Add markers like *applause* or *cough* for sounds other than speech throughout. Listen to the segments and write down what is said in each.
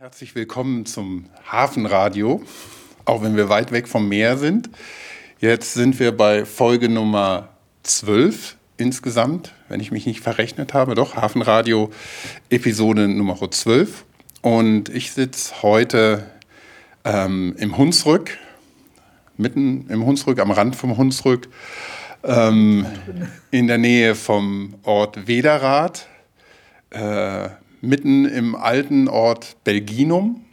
Herzlich willkommen zum Hafenradio, auch wenn wir weit weg vom Meer sind. Jetzt sind wir bei Folge Nummer 12 insgesamt, wenn ich mich nicht verrechnet habe. Doch, Hafenradio Episode Nummer 12. Und ich sitze heute ähm, im Hunsrück, mitten im Hunsrück, am Rand vom Hunsrück, ähm, in der Nähe vom Ort Wederath. Äh, mitten im alten Ort Belginum,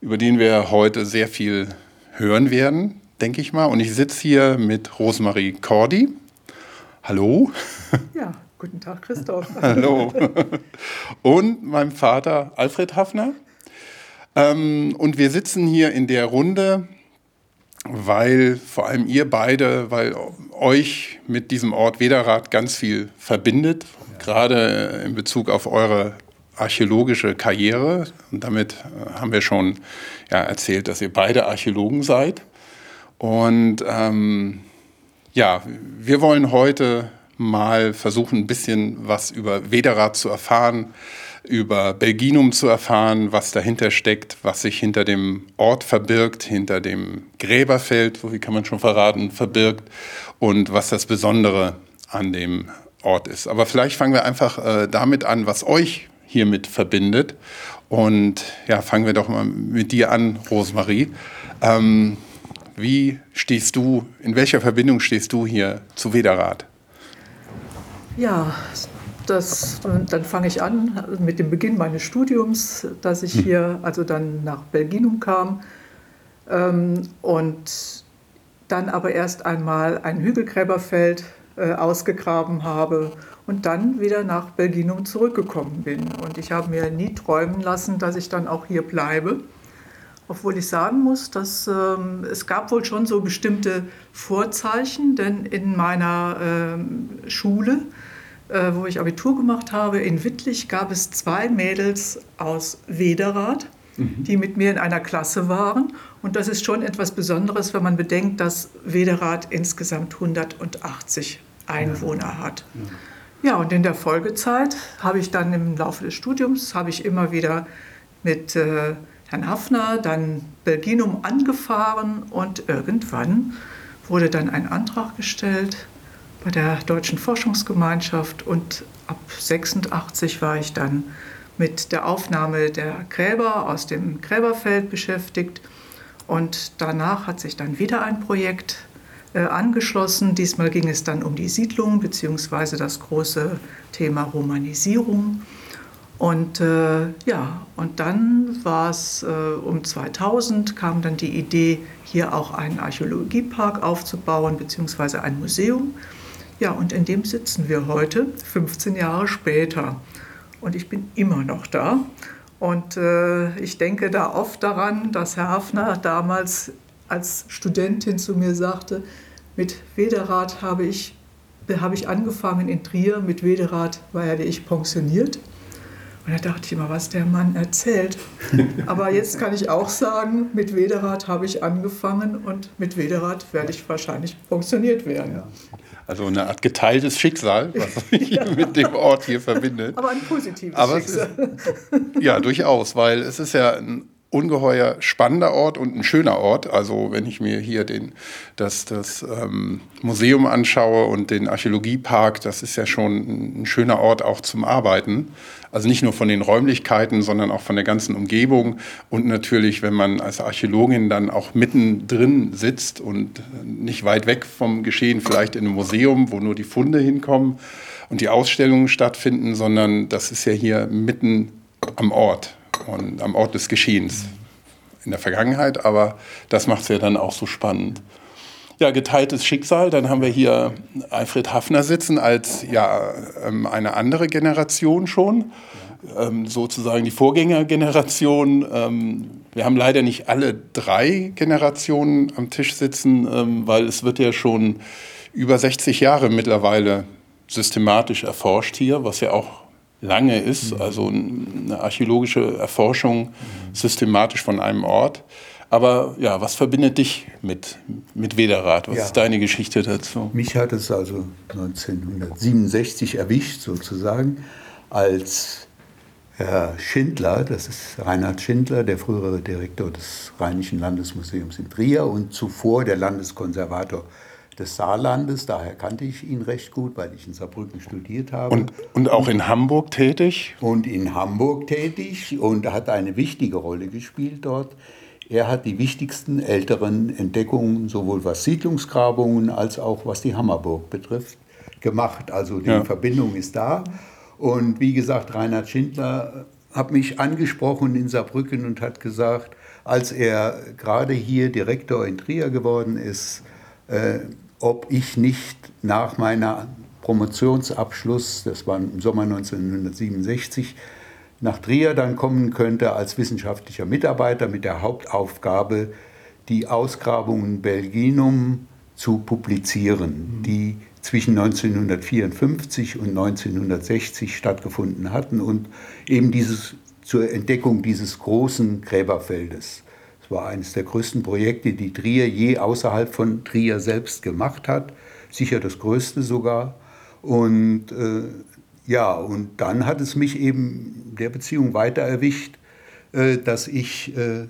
über den wir heute sehr viel hören werden, denke ich mal. Und ich sitze hier mit Rosemarie Cordy. Hallo. *laughs* Ja, guten Tag, Christoph. *laughs* Hallo. Und meinem Vater Alfred Hafner. Ähm, und wir sitzen hier in der Runde, weil vor allem ihr beide, weil euch mit diesem Ort Wederath ganz viel verbindet, gerade in Bezug auf eure archäologische Karriere. Und damit äh, haben wir schon ja, erzählt, dass ihr beide Archäologen seid. Und ähm, ja, wir wollen heute mal versuchen, ein bisschen was über Wederath zu erfahren, über Belginum zu erfahren, was dahinter steckt, was sich hinter dem Ort verbirgt, hinter dem Gräberfeld, wie kann man schon verraten, verbirgt und was das Besondere an dem Ort ist. Aber vielleicht fangen wir einfach äh, damit an, was euch hiermit verbindet. Und ja, fangen wir doch mal mit dir an, Rosemarie. Ähm, wie stehst du, in welcher Verbindung stehst du hier zu Wederath? Ja, das, dann fange ich an mit dem Beginn meines Studiums, dass ich hm. hier also dann nach Belginum kam ähm, und dann aber erst einmal ein Hügelgräberfeld äh, ausgegraben habe und dann wieder nach Belginum zurückgekommen bin. Und ich habe mir nie träumen lassen, dass ich dann auch hier bleibe. Obwohl ich sagen muss, dass ähm, es gab wohl schon so bestimmte Vorzeichen, denn in meiner ähm, Schule, äh, wo ich Abitur gemacht habe, in Wittlich gab es zwei Mädels aus Wederath, mhm. die mit mir in einer Klasse waren. Und das ist schon etwas Besonderes, wenn man bedenkt, dass Wederath insgesamt 180 Einwohner ja. hat. Ja. Ja, und in der Folgezeit habe ich dann im Laufe des Studiums, habe ich immer wieder mit äh, Herrn Hafner dann Belginum angefahren und irgendwann wurde dann ein Antrag gestellt bei der Deutschen Forschungsgemeinschaft und ab 86 war ich dann mit der Aufnahme der Gräber aus dem Gräberfeld beschäftigt und danach hat sich dann wieder ein Projekt angeschlossen. Diesmal ging es dann um die Siedlung bzw. das große Thema Romanisierung. Und äh, ja, und dann war es äh, um 2000 kam dann die Idee, hier auch einen Archäologiepark aufzubauen bzw. ein Museum. Ja, und in dem sitzen wir heute, 15 Jahre später. Und ich bin immer noch da. Und äh, ich denke da oft daran, dass Herr Hafner damals als Studentin zu mir sagte, mit Wederath habe ich, habe ich angefangen in Trier, mit Wederath ja ich pensioniert. Und da dachte ich immer, was der Mann erzählt. *laughs* Aber jetzt kann ich auch sagen, mit Wederath habe ich angefangen und mit Wederath werde ich wahrscheinlich pensioniert werden. Ja. Also eine Art geteiltes Schicksal, was *laughs* sich ja. mit dem Ort hier verbindet. Aber ein positives Aber Schicksal. Ist, ja, durchaus, weil es ist ja ein ungeheuer spannender Ort und ein schöner Ort. Also wenn ich mir hier den, das, das ähm, Museum anschaue und den Archäologiepark, das ist ja schon ein schöner Ort auch zum Arbeiten. Also nicht nur von den Räumlichkeiten, sondern auch von der ganzen Umgebung. Und natürlich, wenn man als Archäologin dann auch mittendrin sitzt und nicht weit weg vom Geschehen, vielleicht in einem Museum, wo nur die Funde hinkommen und die Ausstellungen stattfinden, sondern das ist ja hier mitten am Ort und am Ort des Geschehens in der Vergangenheit, aber das macht es ja dann auch so spannend. Ja, geteiltes Schicksal, dann haben wir hier Alfred Hafner sitzen als ja, ähm, eine andere Generation schon, ähm, sozusagen die Vorgängergeneration. Ähm, wir haben leider nicht alle drei Generationen am Tisch sitzen, weil es wird ja schon über 60 Jahre mittlerweile systematisch erforscht hier, was ja auch lange ist, mhm. also eine archäologische Erforschung mhm. systematisch von einem Ort. Aber ja, was verbindet dich mit, mit Wederath? Was ja. ist deine Geschichte dazu? Mich hat es also 1967 erwischt, sozusagen, als Herr Schindler, das ist Reinhard Schindler, der frühere Direktor des Rheinischen Landesmuseums in Trier und zuvor der Landeskonservator des Saarlandes. Daher kannte ich ihn recht gut, weil ich in Saarbrücken studiert habe. Und, und auch in Hamburg tätig? Und in Hamburg tätig und hat eine wichtige Rolle gespielt dort. Er hat die wichtigsten älteren Entdeckungen, sowohl was Siedlungsgrabungen als auch was die Hammerburg betrifft, gemacht. Also die ja. Verbindung ist da. Und wie gesagt, Reinhard Schindler hat mich angesprochen in Saarbrücken und hat gesagt, als er gerade hier Direktor in Trier geworden ist, äh, ob ich nicht nach meiner Promotionsabschluss, das war im Sommer 1967, nach Trier dann kommen könnte als wissenschaftlicher Mitarbeiter mit der Hauptaufgabe, die Ausgrabungen Belginum zu publizieren, mhm. die zwischen 1954 und 1960 stattgefunden hatten und eben dieses, zur Entdeckung dieses großen Gräberfeldes. War eines der größten Projekte, die Trier je außerhalb von Trier selbst gemacht hat, sicher das größte sogar. Und äh, ja, und dann hat es mich eben der Beziehung weiter erwischt, äh, dass ich äh,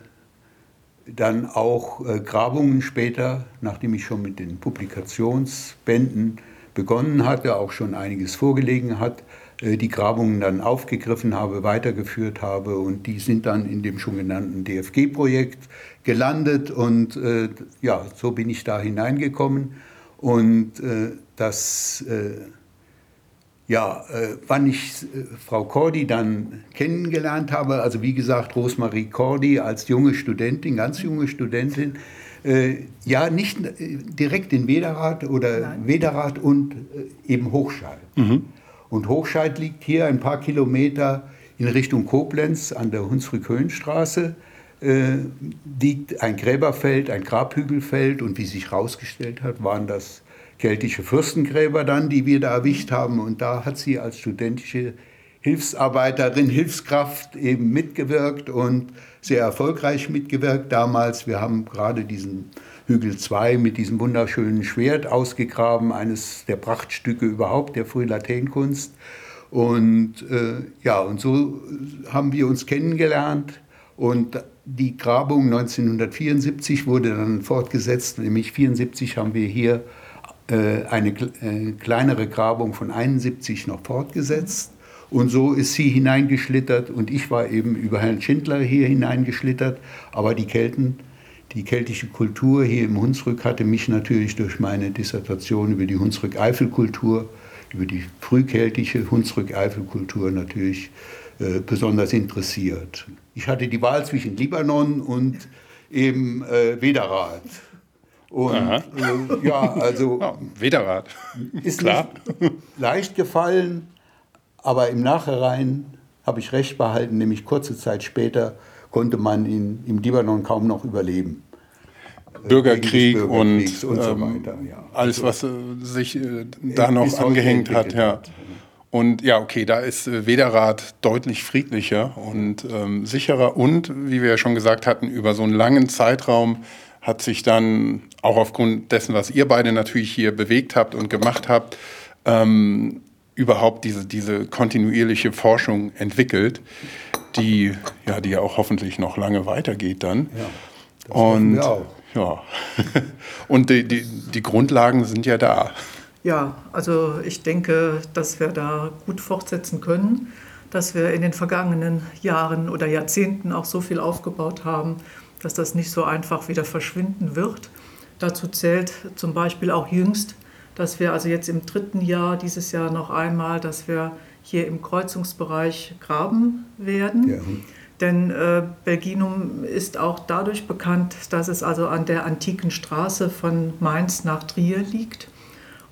dann auch äh, Grabungen später, nachdem ich schon mit den Publikationsbänden begonnen hatte, auch schon einiges vorgelegen hat, die Grabungen dann aufgegriffen habe, weitergeführt habe und die sind dann in dem schon genannten DFG-Projekt gelandet und äh, ja, so bin ich da hineingekommen und äh, das ja, äh, wann ich äh, Frau Cordy dann kennengelernt habe, also wie gesagt, Rosemarie Cordy als junge Studentin, ganz junge Studentin, äh, ja, nicht äh, direkt in Wederath oder Nein. Wederath und äh, eben Hochscheid. Mhm. Und Hochscheid liegt hier ein paar Kilometer in Richtung Koblenz an der Hunsrück-Höhenstraße. Äh, liegt ein Gräberfeld, ein Grabhügelfeld und wie sich herausgestellt hat, waren das keltische Fürstengräber dann, die wir da erwischt haben. Und da hat sie als studentische Hilfsarbeiterin, Hilfskraft eben mitgewirkt und sehr erfolgreich mitgewirkt damals. Wir haben gerade diesen Hügel 2 mit diesem wunderschönen Schwert ausgegraben, eines der Prachtstücke überhaupt der Frühlateinkunst. Und äh, ja, und so haben wir uns kennengelernt. Und die Grabung 1974 wurde dann fortgesetzt, nämlich 1974 haben wir hier äh, eine äh, kleinere Grabung von 71 noch fortgesetzt. Und so ist sie hineingeschlittert und ich war eben über Herrn Schindler hier hineingeschlittert. Aber die Kelten, die keltische Kultur hier im Hunsrück hatte mich natürlich durch meine Dissertation über die Hunsrück-Eifel-Kultur, über die frühkeltische Hunsrück-Eifel-Kultur natürlich äh, besonders interessiert. Ich hatte die Wahl zwischen Libanon und eben äh, Wederath. Und äh, ja, also. *laughs* Ja, Wederrad. Ist Klar. leicht gefallen, aber im Nachhinein habe ich recht behalten, nämlich kurze Zeit später konnte man in, im Libanon kaum noch überleben. Bürgerkrieg und, und so ähm, weiter. Ja. Alles, was äh, sich äh, da noch angehängt hat. Ja. Und ja, okay, da ist äh, Wederrad deutlich friedlicher und ähm, sicherer und, wie wir ja schon gesagt hatten, über so einen langen Zeitraum hat sich dann auch aufgrund dessen, was ihr beide natürlich hier bewegt habt und gemacht habt, ähm, überhaupt diese, diese kontinuierliche Forschung entwickelt, die ja, die ja auch hoffentlich noch lange weitergeht dann. Ja, und ja, *laughs* und die, die, die Grundlagen sind ja da. Ja, also ich denke, dass wir da gut fortsetzen können, dass wir in den vergangenen Jahren oder Jahrzehnten auch so viel aufgebaut haben, dass das nicht so einfach wieder verschwinden wird. Dazu zählt zum Beispiel auch jüngst, dass wir also jetzt im dritten Jahr, dieses Jahr noch einmal, dass wir hier im Kreuzungsbereich graben werden. Ja. Denn äh, Belginum ist auch dadurch bekannt, dass es also an der antiken Straße von Mainz nach Trier liegt.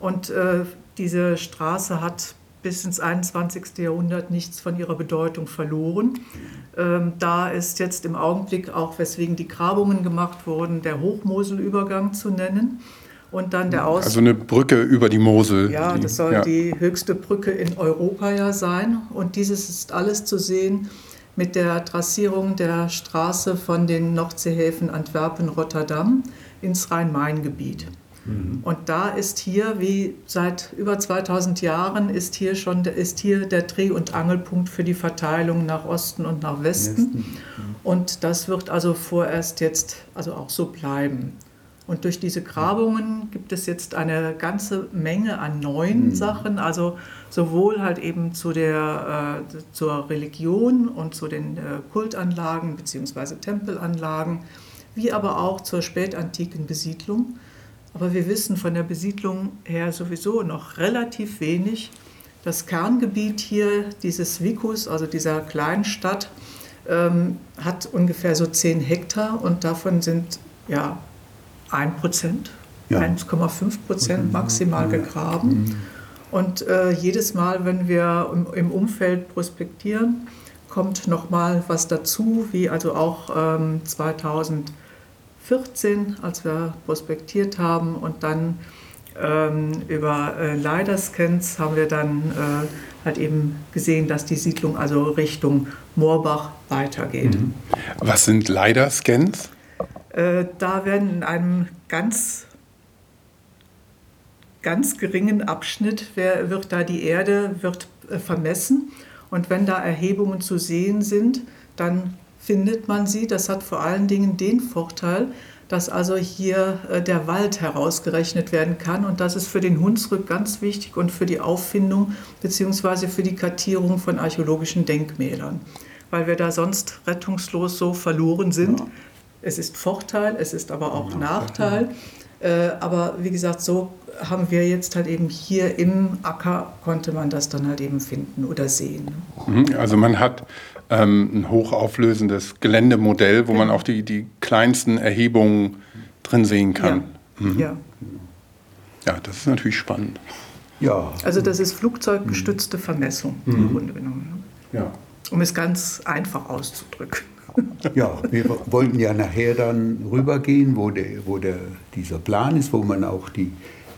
Und äh, diese Straße hat bis ins 21. Jahrhundert nichts von ihrer Bedeutung verloren. Ähm, da ist jetzt im Augenblick auch, weswegen die Grabungen gemacht wurden, der Hochmoselübergang zu nennen. Und dann der Aus also eine Brücke über die Mosel. Ja, das soll ja. die höchste Brücke in Europa ja sein. Und dieses ist alles zu sehen mit der Trassierung der Straße von den Nordseehäfen Antwerpen-Rotterdam ins Rhein-Main-Gebiet. Mhm. Und da ist hier, wie seit über 2000 Jahren, ist hier schon ist hier der Dreh- und Angelpunkt für die Verteilung nach Osten und nach Westen. Westen. Mhm. Und das wird also vorerst jetzt also auch so bleiben. Und durch diese Grabungen gibt es jetzt eine ganze Menge an neuen mhm. Sachen, also sowohl halt eben zu der, äh, zur Religion und zu den äh, Kultanlagen bzw. Tempelanlagen, wie aber auch zur spätantiken Besiedlung. Aber wir wissen von der Besiedlung her sowieso noch relativ wenig. Das Kerngebiet hier dieses Vicus, also dieser kleinen Stadt, ähm, hat ungefähr so 10 Hektar und davon sind ja 1 Prozent, ja. 1,5 Prozent maximal gegraben. Mhm. Und äh, jedes Mal, wenn wir im, im, Umfeld prospektieren, kommt nochmal was dazu, wie also auch ähm, 2014, als wir prospektiert haben und dann ähm, über äh, LiDAR-Scans haben wir dann äh, halt eben gesehen, dass die Siedlung also Richtung Moorbach weitergeht. Mhm. Was sind LiDAR-Scans? Äh, da werden in einem ganz, ganz geringen Abschnitt wird da die Erde wird äh, vermessen. Und wenn da Erhebungen zu sehen sind, dann findet man sie. Das hat vor allen Dingen den Vorteil, dass also hier äh, der Wald herausgerechnet werden kann. Und das ist für den Hunsrück ganz wichtig und für die Auffindung bzw. für die Kartierung von archäologischen Denkmälern. Weil wir da sonst rettungslos so verloren sind. Ja. Es ist Vorteil, es ist aber auch Nachteil. Äh, aber wie gesagt, so haben wir jetzt halt eben hier im Acker, konnte man das dann halt eben finden oder sehen. Mhm, also man hat ähm, ein hochauflösendes Geländemodell, wo ja. man auch die, die kleinsten Erhebungen drin sehen kann. Ja. Mhm. ja. Ja, das ist natürlich spannend. Ja. Also das ist flugzeuggestützte Vermessung mhm. im Grunde genommen. Ne? Ja. Um es ganz einfach auszudrücken. Ja, wir wollten ja nachher dann rübergehen, wo, der, wo der, dieser Plan ist, wo man auch die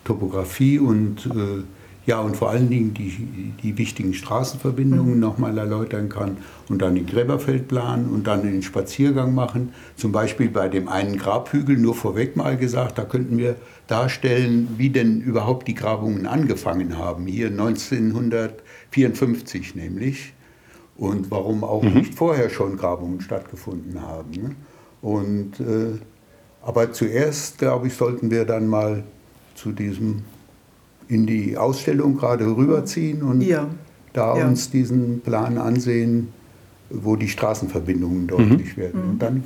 Topografie und, äh, ja, und vor allen Dingen die, die wichtigen Straßenverbindungen mhm. nochmal erläutern kann und dann den Gräberfeldplan und dann den Spaziergang machen. Zum Beispiel bei dem einen Grabhügel, nur vorweg mal gesagt, da könnten wir darstellen, wie denn überhaupt die Grabungen angefangen haben. Hier 1954 nämlich und warum auch mhm. nicht vorher schon Grabungen stattgefunden haben. Ne? Und, äh, aber zuerst, glaube ich, sollten wir dann mal zu diesem, in die Ausstellung gerade rüberziehen und ja. da ja. uns diesen Plan ansehen, wo die Straßenverbindungen deutlich mhm. werden. Und dann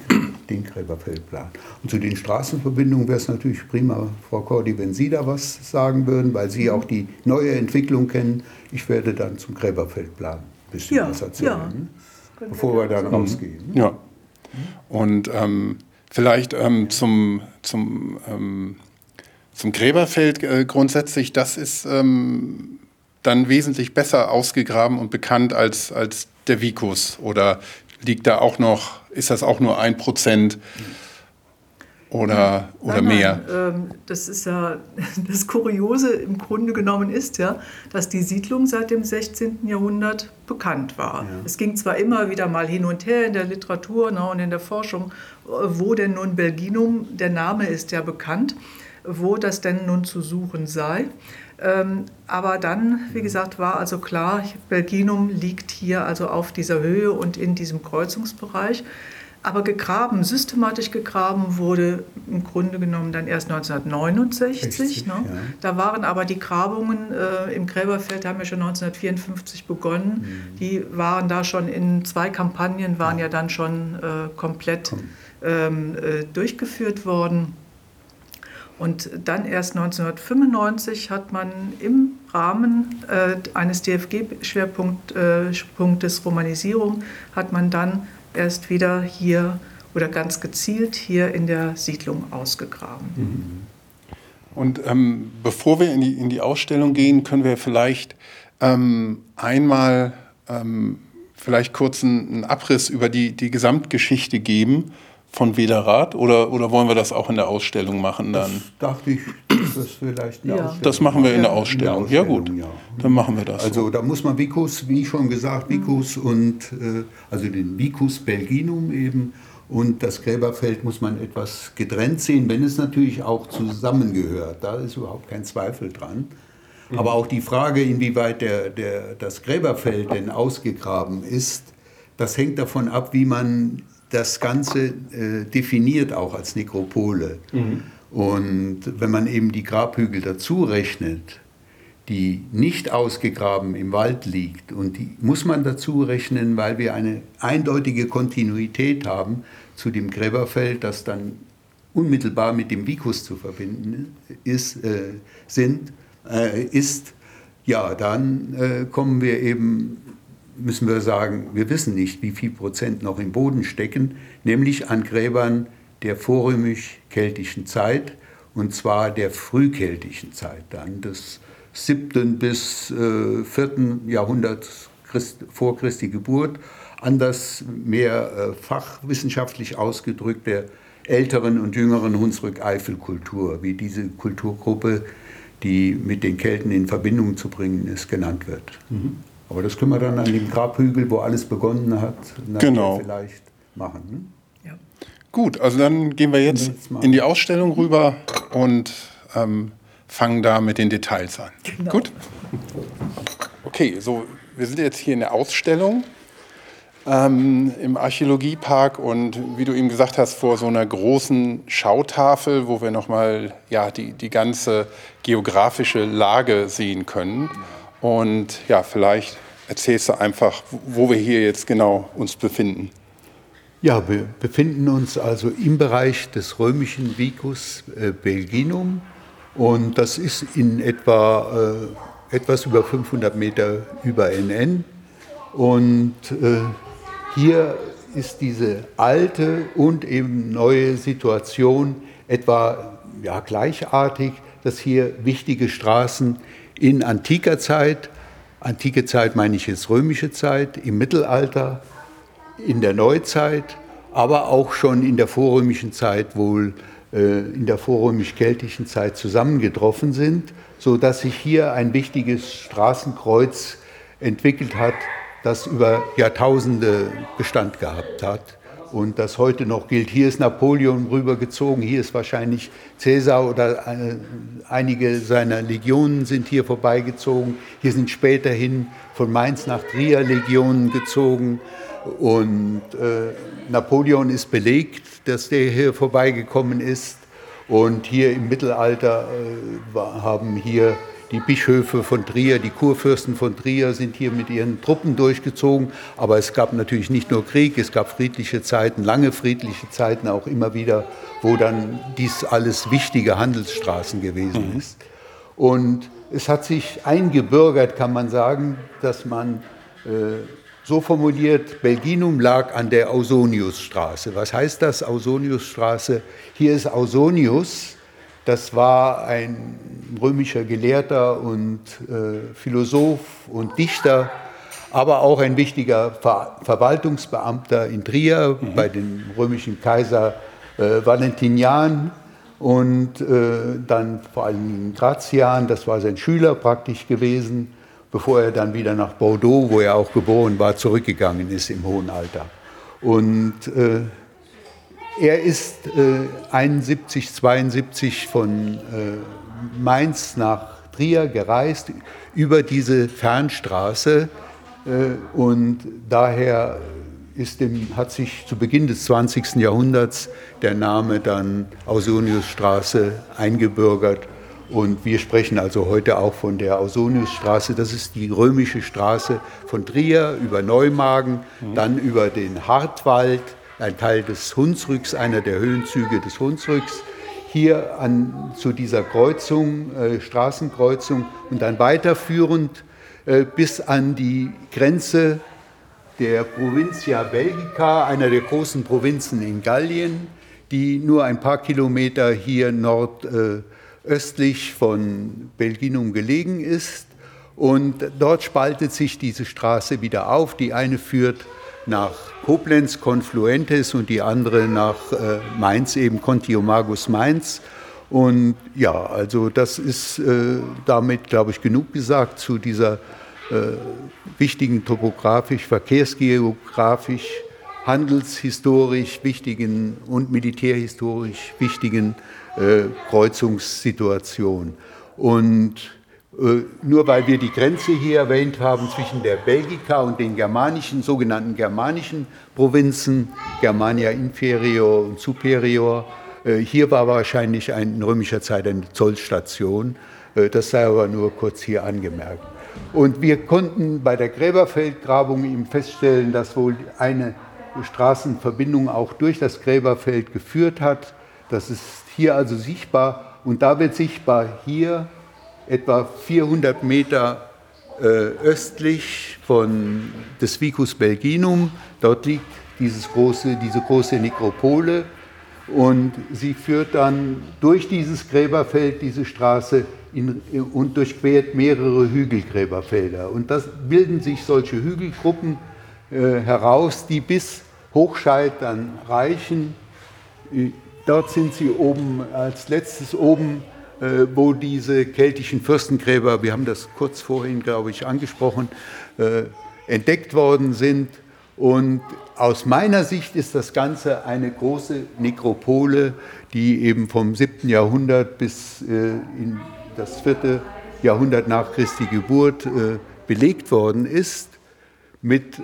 den Gräberfeldplan. Und zu den Straßenverbindungen wäre es natürlich prima, Frau Cordi, wenn Sie da was sagen würden, weil Sie mhm. auch die neue Entwicklung kennen. Ich werde dann zum Gräberfeldplan bisschen ja, was erzählen, ja. Ne? bevor wir dann rausgehen. Ne? Ja. Und ähm, vielleicht ähm, zum, zum, ähm, zum Gräberfeld äh, grundsätzlich, das ist ähm, dann wesentlich besser ausgegraben und bekannt als, als der Vicus. Oder liegt da auch noch, ist das auch nur ein Prozent? Mhm oder, oder nein, mehr? Nein, ähm, das ist ja *laughs* das Kuriose im Grunde genommen ist ja, dass die Siedlung seit dem 16. Jahrhundert bekannt war. Ja. Es ging zwar immer wieder mal hin und her in der Literatur ne, und in der Forschung, wo denn nun Belginum, der Name ist ja bekannt, wo das denn nun zu suchen sei. Ähm, aber dann, wie gesagt, war also klar, Belginum liegt hier also auf dieser Höhe und in diesem Kreuzungsbereich. Aber gegraben, systematisch gegraben wurde im Grunde genommen dann erst 1969. 60, ne? ja. Da waren aber die Grabungen äh, im Gräberfeld, haben ja schon 1954 begonnen. Mhm. Die waren da schon in zwei Kampagnen, waren ja, ja dann schon äh, komplett ähm, äh, durchgeführt worden. Und dann erst 1995 hat man im Rahmen äh, eines DFG-Schwerpunktes äh, Romanisierung, hat man dann erst wieder hier oder ganz gezielt hier in der Siedlung ausgegraben. Mhm. Und ähm, bevor wir in die, in die Ausstellung gehen, können wir vielleicht ähm, einmal ähm, vielleicht kurz einen, Abriss über die, die Gesamtgeschichte geben von Wederath oder, oder wollen wir das auch in der Ausstellung machen dann? Das dachte ich, das vielleicht eine Ja. Ausstellung. Das machen wir in der Ausstellung. in der Ja gut, Ausstellung, ja. dann machen wir das. Also da muss man Vicus, wie schon gesagt, Vicus und äh, also den Vicus belginum eben und das Gräberfeld muss man etwas getrennt sehen, wenn es natürlich auch zusammengehört. Da ist überhaupt kein Zweifel dran. Aber auch die Frage, inwieweit der, der, das Gräberfeld denn ausgegraben ist, das hängt davon ab, wie man das Ganze äh, definiert, auch als Nekropole. Und wenn man eben die Grabhügel dazu rechnet, die nicht ausgegraben im Wald liegt. Und die muss man dazu rechnen, weil wir eine eindeutige Kontinuität haben zu dem Gräberfeld, das dann unmittelbar mit dem Vicus zu verbinden ist, äh, sind, äh, ist. Ja, dann äh, kommen wir eben, müssen wir sagen, wir wissen nicht, wie viel Prozent noch im Boden stecken, nämlich an Gräbern der vorrömisch-keltischen Zeit, und zwar der frühkeltischen Zeit dann, des 7. bis äh, 4. Jahrhundert Christ, vor Christi Geburt, anders mehr äh, fachwissenschaftlich ausgedrückt der älteren und jüngeren Hunsrück-Eifel-Kultur, wie diese Kulturgruppe, die mit den Kelten in Verbindung zu bringen ist, genannt wird. Aber das können wir dann an dem Grabhügel, wo alles begonnen hat, Genau. vielleicht machen. Ne? Ja. Gut, also dann gehen wir jetzt in die Ausstellung rüber und ähm, fangen da mit den Details an. Genau. Gut? Okay, so wir sind jetzt hier in der Ausstellung ähm, im Archäologiepark und wie du eben gesagt hast, vor so einer großen Schautafel, wo wir nochmal ja, die, die ganze geografische Lage sehen können. Und ja, vielleicht erzählst du einfach, wo wir hier jetzt genau uns befinden. Ja, wir befinden uns also im Bereich des römischen Vicus äh, Belginum und das ist in etwa äh, etwas über 500 Meter über NN. Und äh, hier ist diese alte und eben neue Situation etwa ja, gleichartig, dass hier wichtige Straßen in antiker Zeit, antike Zeit meine ich jetzt römische Zeit, im Mittelalter, in der Neuzeit, aber auch schon in der vorrömischen Zeit wohl äh, in der vorrömisch-keltischen Zeit zusammengetroffen sind, so dass sich hier ein wichtiges Straßenkreuz entwickelt hat, das über Jahrtausende Bestand gehabt hat und das heute noch gilt. Hier ist Napoleon rübergezogen, hier ist wahrscheinlich Caesar oder äh, einige seiner Legionen sind hier vorbeigezogen. Hier sind späterhin von Mainz nach Trier Legionen gezogen und äh, Napoleon ist belegt, dass der hier vorbeigekommen ist. Und hier im Mittelalter äh, haben hier die Bischöfe von Trier, die Kurfürsten von Trier sind hier mit ihren Truppen durchgezogen. Aber es gab natürlich nicht nur Krieg, es gab friedliche Zeiten, lange friedliche Zeiten auch immer wieder, wo dann dies alles wichtige Handelsstraßen gewesen ist. Und es hat sich eingebürgert, kann man sagen, dass man äh, so formuliert, Belginum lag an der Ausoniusstraße. Was heißt das, Ausoniusstraße? Hier ist Ausonius, das war ein römischer Gelehrter und äh, Philosoph und Dichter, aber auch ein wichtiger Ver Verwaltungsbeamter in Trier bei dem römischen Kaiser äh, Valentinian und äh, dann vor allem Gratian, das war sein Schüler praktisch gewesen, bevor er dann wieder nach Bordeaux, wo er auch geboren war, zurückgegangen ist im hohen Alter. Und äh, er ist äh, 71, 72 von äh, Mainz nach Trier gereist über diese Fernstraße äh, und daher ist dem, hat sich zu Beginn des 20. Jahrhunderts der Name dann Ausoniusstraße eingebürgert. Und wir sprechen also heute auch von der Ausoniusstraße. Das ist die römische Straße von Trier über Neumagen, dann über den Hartwald, ein Teil des Hunsrücks, einer der Höhenzüge des Hunsrücks, hier an, zu dieser Kreuzung, äh, Straßenkreuzung und dann weiterführend äh, bis an die Grenze der Provincia Belgica, einer der großen Provinzen in Gallien, die nur ein paar Kilometer hier nordöstlich von Belginum gelegen ist. Und dort spaltet sich diese Straße wieder auf. Die eine führt nach Koblenz, Confluentes und die andere nach äh, Mainz, eben Contiomagus Mainz. Und ja, also das ist äh, damit, glaube ich, genug gesagt zu dieser äh, wichtigen topografisch, verkehrsgeografisch, handelshistorisch wichtigen und militärhistorisch wichtigen äh, Kreuzungssituation. Und nur weil wir die Grenze hier erwähnt haben zwischen der Belgica und den germanischen, sogenannten germanischen Provinzen, Germania Inferior und Superior, äh, hier war wahrscheinlich ein, in römischer Zeit eine Zollstation. Äh, das sei aber nur kurz hier angemerkt. Und wir konnten bei der Gräberfeldgrabung eben feststellen, dass wohl eine Straßenverbindung auch durch das Gräberfeld geführt hat. Das ist hier also sichtbar. Und da wird sichtbar hier etwa 400 Meter äh, östlich von des Vicus Belginum. Dort liegt dieses große, diese große Nekropole und sie führt dann durch dieses Gräberfeld, diese Straße, in, und durchquert mehrere Hügelgräberfelder. Und das bilden sich solche Hügelgruppen äh, heraus, die bis Hochscheid dann reichen. Äh, dort sind sie oben, als letztes oben wo diese keltischen Fürstengräber, wir haben das kurz vorhin, glaube ich, angesprochen, äh, entdeckt worden sind. Und aus meiner Sicht ist das Ganze eine große Nekropole, die eben vom 7. Jahrhundert bis äh, in das 4. Jahrhundert nach Christi Geburt belegt worden ist. Mit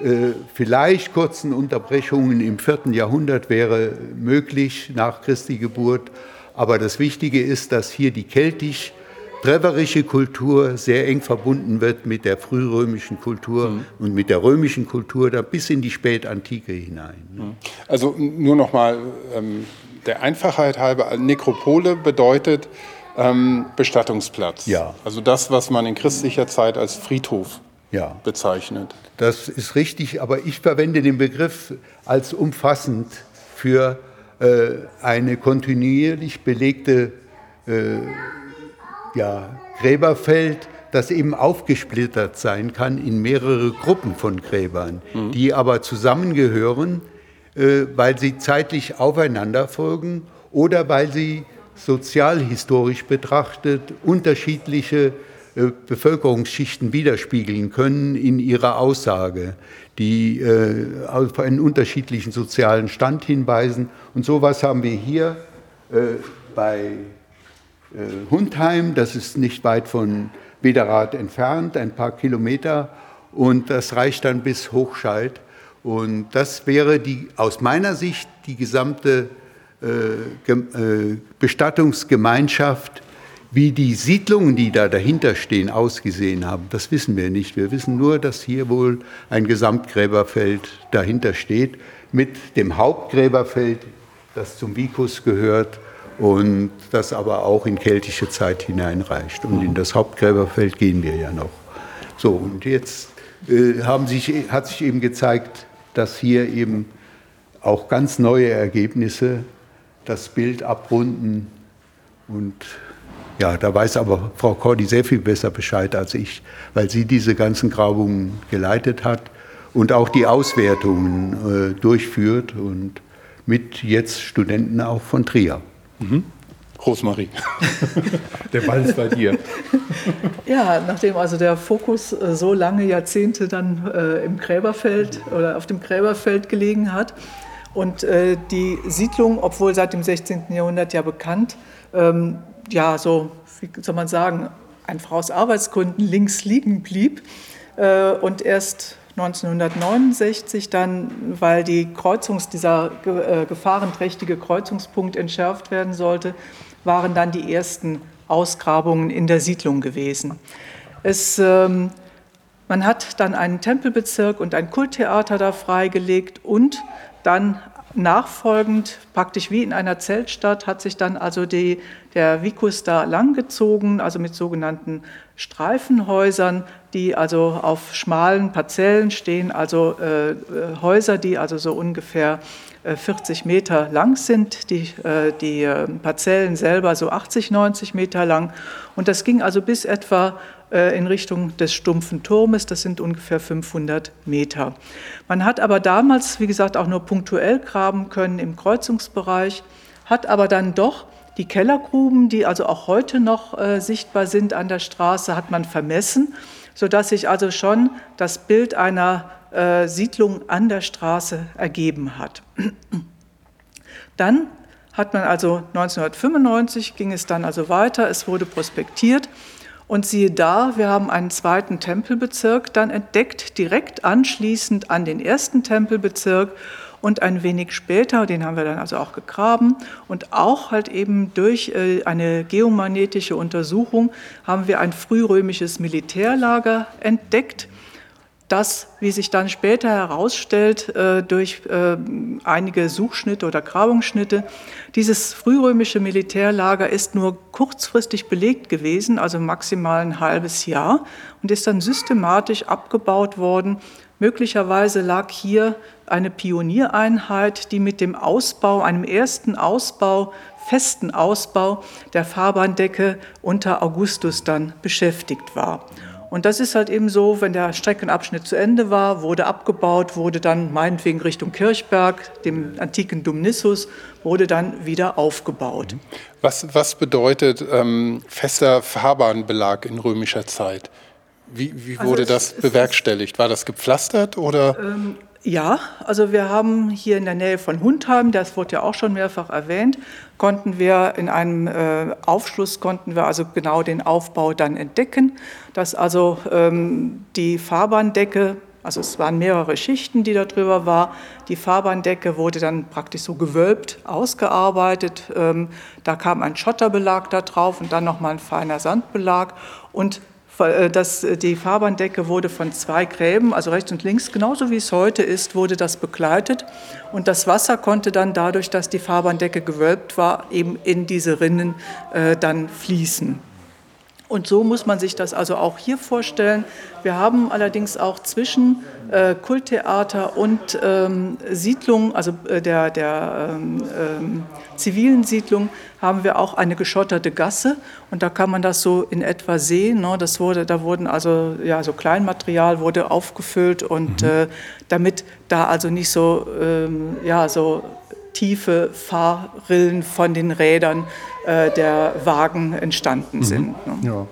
vielleicht kurzen Unterbrechungen im 4. Jahrhundert wäre möglich nach Christi Geburt, aber das Wichtige ist, dass hier die keltisch treverische Kultur sehr eng verbunden wird mit der frührömischen Kultur mhm. und mit der römischen Kultur da bis in die Spätantike hinein. Mhm. Also nur noch mal ähm, der Einfachheit halber, Nekropole bedeutet ähm, Bestattungsplatz. Ja. Also das, was man in christlicher Zeit als Friedhof ja. bezeichnet. Das ist richtig, aber ich verwende den Begriff als umfassend für äh, eine kontinuierlich belegte äh, ja, Gräberfeld, das eben aufgesplittert sein kann in mehrere Gruppen von Gräbern, mhm. die aber zusammengehören, äh, weil sie zeitlich aufeinander folgen oder weil sie sozialhistorisch betrachtet unterschiedliche äh, Bevölkerungsschichten widerspiegeln können in ihrer Aussage, die äh, auf einen unterschiedlichen sozialen Stand hinweisen. Und sowas haben wir hier äh, bei Hundheim, das ist nicht weit von Wederath entfernt, ein paar Kilometer, und das reicht dann bis Hochscheid. Und das wäre die, aus meiner Sicht die gesamte Bestattungsgemeinschaft wie die Siedlungen, die da dahinter stehen, ausgesehen haben, das wissen wir nicht. Wir wissen nur, dass hier wohl ein Gesamtgräberfeld dahinter steht, mit dem Hauptgräberfeld, das zum Vicus gehört und das aber auch in keltische Zeit hineinreicht. Und in das Hauptgräberfeld gehen wir ja noch. So, und jetzt äh, haben sich, hat sich eben gezeigt, dass hier eben auch ganz neue Ergebnisse das Bild abrunden und ja, da weiß aber Frau Cordy sehr viel besser Bescheid als ich, weil sie diese ganzen Grabungen geleitet hat und auch die Auswertungen äh, durchführt und mit jetzt Studenten auch von Trier. Mhm. Rosmarie, *laughs* der Ball ist bei dir. Ja, nachdem also der Fokus äh, so lange Jahrzehnte dann äh, im Gräberfeld oder auf dem Gräberfeld gelegen hat und äh, die Siedlung, obwohl seit dem 16. Jahrhundert ja bekannt, ähm, ja, so, wie soll man sagen, einfach aus Arbeitsgründen links liegen blieb äh, und erst 1969 dann, weil die Kreuzungs, dieser äh, gefahrenträchtige Kreuzungspunkt entschärft werden sollte, waren dann die ersten Ausgrabungen in der Siedlung gewesen. Es, ähm, man hat dann einen Tempelbezirk und ein Kulttheater da freigelegt und dann nachfolgend, praktisch wie in einer Zeltstadt, hat sich dann also die, der Vicus da langgezogen, also mit sogenannten Streifenhäusern, die also auf schmalen Parzellen stehen, also äh, Häuser, die also so ungefähr 40 Meter lang sind, die, die Parzellen selber so 80, 90 Meter lang. Und das ging also bis etwa in Richtung des stumpfen Turmes, das sind ungefähr 500 Meter. Man hat aber damals, wie gesagt, auch nur punktuell graben können im Kreuzungsbereich, hat aber dann doch die Kellergruben, die also auch heute noch äh, sichtbar sind an der Straße, hat man vermessen, sodass sich also schon das Bild einer äh, Siedlung an der Straße ergeben hat. Dann hat man also 1995 ging es dann also weiter, es wurde prospektiert und siehe da, wir haben einen zweiten Tempelbezirk dann entdeckt, direkt anschließend an den ersten Tempelbezirk und ein wenig später, den haben wir dann also auch gegraben und auch halt eben durch äh, eine geomagnetische Untersuchung haben wir ein frührömisches Militärlager entdeckt, das, wie sich dann später herausstellt, äh, durch äh, einige Suchschnitte oder Grabungsschnitte, dieses frührömische Militärlager ist nur kurzfristig belegt gewesen, also maximal ein halbes Jahr, und ist dann systematisch abgebaut worden. Möglicherweise lag hier eine Pioniereinheit, die mit dem Ausbau, einem ersten Ausbau, festen Ausbau der Fahrbahndecke unter Augustus dann beschäftigt war. Und das ist halt eben so, wenn der Streckenabschnitt zu Ende war, wurde abgebaut, wurde dann meinetwegen Richtung Kirchberg, dem antiken Dumnissus, wurde dann wieder aufgebaut. Was, was bedeutet ähm, fester Fahrbahnbelag in römischer Zeit? Wie, wie also wurde also das bewerkstelligt? War das gepflastert oder? Ähm, ja, also wir haben hier in der Nähe von Hundheim, das wurde ja auch schon mehrfach erwähnt, konnten wir in einem äh, Aufschluss konnten wir also genau den Aufbau dann entdecken, dass also ähm, die Fahrbahndecke, also es waren mehrere Schichten, die da drüber war, die Fahrbahndecke wurde dann praktisch so gewölbt ausgearbeitet, ähm, da kam ein Schotterbelag da drauf und dann nochmal ein feiner Sandbelag und das, äh, die Fahrbahndecke wurde von zwei Gräben, also rechts und links, genauso wie es heute ist, wurde das begleitet. Und das Wasser konnte dann dadurch, dass die Fahrbahndecke gewölbt war, eben in diese Rinnen äh, dann fließen. Und so muss man sich das also auch hier vorstellen. Wir haben allerdings auch zwischen äh, Kulttheater und ähm, Siedlung, also äh, der, der ähm, ähm, zivilen Siedlung, haben wir auch eine geschotterte Gasse. Und da kann man das so in etwa sehen. Ne? Das wurde, da wurden also ja, so Kleinmaterial wurde aufgefüllt und mhm. äh, damit da also nicht so, ähm, ja, so tiefe Fahrrillen von den Rädern äh, der Wagen entstanden mhm. sind. Ne? Ja.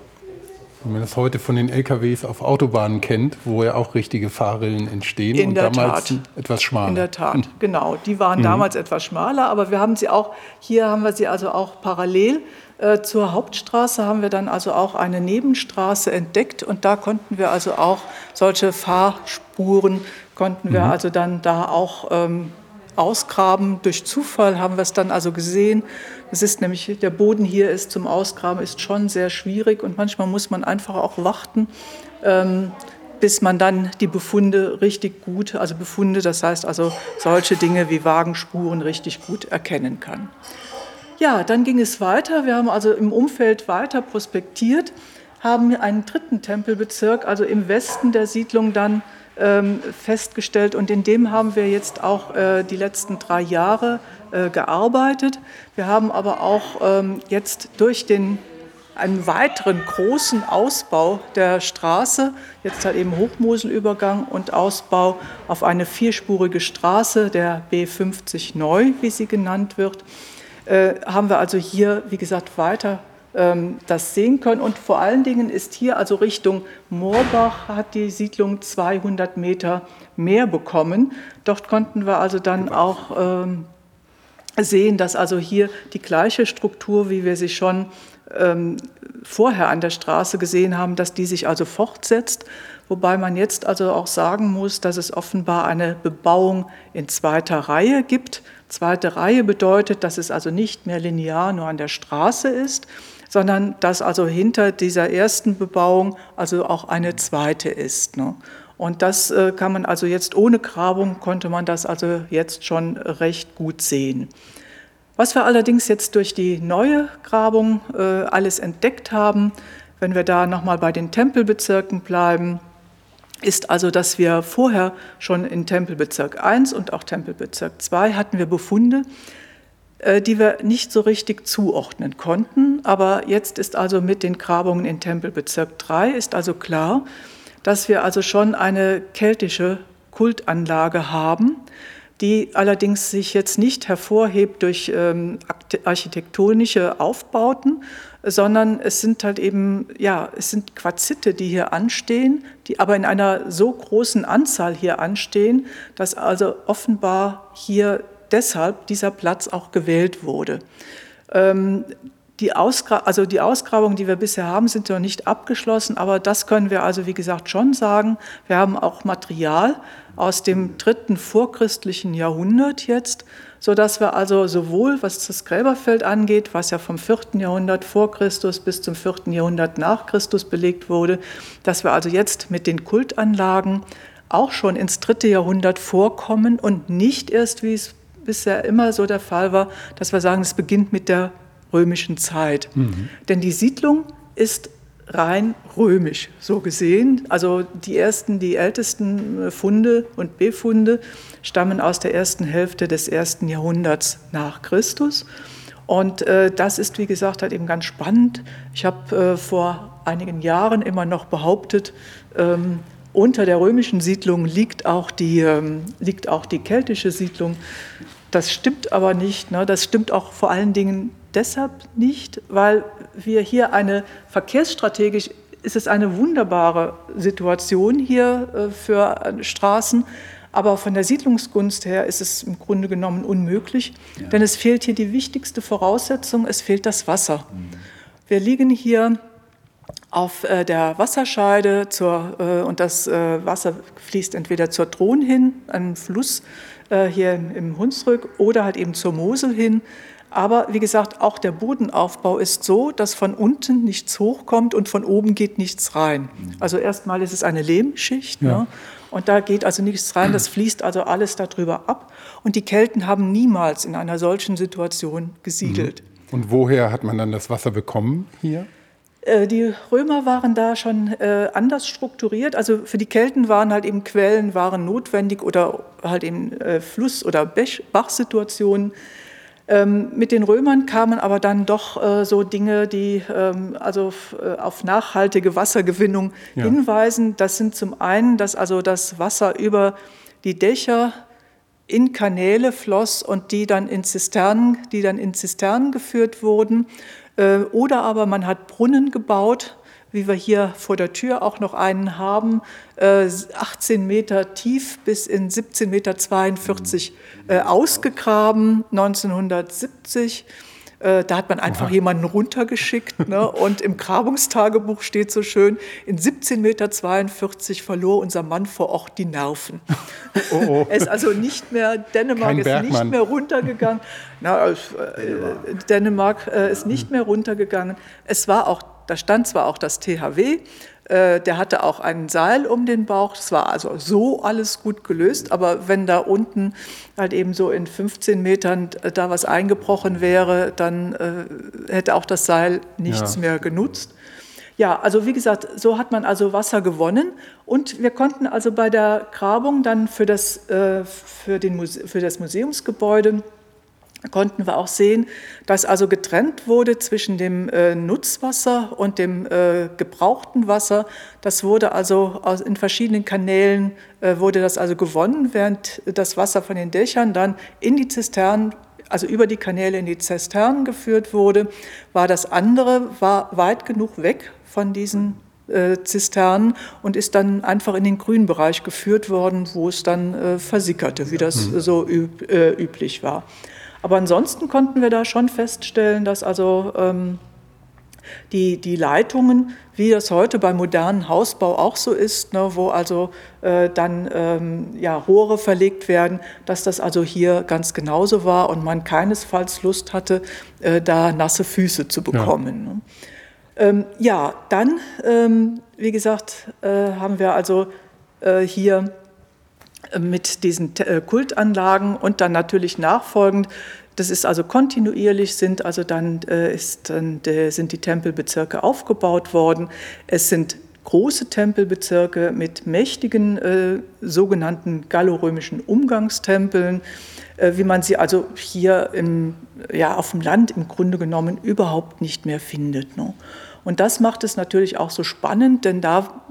Wenn man das heute von den LKWs auf Autobahnen kennt, wo ja auch richtige Fahrrillen entstehen In und damals Tat. etwas schmaler. In der Tat, mhm. genau. Die waren mhm. damals etwas schmaler, aber wir haben sie auch, hier haben wir sie also auch parallel äh, zur Hauptstraße haben wir dann also auch eine Nebenstraße entdeckt und da konnten wir also auch solche Fahrspuren konnten wir mhm. also dann da auch ähm, ausgraben. Durch Zufall haben wir es dann also gesehen. Es ist nämlich, der Boden hier ist zum Ausgraben ist schon sehr schwierig und manchmal muss man einfach auch warten, ähm, bis man dann die Befunde richtig gut, also Befunde, das heißt also solche Dinge wie Wagenspuren richtig gut erkennen kann. Ja, dann ging es weiter. Wir haben also im Umfeld weiter prospektiert, haben einen dritten Tempelbezirk, also im Westen der Siedlung dann festgestellt und in dem haben wir jetzt auch äh, die letzten drei Jahre äh, gearbeitet. Wir haben aber auch ähm, jetzt durch den einen weiteren großen Ausbau der Straße, jetzt halt eben Hochmoselübergang und Ausbau auf eine vierspurige Straße, der B50 neu, wie sie genannt wird, äh, haben wir also hier, wie gesagt, weiter ähm, das sehen können. Und vor allen Dingen ist hier also Richtung Moorbach hat die Siedlung 200 Meter mehr bekommen. Dort konnten wir also dann auch ähm, sehen, dass also hier die gleiche Struktur, wie wir sie schon ähm, vorher an der Straße gesehen haben, dass die sich also fortsetzt. Wobei man jetzt also auch sagen muss, dass es offenbar eine Bebauung in zweiter Reihe gibt. Zweite Reihe bedeutet, dass es also nicht mehr linear nur an der Straße ist, sondern dass also hinter dieser ersten Bebauung also auch eine zweite ist. Ne? Und das äh, kann man also jetzt ohne Grabung, konnte man das also jetzt schon recht gut sehen. Was wir allerdings jetzt durch die neue Grabung äh, alles entdeckt haben, wenn wir da nochmal bei den Tempelbezirken bleiben, ist also, dass wir vorher schon in Tempelbezirk 1 und auch Tempelbezirk 2 hatten wir Befunde, die wir nicht so richtig zuordnen konnten. Aber jetzt ist also mit den Grabungen in Tempelbezirk 3 ist also klar, dass wir also schon eine keltische Kultanlage haben, die allerdings sich jetzt nicht hervorhebt durch ähm, architektonische Aufbauten, sondern es sind halt eben, ja, es sind Quarzite, die hier anstehen, die aber in einer so großen Anzahl hier anstehen, dass also offenbar hier deshalb dieser Platz auch gewählt wurde. Ähm, die, Ausgra also die Ausgrabungen, die wir bisher haben, sind noch nicht abgeschlossen, aber das können wir also, wie gesagt, schon sagen. Wir haben auch Material aus dem dritten vorchristlichen Jahrhundert jetzt, sodass wir also sowohl, was das Gräberfeld angeht, was ja vom vierten Jahrhundert vor Christus bis zum vierten Jahrhundert nach Christus belegt wurde, dass wir also jetzt mit den Kultanlagen auch schon ins dritte Jahrhundert vorkommen und nicht erst, wie es bisher immer so der Fall war, dass wir sagen, es beginnt mit der römischen Zeit. Mhm. Denn die Siedlung ist rein römisch, so gesehen. Also die ersten, die ältesten Funde und Befunde stammen aus der ersten Hälfte des ersten Jahrhunderts nach Christus. Und äh, das ist, wie gesagt, halt eben ganz spannend. Ich habe äh, vor einigen Jahren immer noch behauptet, ähm, unter der römischen Siedlung liegt auch die, ähm, liegt auch die keltische Siedlung. Das stimmt aber nicht. Ne? Das stimmt auch vor allen Dingen deshalb nicht, weil wir hier eine verkehrsstrategisch ist es eine wunderbare Situation hier äh, für äh, Straßen, aber von der Siedlungsgunst her ist es im Grunde genommen unmöglich, ja. denn es fehlt hier die wichtigste Voraussetzung, es fehlt das Wasser. Mhm. Wir liegen hier auf äh, der Wasserscheide zur, und das Wasser fließt entweder zur Thron hin, einem Fluss, hier im Hunsrück oder halt eben zur Mosel hin. Aber wie gesagt, auch der Bodenaufbau ist so, dass von unten nichts hochkommt und von oben geht nichts rein. Also erstmal ist es eine Lehmschicht ja. ne? und da geht also nichts rein, das fließt also alles darüber ab. Und die Kelten haben niemals in einer solchen Situation gesiedelt. Mhm. Und woher hat man dann das Wasser bekommen hier? Äh, die Römer waren da schon äh, anders strukturiert. Also für die Kelten waren halt eben Quellen waren notwendig oder halt eben äh, Fluss- oder Bachsituationen. Ähm, mit den Römern kamen aber dann doch so Dinge, die ähm, also auf nachhaltige Wassergewinnung ja. hinweisen. Das sind zum einen, dass also das Wasser über die Dächer in Kanäle floss und die dann in Zisternen, die dann in Zisternen geführt wurden. Äh, oder aber man hat Brunnen gebaut, wie wir hier vor der Tür auch noch einen haben, 18 äh, Meter tief bis in 17,42 Meter äh, ausgegraben, 1970. Äh, da hat man einfach Aha. jemanden runtergeschickt. Ne? Und im Grabungstagebuch steht so schön, in 17,42 Meter verlor unser Mann vor Ort die Nerven. *laughs* Oh, oh. er ist also nicht mehr, Dänemark Kein ist Bergmann. nicht mehr runtergegangen. Na, äh, Dänemark äh, ist nicht mehr runtergegangen. Es war auch, da stand zwar auch das THW, der hatte auch ein Seil um den Bauch. Es war also so alles gut gelöst. Aber wenn da unten halt eben so in 15 Metern äh, da was eingebrochen wäre, dann äh, hätte auch das Seil nichts ja. mehr genutzt. Ja, also wie gesagt, so hat man also Wasser gewonnen und wir konnten also bei der Grabung dann für das, für den Muse für das Museumsgebäude konnten wir auch sehen, dass also getrennt wurde zwischen dem äh, Nutzwasser und dem äh, gebrauchten Wasser. Das wurde also aus, in verschiedenen Kanälen äh, wurde das also gewonnen, während das Wasser von den Dächern dann in die Zisternen also über die Kanäle in die Zisternen geführt wurde, war das andere war weit genug weg von diesen äh, Zisternen und ist dann einfach in den grünen Bereich geführt worden, wo es dann äh, versickerte, wie das mhm. so üb, äh, üblich war. Aber ansonsten konnten wir da schon feststellen, dass also ähm, die, die Leitungen, wie das heute beim modernen Hausbau auch so ist, ne, wo also äh, dann ähm, ja, Rohre verlegt werden, dass das also hier ganz genauso war und man keinesfalls Lust hatte, äh, da nasse Füße zu bekommen. Ja, ne. ähm, ja dann, ähm, wie gesagt, äh, haben wir also äh, hier mit diesen Kultanlagen und dann natürlich nachfolgend das ist also kontinuierlich, sind also dann, äh, ist, sind die Tempelbezirke aufgebaut worden. Es sind große Tempelbezirke mit mächtigen äh, sogenannten gallorömischen Umgangstempeln, äh, wie man sie also hier im, ja, auf dem Land im Grunde genommen überhaupt nicht mehr findet. Ne? Und das macht es natürlich auch so spannend, denn da,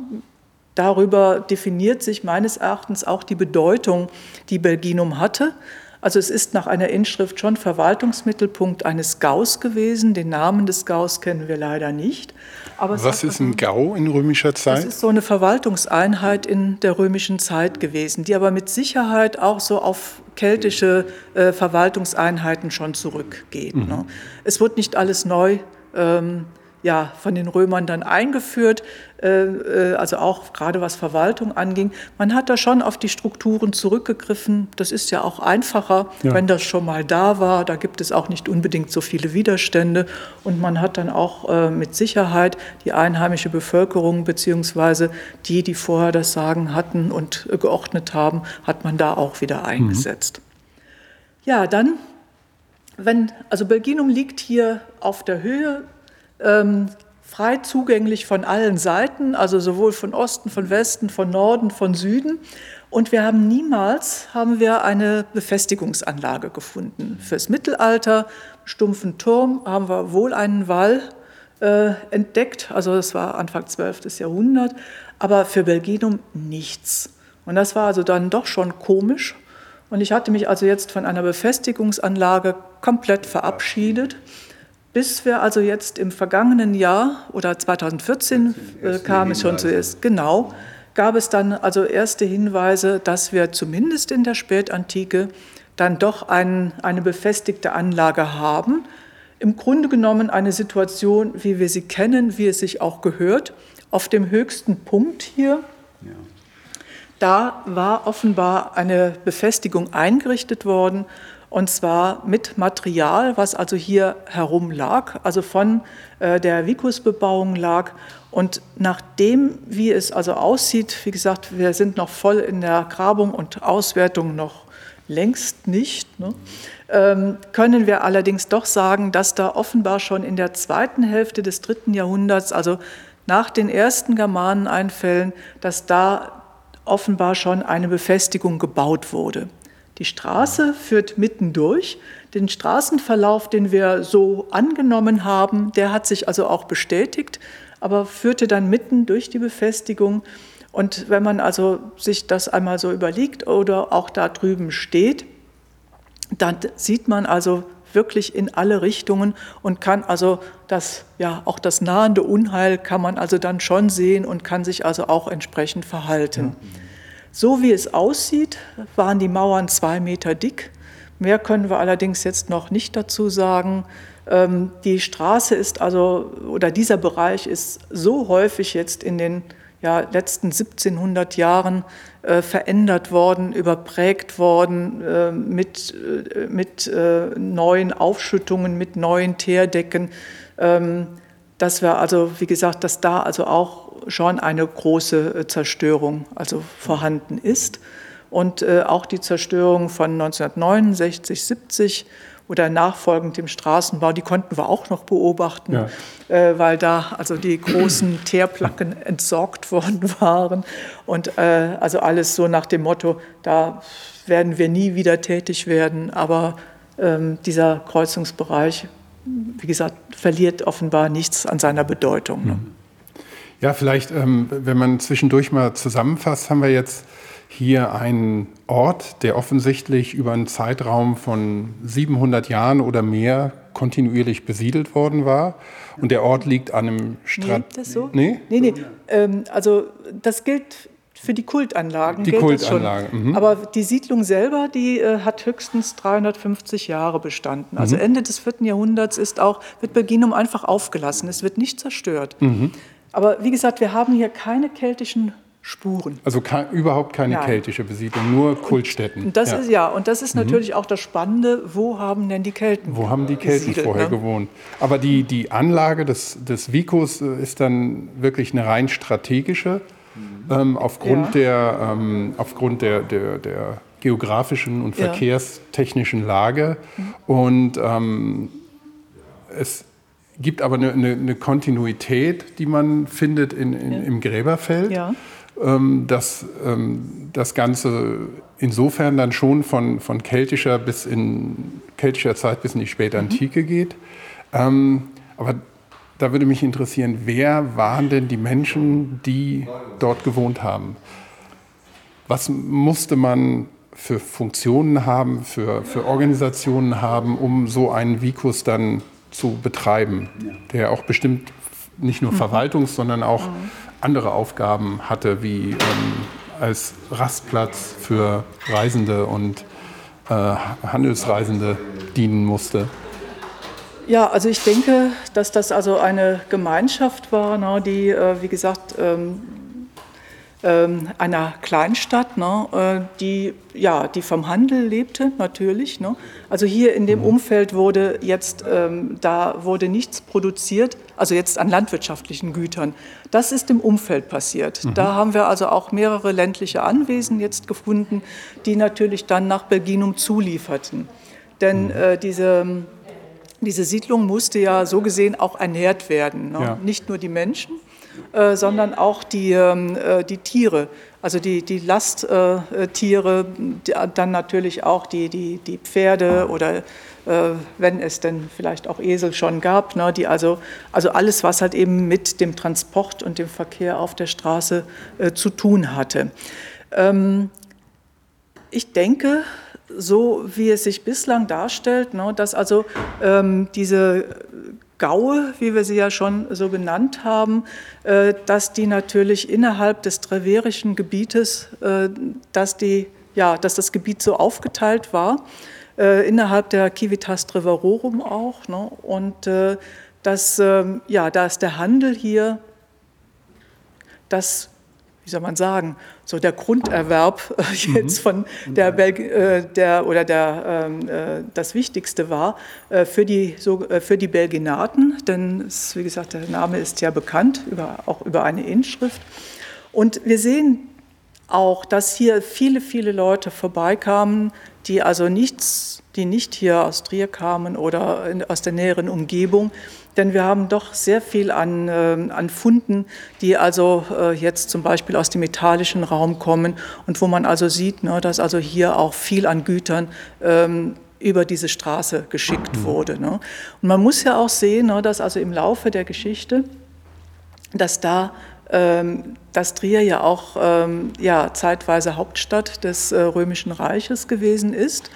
darüber definiert sich meines Erachtens auch die Bedeutung, die Belginum hatte. Also es ist nach einer Inschrift schon Verwaltungsmittelpunkt eines Gaus gewesen. Den Namen des Gaus kennen wir leider nicht. Was ist ein Gau in römischer Zeit? Das ist so eine Verwaltungseinheit in der römischen Zeit gewesen, die aber mit Sicherheit auch so auf keltische äh, Verwaltungseinheiten schon zurückgeht. Mhm. Ne? Es wird nicht alles neu ähm, ja, von den Römern dann eingeführt, äh, äh, also auch gerade was Verwaltung anging. Man hat da schon auf die Strukturen zurückgegriffen. Das ist ja auch einfacher, ja. wenn das schon mal da war. Da gibt es auch nicht unbedingt so viele Widerstände. Und man hat dann auch äh, mit Sicherheit die einheimische Bevölkerung beziehungsweise die, die vorher das Sagen hatten und geordnet haben, hat man da auch wieder eingesetzt. Mhm. Ja, dann, wenn, also Belginum liegt hier auf der Höhe ähm, frei zugänglich von allen Seiten, also sowohl von Osten, von Westen, von Norden, von Süden. Und wir haben niemals haben wir eine Befestigungsanlage gefunden. Fürs Mittelalter, stumpfen Turm, haben wir wohl einen Wall äh, entdeckt, also das war Anfang 12. Jahrhundert, aber für Belginum nichts. Und das war also dann doch schon komisch. Und ich hatte mich also jetzt von einer Befestigungsanlage komplett verabschiedet bis wir also jetzt im vergangenen Jahr oder 2014 äh, kam es schon zuerst, genau, gab es dann also erste Hinweise, dass wir zumindest in der Spätantike dann doch ein, eine befestigte Anlage haben. Im Grunde genommen eine Situation, wie wir sie kennen, wie es sich auch gehört, auf dem höchsten Punkt hier. Ja. Da war offenbar eine Befestigung eingerichtet worden und zwar mit Material, was also hier herum lag, also von äh, der Vikusbebauung lag. Und nachdem, wie es also aussieht, wie gesagt, wir sind noch voll in der Grabung und Auswertung noch längst nicht, ne, ähm, können wir allerdings doch sagen, dass da offenbar schon in der zweiten Hälfte des dritten Jahrhunderts, also nach den ersten Germaneneinfällen, dass da offenbar schon eine Befestigung gebaut wurde. Die Straße führt mitten durch. Den Straßenverlauf, den wir so angenommen haben, der hat sich also auch bestätigt, aber führte dann mitten durch die Befestigung. Und wenn man also sich das einmal so überlegt oder auch da drüben steht, dann sieht man also wirklich in alle Richtungen und kann also das, ja, auch das nahende Unheil kann man also dann schon sehen und kann sich also auch entsprechend verhalten. Ja. So wie es aussieht, waren die Mauern zwei Meter dick. Mehr können wir allerdings jetzt noch nicht dazu sagen. Ähm, die Straße ist also, oder dieser Bereich ist so häufig jetzt in den ja, letzten 1700 Jahren äh, verändert worden, überprägt worden äh, mit, äh, mit äh, neuen Aufschüttungen, mit neuen Teerdecken, ähm, dass wir also, wie gesagt, dass da also auch schon eine große äh, Zerstörung also vorhanden ist. Und äh, auch die Zerstörung von 1969, 70 oder nachfolgend dem Straßenbau, die konnten wir auch noch beobachten, ja. äh, weil da also die großen *clears throat* Teerplacken entsorgt worden *laughs* waren. Und äh, also alles so nach dem Motto, da werden wir nie wieder tätig werden, aber ähm, dieser Kreuzungsbereich, wie gesagt, verliert offenbar nichts an seiner Bedeutung. Ne? Mhm. Ja, vielleicht, ähm, wenn man zwischendurch mal zusammenfasst, haben wir jetzt hier einen Ort, der offensichtlich über einen Zeitraum von 700 Jahren oder mehr kontinuierlich besiedelt worden war. Und der Ort liegt an einem Strand. Nee, das so? Nee? Nee, nee. Ähm, also das gilt für die Kultanlagen. Die Kultanlagen. Mhm. Aber die Siedlung selber, die äh, hat höchstens 350 Jahre bestanden. Also mhm. Ende des 4. Jahrhunderts ist auch, wird Belginum einfach aufgelassen. Es wird nicht zerstört. Mhm. Aber wie gesagt, wir haben hier keine keltischen Spuren. Also kein, überhaupt keine Nein. keltische Besiedlung, nur Kultstätten. Und das ja. ist ja, und das ist mhm. natürlich auch das Spannende, wo haben denn die Kelten Wo haben die Kelten vorher ne? gewohnt? Aber die, die Anlage des, des Vicus äh, ist dann wirklich eine rein strategische ähm, aufgrund, ja. der, ähm, aufgrund der, der, der geografischen und verkehrstechnischen Lage. Und ähm, es gibt aber eine, eine, eine, Kontinuität, die man findet in, in, im Gräberfeld. Ja. Ähm, dass ähm, das Ganze insofern dann schon von, von keltischer bis in keltischer Zeit bis in die Spätantike mhm. geht. Ähm, aber da würde mich interessieren, wer waren denn die Menschen, die dort gewohnt haben? Was musste man für Funktionen haben, für, für Organisationen haben, um so einen Vikus dann zu betreiben, der auch bestimmt nicht nur mhm. Verwaltungs-, sondern auch mhm. andere Aufgaben hatte, wie ähm, als Rastplatz für Reisende und äh, Handelsreisende dienen musste. Ja, also ich denke, dass das also eine Gemeinschaft war, ne, die, äh, wie gesagt, ähm, ähm, einer Kleinstadt, ne, äh, die, ja, die vom Handel lebte, natürlich. Ne. Also hier in dem mhm. Umfeld wurde jetzt, ähm, da wurde nichts produziert, also jetzt an landwirtschaftlichen Gütern. Das ist im Umfeld passiert. Mhm. Da haben wir also auch mehrere ländliche Anwesen jetzt gefunden, die natürlich dann nach Belginum zulieferten. Denn mhm. äh, diese diese Siedlung musste ja so gesehen auch ernährt werden. Ne? Ja. Nicht nur die Menschen, äh, sondern auch die, ähm, äh, die Tiere, also die, die Lasttiere, die, dann natürlich auch die, die, die Pferde oder äh, wenn es denn vielleicht auch Esel schon gab, ne, die also, also alles, was halt eben mit dem Transport und dem Verkehr auf der Straße äh, zu tun hatte. Ähm, ich denke, so wie es sich bislang darstellt, ne, dass also ähm, diese Gaue, wie wir sie ja schon so genannt haben, äh, dass die natürlich innerhalb des treverischen Gebietes, äh, dass, die, ja, dass das Gebiet so aufgeteilt war, äh, innerhalb der Civitas Treverorum auch. Ne, und äh, dass, ähm, ja, da ist der Handel hier das wie soll man sagen, so der Grunderwerb äh, jetzt mhm. von der, Belg äh, der oder der ähm, äh, das Wichtigste war äh, für die so äh, für die Belginaten, denn es, wie gesagt der Name ist ja bekannt über auch über eine Inschrift und wir sehen auch, dass hier viele viele Leute vorbeikamen, die also nichts die nicht hier aus Trier kamen oder in, aus der näheren Umgebung, denn wir haben doch sehr viel an, äh, an Funden, die also äh, jetzt zum Beispiel aus dem metallischen Raum kommen und wo man also sieht, ne, dass also hier auch viel an Gütern ähm, über diese Straße geschickt mhm. wurde. Ne. Und man muss ja auch sehen, ne, dass also im Laufe der Geschichte, dass da ähm, dass Trier ja auch ähm, ja, zeitweise Hauptstadt des äh, Römischen Reiches gewesen ist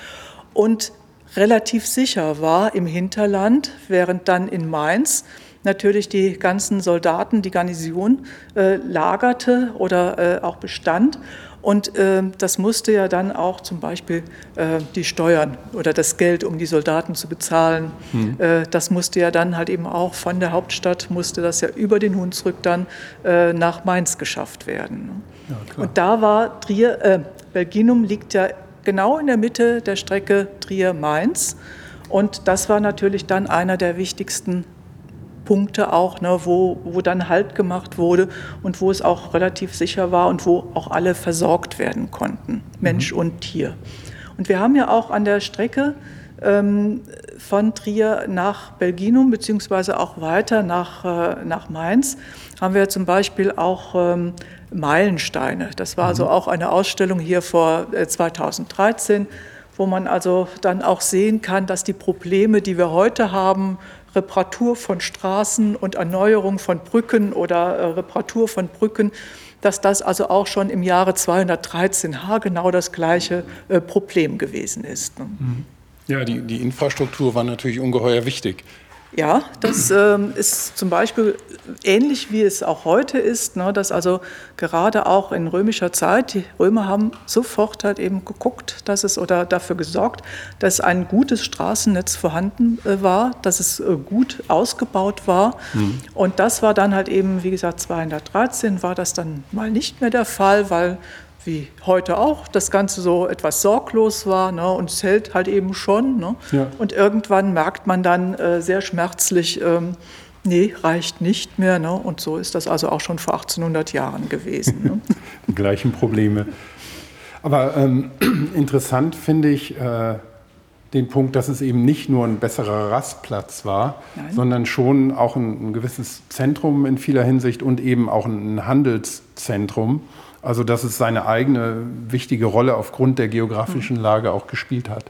und relativ sicher war im Hinterland, während dann in Mainz natürlich die ganzen Soldaten, die Garnison äh, lagerte oder äh, auch bestand. Und äh, das musste ja dann auch zum Beispiel äh, die Steuern oder das Geld, um die Soldaten zu bezahlen, hm. Äh, das musste ja dann halt eben auch von der Hauptstadt, musste das ja über den Hunsrück dann äh, nach Mainz geschafft werden. Ja, und da war Trier, Belginum liegt ja genau in der Mitte der Strecke Trier-Mainz. Und das war natürlich dann einer der wichtigsten Punkte auch, ne, wo, wo dann Halt gemacht wurde und wo es auch relativ sicher war und wo auch alle versorgt werden konnten, Mensch mhm. und Tier. Und wir haben ja auch an der Strecke ähm, von Trier nach Belginum beziehungsweise auch weiter nach, äh, nach Mainz haben wir zum Beispiel auch ähm, Meilensteine. Das war also mhm. auch eine Ausstellung hier vor 2013, äh, wo man also dann auch sehen kann, dass die Probleme, die wir heute haben, Reparatur von Straßen und Erneuerung von Brücken oder äh, Reparatur von Brücken, dass das also auch schon im Jahre 213 H genau das gleiche äh, Problem gewesen ist. Ne? Mhm. Ja, die, die Infrastruktur war natürlich ungeheuer wichtig. Ja, das ähm, ist zum Beispiel ähnlich wie es auch heute ist, ne, dass also gerade auch in römischer Zeit, die Römer haben sofort halt eben geguckt, dass es oder dafür gesorgt, dass ein gutes Straßennetz vorhanden äh, war, dass es äh, gut ausgebaut war. Mhm. Und das war dann halt eben, wie gesagt, 213 war das dann mal nicht mehr der Fall, weil wie heute auch, das Ganze so etwas sorglos war ne, und es hält halt eben schon. Ne? Ja. Und irgendwann merkt man dann äh, sehr schmerzlich, ähm, Nee, reicht nicht mehr. Ne? Und so ist das also auch schon vor 1800 Jahren gewesen. Ne? *laughs* Die gleichen Probleme. Aber ähm, *clears throat* interessant finde ich äh, den Punkt, dass es eben nicht nur ein besserer Rastplatz war, Nein. sondern schon auch ein, ein, gewisses Zentrum in vieler Hinsicht und eben auch ein Handelszentrum. Also dass es seine eigene wichtige Rolle aufgrund der geografischen hm. Lage auch gespielt hat.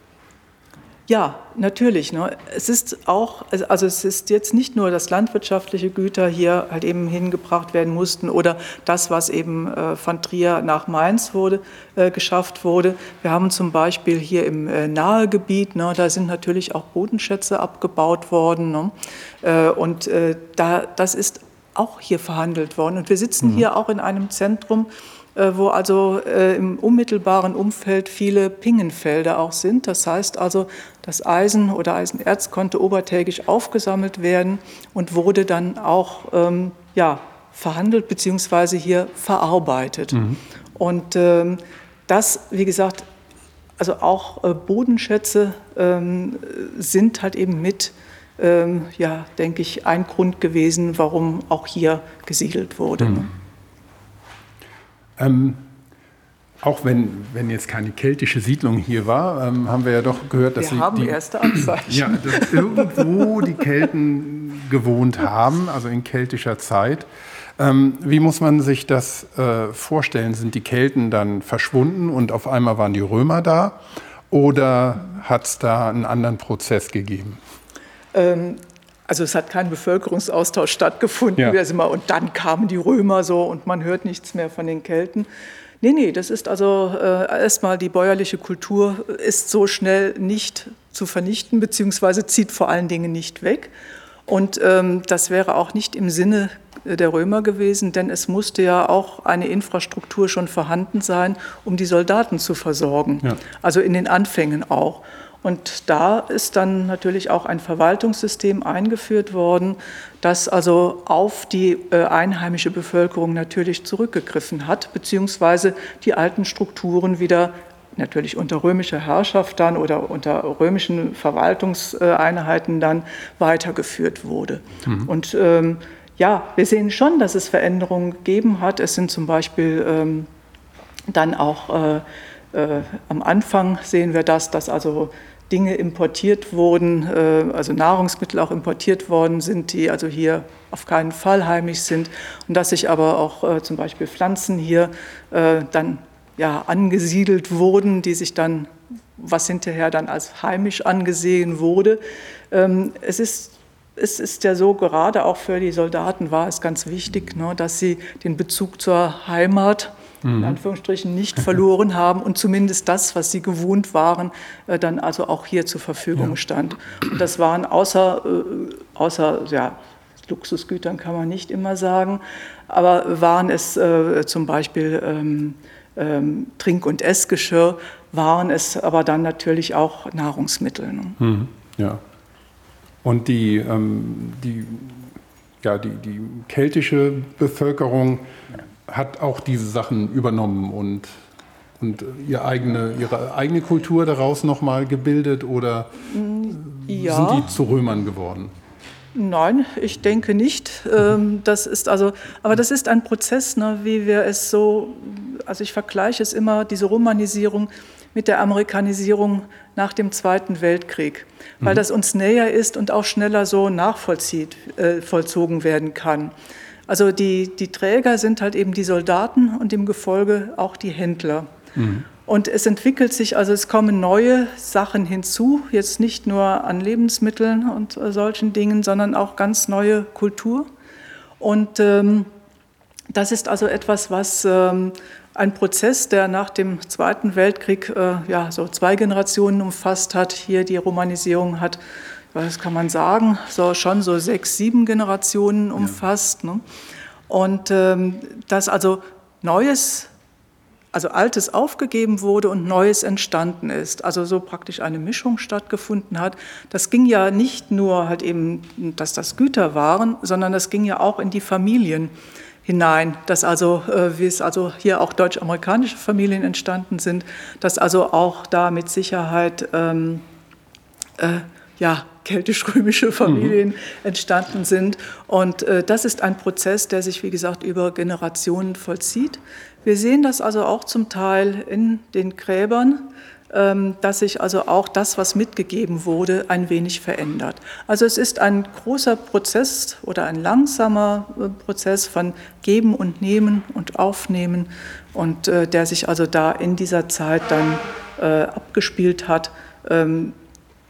Ja, natürlich. Ne? Es ist auch, also, also es ist jetzt nicht nur, dass landwirtschaftliche Güter hier halt eben hingebracht werden mussten oder das, was eben äh, von Trier nach Mainz wurde, äh, geschafft wurde. Wir haben zum Beispiel hier im äh, Nahegebiet, ne, da sind natürlich auch Bodenschätze abgebaut worden. Ne? Äh, und äh, da, das ist auch hier verhandelt worden. Und wir sitzen mhm. hier auch in einem Zentrum, wo also äh, im unmittelbaren Umfeld viele Pingenfelder auch sind. Das heißt also, das Eisen oder Eisenerz konnte obertägig aufgesammelt werden und wurde dann auch ähm, ja, verhandelt bzw. hier verarbeitet. Mhm. Und ähm, das, wie gesagt, also auch äh, Bodenschätze ähm, sind halt eben mit, ähm, ja, denke ich, ein Grund gewesen, warum auch hier gesiedelt wurde. Mhm. Ähm, auch wenn, wenn jetzt keine keltische Siedlung hier war, ähm, haben wir ja doch gehört, dass wir haben die, erste Anzeichen. Ja, dass irgendwo die Kelten gewohnt haben, also in keltischer Zeit. Ähm, wie muss man sich das äh, vorstellen? Sind die Kelten dann verschwunden und auf einmal waren die Römer da? Oder hat es da einen anderen Prozess gegeben? Ähm, also es hat kein Bevölkerungsaustausch stattgefunden. Ja. und dann kamen die Römer so und man hört nichts mehr von den Kelten. Nee, nee, das ist also äh, erstmal die bäuerliche Kultur ist so schnell nicht zu vernichten, beziehungsweise zieht vor allen Dingen nicht weg. Und ähm, das wäre auch nicht im Sinne der Römer gewesen, denn es musste ja auch eine Infrastruktur schon vorhanden sein, um die Soldaten zu versorgen. Ja. Also in den Anfängen auch. Und da ist dann natürlich auch ein Verwaltungssystem eingeführt worden, das also auf die äh, einheimische Bevölkerung natürlich zurückgegriffen hat, beziehungsweise die alten Strukturen wieder natürlich unter römischer Herrschaft dann oder unter römischen Verwaltungseinheiten dann weitergeführt wurde. Mhm. Und ähm, ja, wir sehen schon, dass es Veränderungen gegeben hat. Es sind zum Beispiel ähm, dann auch äh, äh, am Anfang sehen wir das, dass also Dinge importiert wurden, äh, also Nahrungsmittel auch importiert worden sind, die also hier auf keinen Fall heimisch sind und dass sich aber auch äh, zum Beispiel Pflanzen hier äh, dann ja angesiedelt wurden, die sich dann was hinterher dann als heimisch angesehen wurde. Ähm, es ist es ist ja so, gerade auch für die Soldaten war es ganz wichtig, ne, dass sie den Bezug zur Heimat in mhm. Anführungsstrichen nicht *laughs* verloren haben und zumindest das, was sie gewohnt waren, äh, dann also auch hier zur Verfügung stand. Und das waren außer, äh, außer ja, Luxusgütern kann man nicht immer sagen, aber waren es äh, zum Beispiel ähm, ähm, Trink- und Essgeschirr, waren es aber dann natürlich auch Nahrungsmittel. Ne? Mhm. Ja. Und die, ähm, die, ja, die, die keltische Bevölkerung hat auch diese Sachen übernommen und, und ihre, eigene, ihre eigene Kultur daraus nochmal gebildet oder ja. sind die zu Römern geworden? Nein, ich denke nicht. Ähm, das ist also, aber das ist ein Prozess, ne, wie wir es so, also ich vergleiche es immer, diese Romanisierung mit der Amerikanisierung nach dem Zweiten Weltkrieg, weil mhm. das uns näher ist und auch schneller so nachvollzieht, äh, werden kann. Also die, die Träger sind halt eben die Soldaten und im Gefolge auch die Händler. Mhm. Und es entwickelt sich, also es kommen neue Sachen hinzu, jetzt nicht nur an Lebensmitteln und äh, solchen Dingen, sondern auch ganz neue Kultur. Und ähm, das ist also etwas, was ähm, ein Prozess, der nach dem Zweiten Weltkrieg äh, ja, so zwei Generationen umfasst hat, hier die Romanisierung hat was kann man sagen, so schon so sechs, sieben Generationen umfasst. Ja. Ne? Und ähm, dass also Neues, also Altes aufgegeben wurde und Neues entstanden ist. Also so praktisch eine Mischung stattgefunden hat. Das ging ja nicht nur halt eben, dass das Güter waren, sondern das ging ja auch in die Familien hinein, dass also, äh, wie es also hier auch deutsch-amerikanische Familien entstanden sind, dass also auch da mit Sicherheit ähm, äh, ja, keltisch-römische Familien mhm. entstanden sind. Und äh, das ist ein Prozess, der sich, wie gesagt, über Generationen vollzieht. Wir sehen das also auch zum Teil in den Gräbern, ähm, dass sich also auch das, was mitgegeben wurde, ein wenig verändert. Also es ist ein großer Prozess oder ein langsamer äh, Prozess von Geben und Nehmen und Aufnehmen und äh, der sich also da in dieser Zeit dann äh, abgespielt hat. Ähm,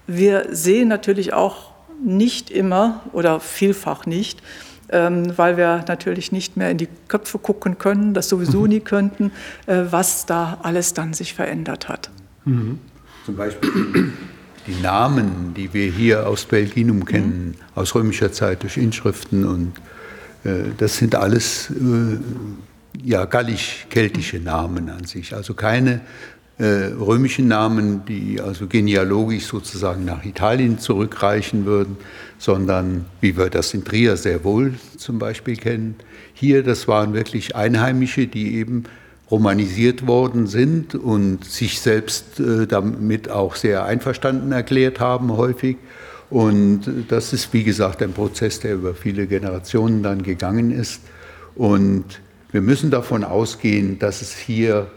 wir sehen natürlich auch nicht immer oder vielfach nicht, ähm, weil wir natürlich nicht mehr in die Köpfe gucken können, das sowieso mhm. nie könnten, äh, was da alles dann sich verändert hat. Mhm. Zum Beispiel die Namen, die wir hier aus Belginum mhm. kennen, mhm. aus römischer Zeit durch Inschriften und äh, das sind alles äh, ja, gallisch-keltische Namen an sich. Also keine römischen Namen, die also genealogisch sozusagen nach Italien zurückreichen würden, sondern wie wir das in Trier sehr wohl zum Beispiel kennen. Hier, das waren wirklich Einheimische, die eben romanisiert worden sind und sich selbst äh, damit auch sehr einverstanden erklärt haben häufig. Und das ist, wie gesagt, ein Prozess, der über viele Generationen dann gegangen ist. Und wir müssen davon ausgehen, dass es hier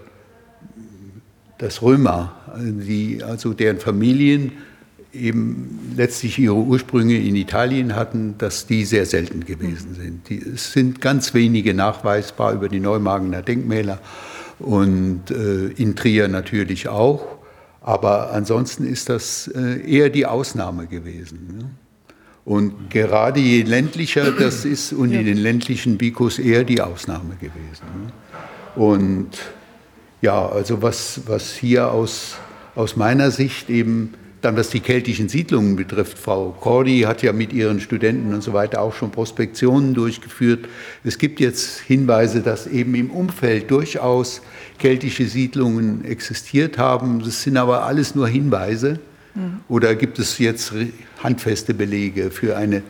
dass Römer, die, also deren Familien eben letztlich ihre Ursprünge in Italien hatten, dass die sehr selten gewesen sind. Die, es sind ganz wenige nachweisbar über die Neumagener Denkmäler und äh, in Trier natürlich auch. Aber ansonsten ist das äh, eher die Ausnahme gewesen. Ne? Und gerade je ländlicher das ist und in den ländlichen Bikos eher die Ausnahme gewesen. Ne? Und ja, also was, was hier aus, aus meiner Sicht eben dann was die keltischen Siedlungen betrifft, Frau Cordy hat ja mit ihren Studenten und so weiter auch schon Prospektionen durchgeführt. Es gibt jetzt Hinweise, dass eben im Umfeld durchaus keltische Siedlungen existiert haben. Das sind aber alles nur Hinweise. Mhm. Oder gibt es jetzt handfeste Belege für eine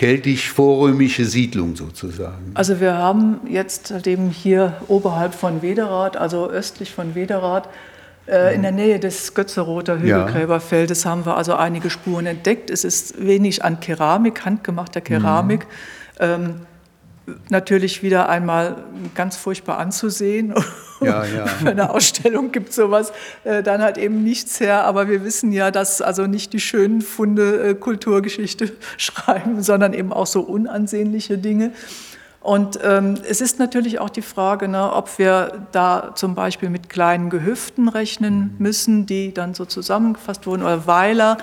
keltisch-vorrömische Siedlung sozusagen. Also wir haben jetzt eben hier oberhalb von Wederath, also östlich von Wederath, äh, in der Nähe des Götzeroter Hügelgräberfeldes haben wir also einige Spuren entdeckt. Es ist wenig an Keramik, handgemachter Keramik. Mhm. Ähm, natürlich wieder einmal ganz furchtbar anzusehen. Ja, *laughs* ja. Für eine Ausstellung gibt sowas äh, dann halt eben nichts her. Aber wir wissen ja, dass also nicht die schönen Funde äh, Kulturgeschichte *laughs* schreiben, sondern eben auch so unansehnliche Dinge. Und ähm, es ist natürlich auch die Frage, ne, ob wir da zum Beispiel mit kleinen Gehöften rechnen mhm. müssen, die dann so zusammengefasst wurden, oder Weiler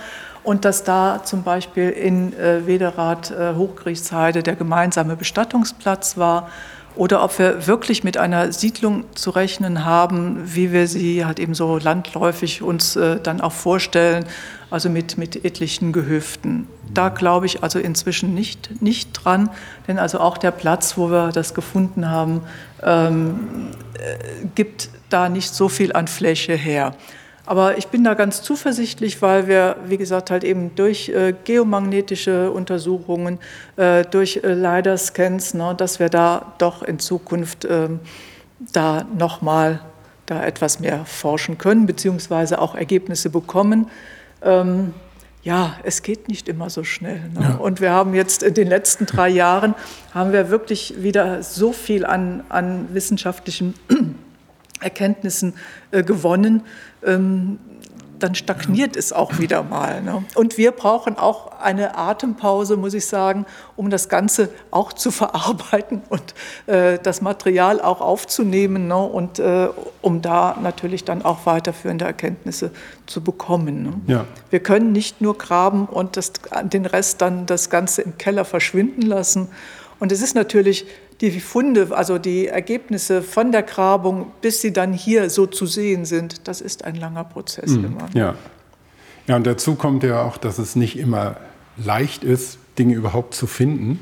und dass da zum Beispiel in äh, Wederath äh, Hochgerichtshheide der gemeinsame Bestattungsplatz war oder ob wir wirklich mit einer Siedlung zu rechnen haben, wie wir sie halt eben so landläufig uns äh, dann auch vorstellen, also mit, mit etlichen Gehöften. Da glaube ich also inzwischen nicht, nicht dran, denn also auch der Platz, wo wir das gefunden haben, ähm, äh, gibt da nicht so viel an Fläche her. Aber ich bin da ganz zuversichtlich, weil wir, wie gesagt, halt eben durch äh, geomagnetische Untersuchungen, äh, durch äh, LiDAR-Scans, ne, dass wir da doch in Zukunft ähm, da nochmal da etwas mehr forschen können, beziehungsweise auch Ergebnisse bekommen. Ähm, ja, es geht nicht immer so schnell. Ne? Ja. Und wir haben jetzt in den letzten drei Jahren, haben wir wirklich wieder so viel an, an wissenschaftlichen Erkenntnissen äh, gewonnen, ähm, dann stagniert es auch wieder mal. Ne? Und wir brauchen auch eine Atempause, muss ich sagen, um das Ganze auch zu *laughs* verarbeiten und äh, das Material auch aufzunehmen ne? und äh, um da natürlich dann auch weiterführende Erkenntnisse zu bekommen. Ne? Ja. Wir können nicht nur graben und das, den Rest dann das Ganze im Keller verschwinden lassen. Und es ist natürlich die Funde, also die Ergebnisse von der Grabung, bis sie dann hier so zu sehen sind, das ist ein langer Prozess mhm. immer. Ja. ja, und dazu kommt ja auch, dass es nicht immer leicht ist, Dinge überhaupt zu finden.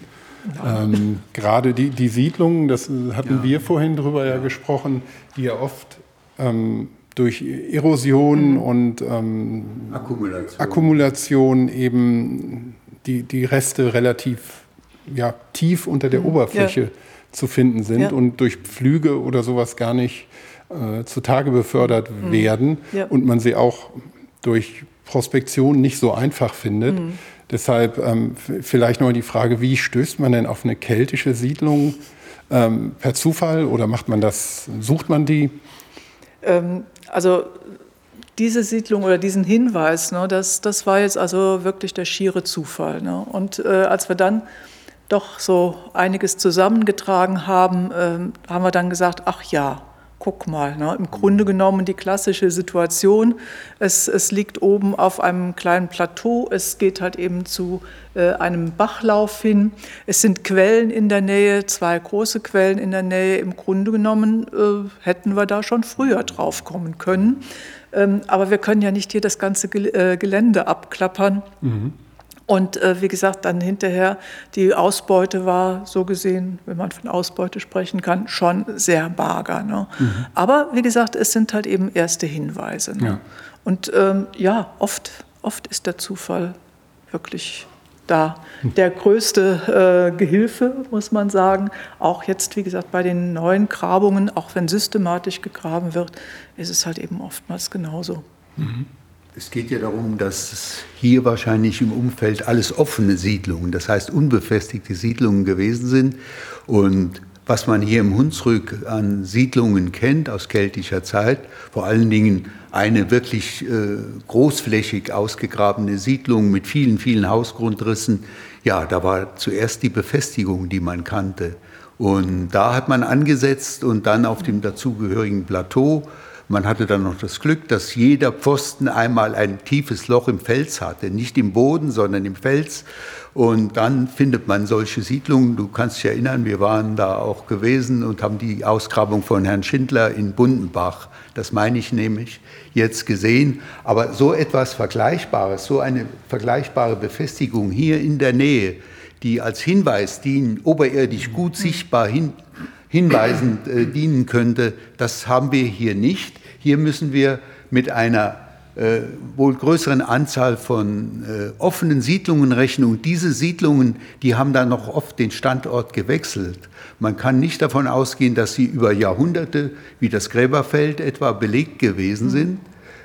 Ähm, gerade die, die Siedlungen, das hatten ja. wir vorhin drüber ja, ja gesprochen, die ja oft ähm, durch Erosion mhm. und ähm, Akkumulation. Akkumulation. eben die, die Reste relativ ja, tief unter der mhm. Oberfläche ja zu finden sind ja. und durch Pflüge oder sowas gar nicht äh, zutage befördert mhm. werden ja. und man sie auch durch Prospektion nicht so einfach findet. Mhm. Deshalb ähm, vielleicht nur die Frage, wie stößt man denn auf eine keltische Siedlung ähm, per Zufall oder macht man das, sucht man die? Ähm, also diese Siedlung oder diesen Hinweis, ne, das, das war jetzt also wirklich der schiere Zufall. Ne? Und äh, als wir dann doch so einiges zusammengetragen haben, äh, haben wir dann gesagt, ach ja, guck mal, ne? im Grunde genommen die klassische Situation. Es, es liegt oben auf einem kleinen Plateau, es geht halt eben zu äh, einem Bachlauf hin. Es sind Quellen in der Nähe, zwei große Quellen in der Nähe. Im Grunde genommen äh, hätten wir da schon früher drauf kommen können. Ähm, aber wir können ja nicht hier das ganze äh, Gelände abklappern. Mhm. Und äh, wie gesagt, dann hinterher die Ausbeute war so gesehen, wenn man von Ausbeute sprechen kann, schon sehr mager. Ne? Mhm. Aber wie gesagt, es sind halt eben erste Hinweise. Ne? Ja. Und ähm, ja, oft, oft ist der Zufall wirklich da der größte äh, Gehilfe, muss man sagen. Auch jetzt, wie gesagt, bei den neuen Grabungen, auch wenn systematisch gegraben wird, ist es halt eben oftmals genauso. Mhm. Es geht ja darum, dass hier wahrscheinlich im Umfeld alles offene Siedlungen, das heißt unbefestigte Siedlungen gewesen sind. Und was man hier im Hunsrück an Siedlungen kennt aus keltischer Zeit, vor allen Dingen eine wirklich äh, großflächig ausgegrabene Siedlung mit vielen, vielen Hausgrundrissen, ja, da war zuerst die Befestigung, die man kannte. Und da hat man angesetzt und dann auf dem dazugehörigen Plateau man hatte dann noch das Glück, dass jeder Pfosten einmal ein tiefes Loch im Fels hatte, nicht im Boden, sondern im Fels. Und dann findet man solche Siedlungen. Du kannst dich erinnern, wir waren da auch gewesen und haben die Ausgrabung von Herrn Schindler in Bundenbach, das meine ich nämlich, jetzt gesehen. Aber so etwas Vergleichbares, so eine vergleichbare Befestigung hier in der Nähe, die als Hinweis dienen, oberirdisch gut sichtbar hin, hinweisend äh, dienen könnte, das haben wir hier nicht. Hier müssen wir mit einer äh, wohl größeren Anzahl von äh, offenen Siedlungen rechnen. Und diese Siedlungen, die haben dann noch oft den Standort gewechselt. Man kann nicht davon ausgehen, dass sie über Jahrhunderte, wie das Gräberfeld etwa, belegt gewesen sind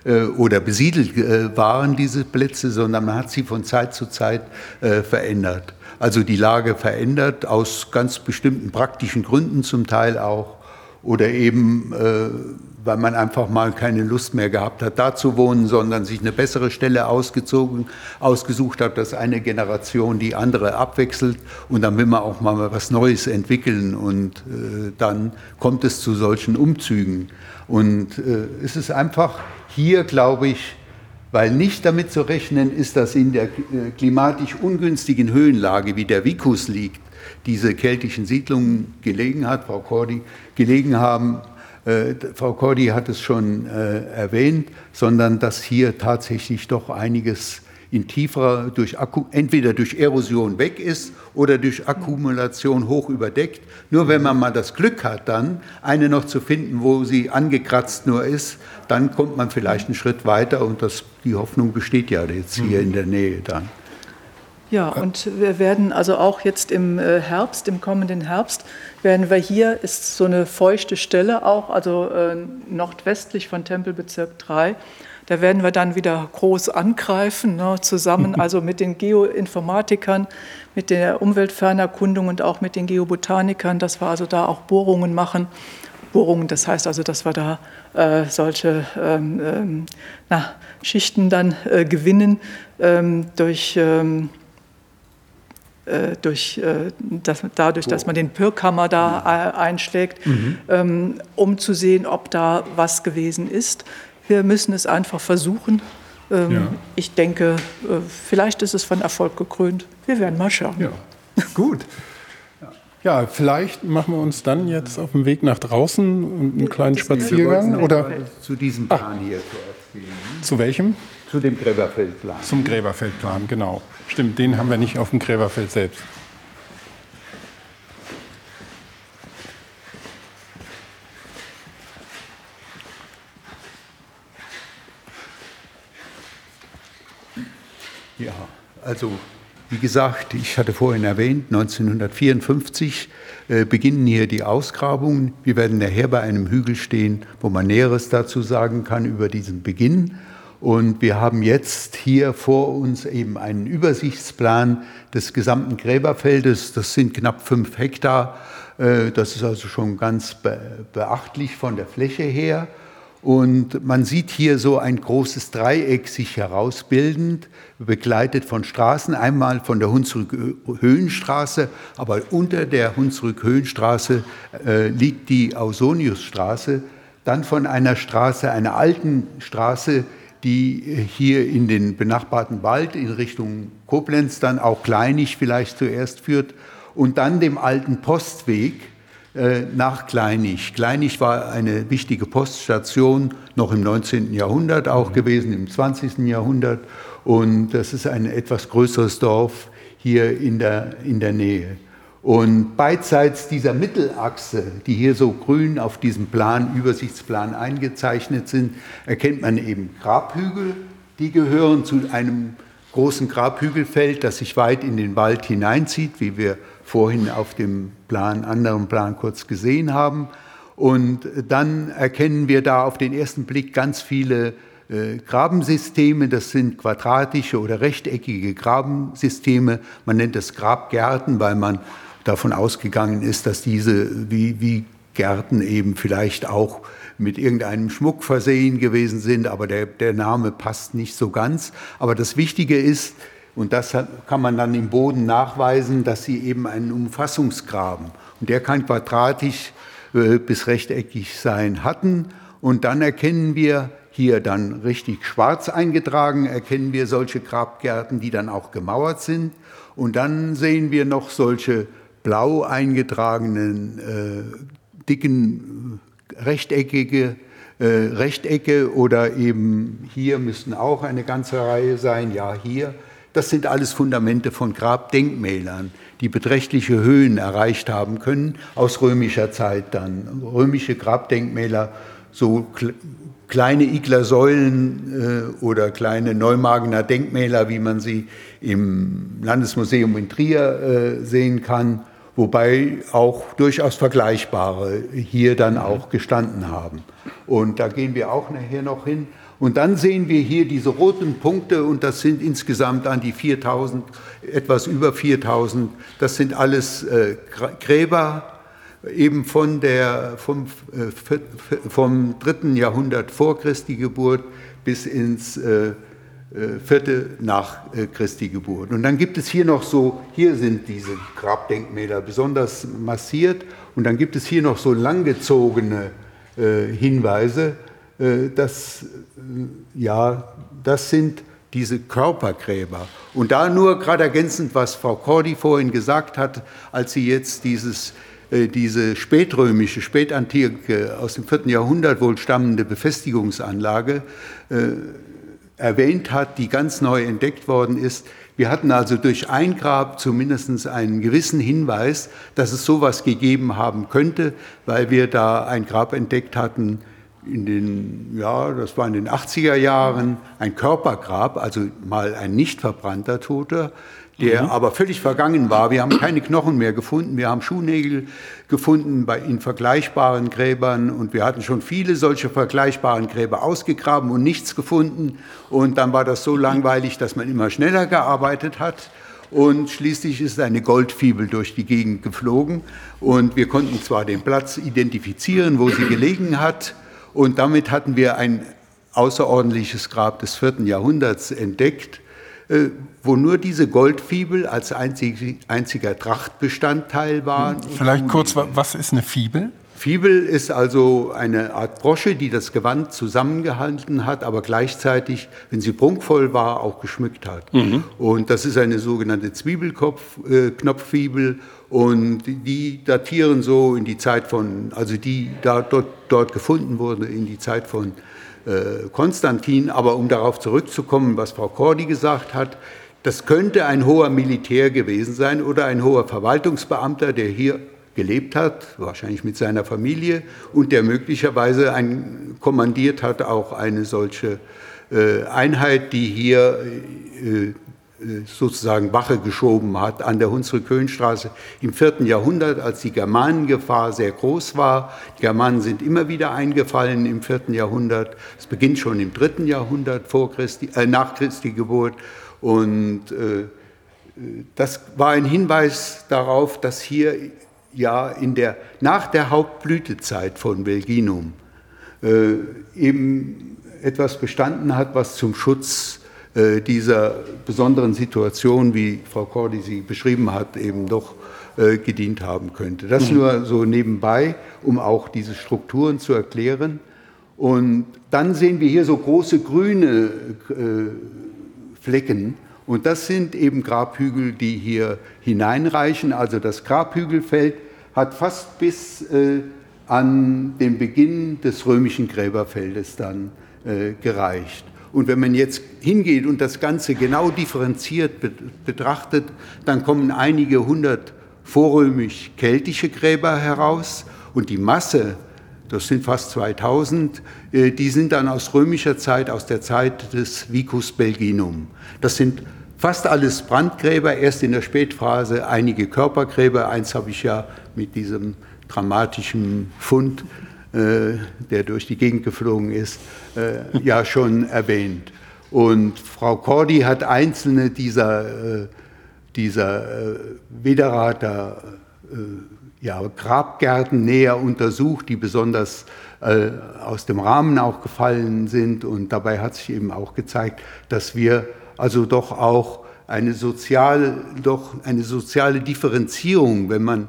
äh, oder besiedelt äh, waren, diese Plätze, sondern man hat sie von Zeit zu Zeit äh, verändert also die Lage verändert, aus ganz bestimmten praktischen Gründen zum Teil auch, oder eben, äh, weil man einfach mal keine Lust mehr gehabt hat, da zu wohnen, sondern sich eine bessere Stelle ausgezogen, ausgesucht hat, dass eine Generation die andere abwechselt. Und dann will man auch mal was Neues entwickeln. Und äh, dann kommt es zu solchen Umzügen. Und äh, es ist einfach hier, glaube ich, weil nicht damit zu rechnen ist, dass in der äh, klimatisch ungünstigen Höhenlage, wie der Vicus liegt, diese keltischen Siedlungen gelegen hat, Frau Cordi, gelegen haben. Äh, Frau Cordi hat es schon äh, erwähnt, sondern dass hier tatsächlich doch einiges in tieferer, durch entweder durch Erosion weg ist oder durch Akkumulation hoch überdeckt. Nur wenn man mal das Glück hat, dann eine noch zu finden, wo sie angekratzt nur ist, dann kommt man vielleicht einen Schritt weiter und das, die Hoffnung besteht ja jetzt hier in der Nähe dann. Ja, und wir werden also auch jetzt im äh, Herbst, im kommenden Herbst, werden wir hier, ist so eine feuchte Stelle auch, also äh, nordwestlich von Tempelbezirk 3, da werden wir dann wieder groß angreifen, ne, zusammen *laughs* also mit den Geoinformatikern, mit der Umweltfernerkundung und auch mit den Geobotanikern, dass wir also da auch Bohrungen machen. Bohrungen, das heißt also, dass wir da äh, solche ähm, ähm, na, Schichten dann äh, gewinnen ähm, durch ähm, äh, durch, äh, das, dadurch, dass man den Pirkhammer da äh, einschlägt, mhm. Ähm, um zu sehen, ob da was gewesen ist. Wir müssen es einfach versuchen. Ähm, ja. Ich denke, äh, vielleicht ist es von Erfolg gekrönt. Wir werden mal schauen. Ja, *laughs* gut. Ja, vielleicht machen wir uns dann jetzt auf dem Weg nach draußen einen kleinen Spaziergang oder zu diesem ah. Plan ah, hier gehen. Zu welchem? Zu dem Gräberfeldplan. Zum Gräberfeldplan, genau. Stimmt, den haben wir nicht auf dem Gräberfeld selbst. Ja, also wie gesagt, ich hatte vorhin erwähnt, 1954 äh, beginnen hier die Ausgrabungen. Wir werden nachher bei einem Hügel stehen, wo man Näheres dazu sagen kann über diesen Beginn. Und wir haben jetzt hier vor uns eben einen Übersichtsplan des gesamten Gräberfeldes. Das sind knapp fünf Hektar. Äh, das ist also schon ganz beachtlich von der Fläche her. Und man sieht hier so ein großes Dreieck sich herausbildend, begleitet von Straßen. Einmal von der Hunsrück-Höhenstraße, aber unter der Hunsrück-Höhenstraße äh, liegt die Ausoniusstraße. Dann von einer Straße, einer alten Straße, die hier in den benachbarten Wald in Richtung Koblenz dann auch Kleinig vielleicht zuerst führt und dann dem alten Postweg nach Kleinig. Kleinig war eine wichtige Poststation, noch im 19. Jahrhundert auch gewesen, im 20. Jahrhundert. Und das ist ein etwas größeres Dorf hier in der, in der Nähe. Und beidseits dieser Mittelachse, die hier so grün auf diesem Plan, Übersichtsplan eingezeichnet sind, erkennt man eben Grabhügel, die gehören zu einem großen Grabhügelfeld, das sich weit in den Wald hineinzieht, wie wir vorhin auf dem Plan, anderen Plan kurz gesehen haben. Und dann erkennen wir da auf den ersten Blick ganz viele äh, Grabensysteme, das sind quadratische oder rechteckige Grabensysteme. Man nennt das Grabgärten, weil man davon ausgegangen ist, dass diese wie, wie Gärten eben vielleicht auch mit irgendeinem Schmuck versehen gewesen sind, aber der, der Name passt nicht so ganz. Aber das Wichtige ist, und das kann man dann im Boden nachweisen, dass sie eben einen Umfassungsgraben, und der kann quadratisch äh, bis rechteckig sein, hatten. Und dann erkennen wir hier dann richtig schwarz eingetragen, erkennen wir solche Grabgärten, die dann auch gemauert sind. Und dann sehen wir noch solche blau eingetragenen, äh, dicken, äh, rechteckige äh, Rechtecke oder eben hier müssten auch eine ganze Reihe sein, ja hier. Das sind alles Fundamente von Grabdenkmälern, die beträchtliche Höhen erreicht haben können, aus römischer Zeit dann. Römische Grabdenkmäler, so kleine Igler-Säulen äh, oder kleine Neumagener Denkmäler, wie man sie im Landesmuseum in Trier äh, sehen kann, wobei auch durchaus vergleichbare hier dann auch gestanden haben. Und da gehen wir auch nachher noch hin. Und dann sehen wir hier diese roten Punkte und das sind insgesamt an die 4000, etwas über 4000. Das sind alles äh, Gräber, eben von der, vom, äh, vom dritten Jahrhundert vor Christi Geburt bis ins äh, äh, vierte nach äh, Christi Geburt. Und dann gibt es hier noch so, hier sind diese Grabdenkmäler besonders massiert und dann gibt es hier noch so langgezogene äh, Hinweise, dass, ja, das sind diese Körpergräber. Und da nur gerade ergänzend, was Frau Cordi vorhin gesagt hat, als sie jetzt dieses, diese spätrömische, spätantike, aus dem vierten Jahrhundert wohl stammende Befestigungsanlage erwähnt hat, die ganz neu entdeckt worden ist. Wir hatten also durch ein Grab zumindest einen gewissen Hinweis, dass es sowas gegeben haben könnte, weil wir da ein Grab entdeckt hatten in den, ja, das war in den 80er Jahren, ein Körpergrab, also mal ein nicht verbrannter Toter, der mhm. aber völlig vergangen war. Wir haben keine Knochen mehr gefunden, wir haben Schuhnägel gefunden bei, in vergleichbaren Gräbern und wir hatten schon viele solche vergleichbaren Gräber ausgegraben und nichts gefunden. Und dann war das so langweilig, dass man immer schneller gearbeitet hat. Und schließlich ist eine Goldfibel durch die Gegend geflogen und wir konnten zwar den Platz identifizieren, wo sie gelegen hat, und damit hatten wir ein außerordentliches Grab des vierten Jahrhunderts entdeckt äh, wo nur diese Goldfibel als einzig, einziger Trachtbestandteil war. Vielleicht kurz, was ist eine Fibel? Fibel ist also eine Art Brosche, die das Gewand zusammengehalten hat, aber gleichzeitig, wenn sie war, auch geschmückt hat. Mhm. Und das ist eine sogenannte Zwiebelknopffibel äh, und die datieren so in die Zeit von, also die da dort, dort gefunden wurde, in die Zeit von äh, Konstantin. Aber um darauf zurückzukommen, was Frau Cordi gesagt hat, das könnte ein hoher Militär gewesen sein oder ein hoher Verwaltungsbeamter, der hier gelebt hat, wahrscheinlich mit seiner Familie und der möglicherweise ein, kommandiert hat auch eine solche äh, Einheit, die hier äh, äh, sozusagen Wache geschoben hat an der Hunsrück-Höhenstraße im vierten Jahrhundert, als die Germanengefahr sehr groß war. Die Germanen sind immer wieder eingefallen im vierten Jahrhundert. Es beginnt schon im dritten Jahrhundert vor Christi, äh, nach Christi Geburt. Und äh, das war ein Hinweis darauf, dass hier ja in der, nach der Hauptblütezeit von Belginum äh, eben etwas bestanden hat, was zum Schutz äh, dieser besonderen Situation, wie Frau Cordy sie beschrieben hat, eben doch äh, gedient haben könnte. Das mhm. nur so nebenbei, um auch diese Strukturen zu erklären. Und dann sehen wir hier so große grüne äh, Flecken. Und das sind eben Grabhügel, die hier hineinreichen. Also das Grabhügelfeld hat fast bis äh, an den Beginn des römischen Gräberfeldes dann äh, gereicht. Und wenn man jetzt hingeht und das Ganze genau differenziert betrachtet, dann kommen einige hundert vorrömisch-keltische Gräber heraus und die Masse, das sind fast 2000, äh, die sind dann aus römischer Zeit, aus der Zeit des Vicus Belginum. Das sind fast alles Brandgräber, erst in der Spätphase einige Körpergräber. Eins habe ich ja mit diesem dramatischen Fund äh, der durch die Gegend geflogen ist, äh, ja schon *laughs* erwähnt. Und Frau Cordy hat einzelne dieser, äh, dieser Wederater ja, Grabgärten näher untersucht, die besonders aus dem Rahmen auch gefallen sind. Und dabei hat sich eben auch gezeigt, dass wir also doch auch eine soziale, doch eine soziale Differenzierung, wenn man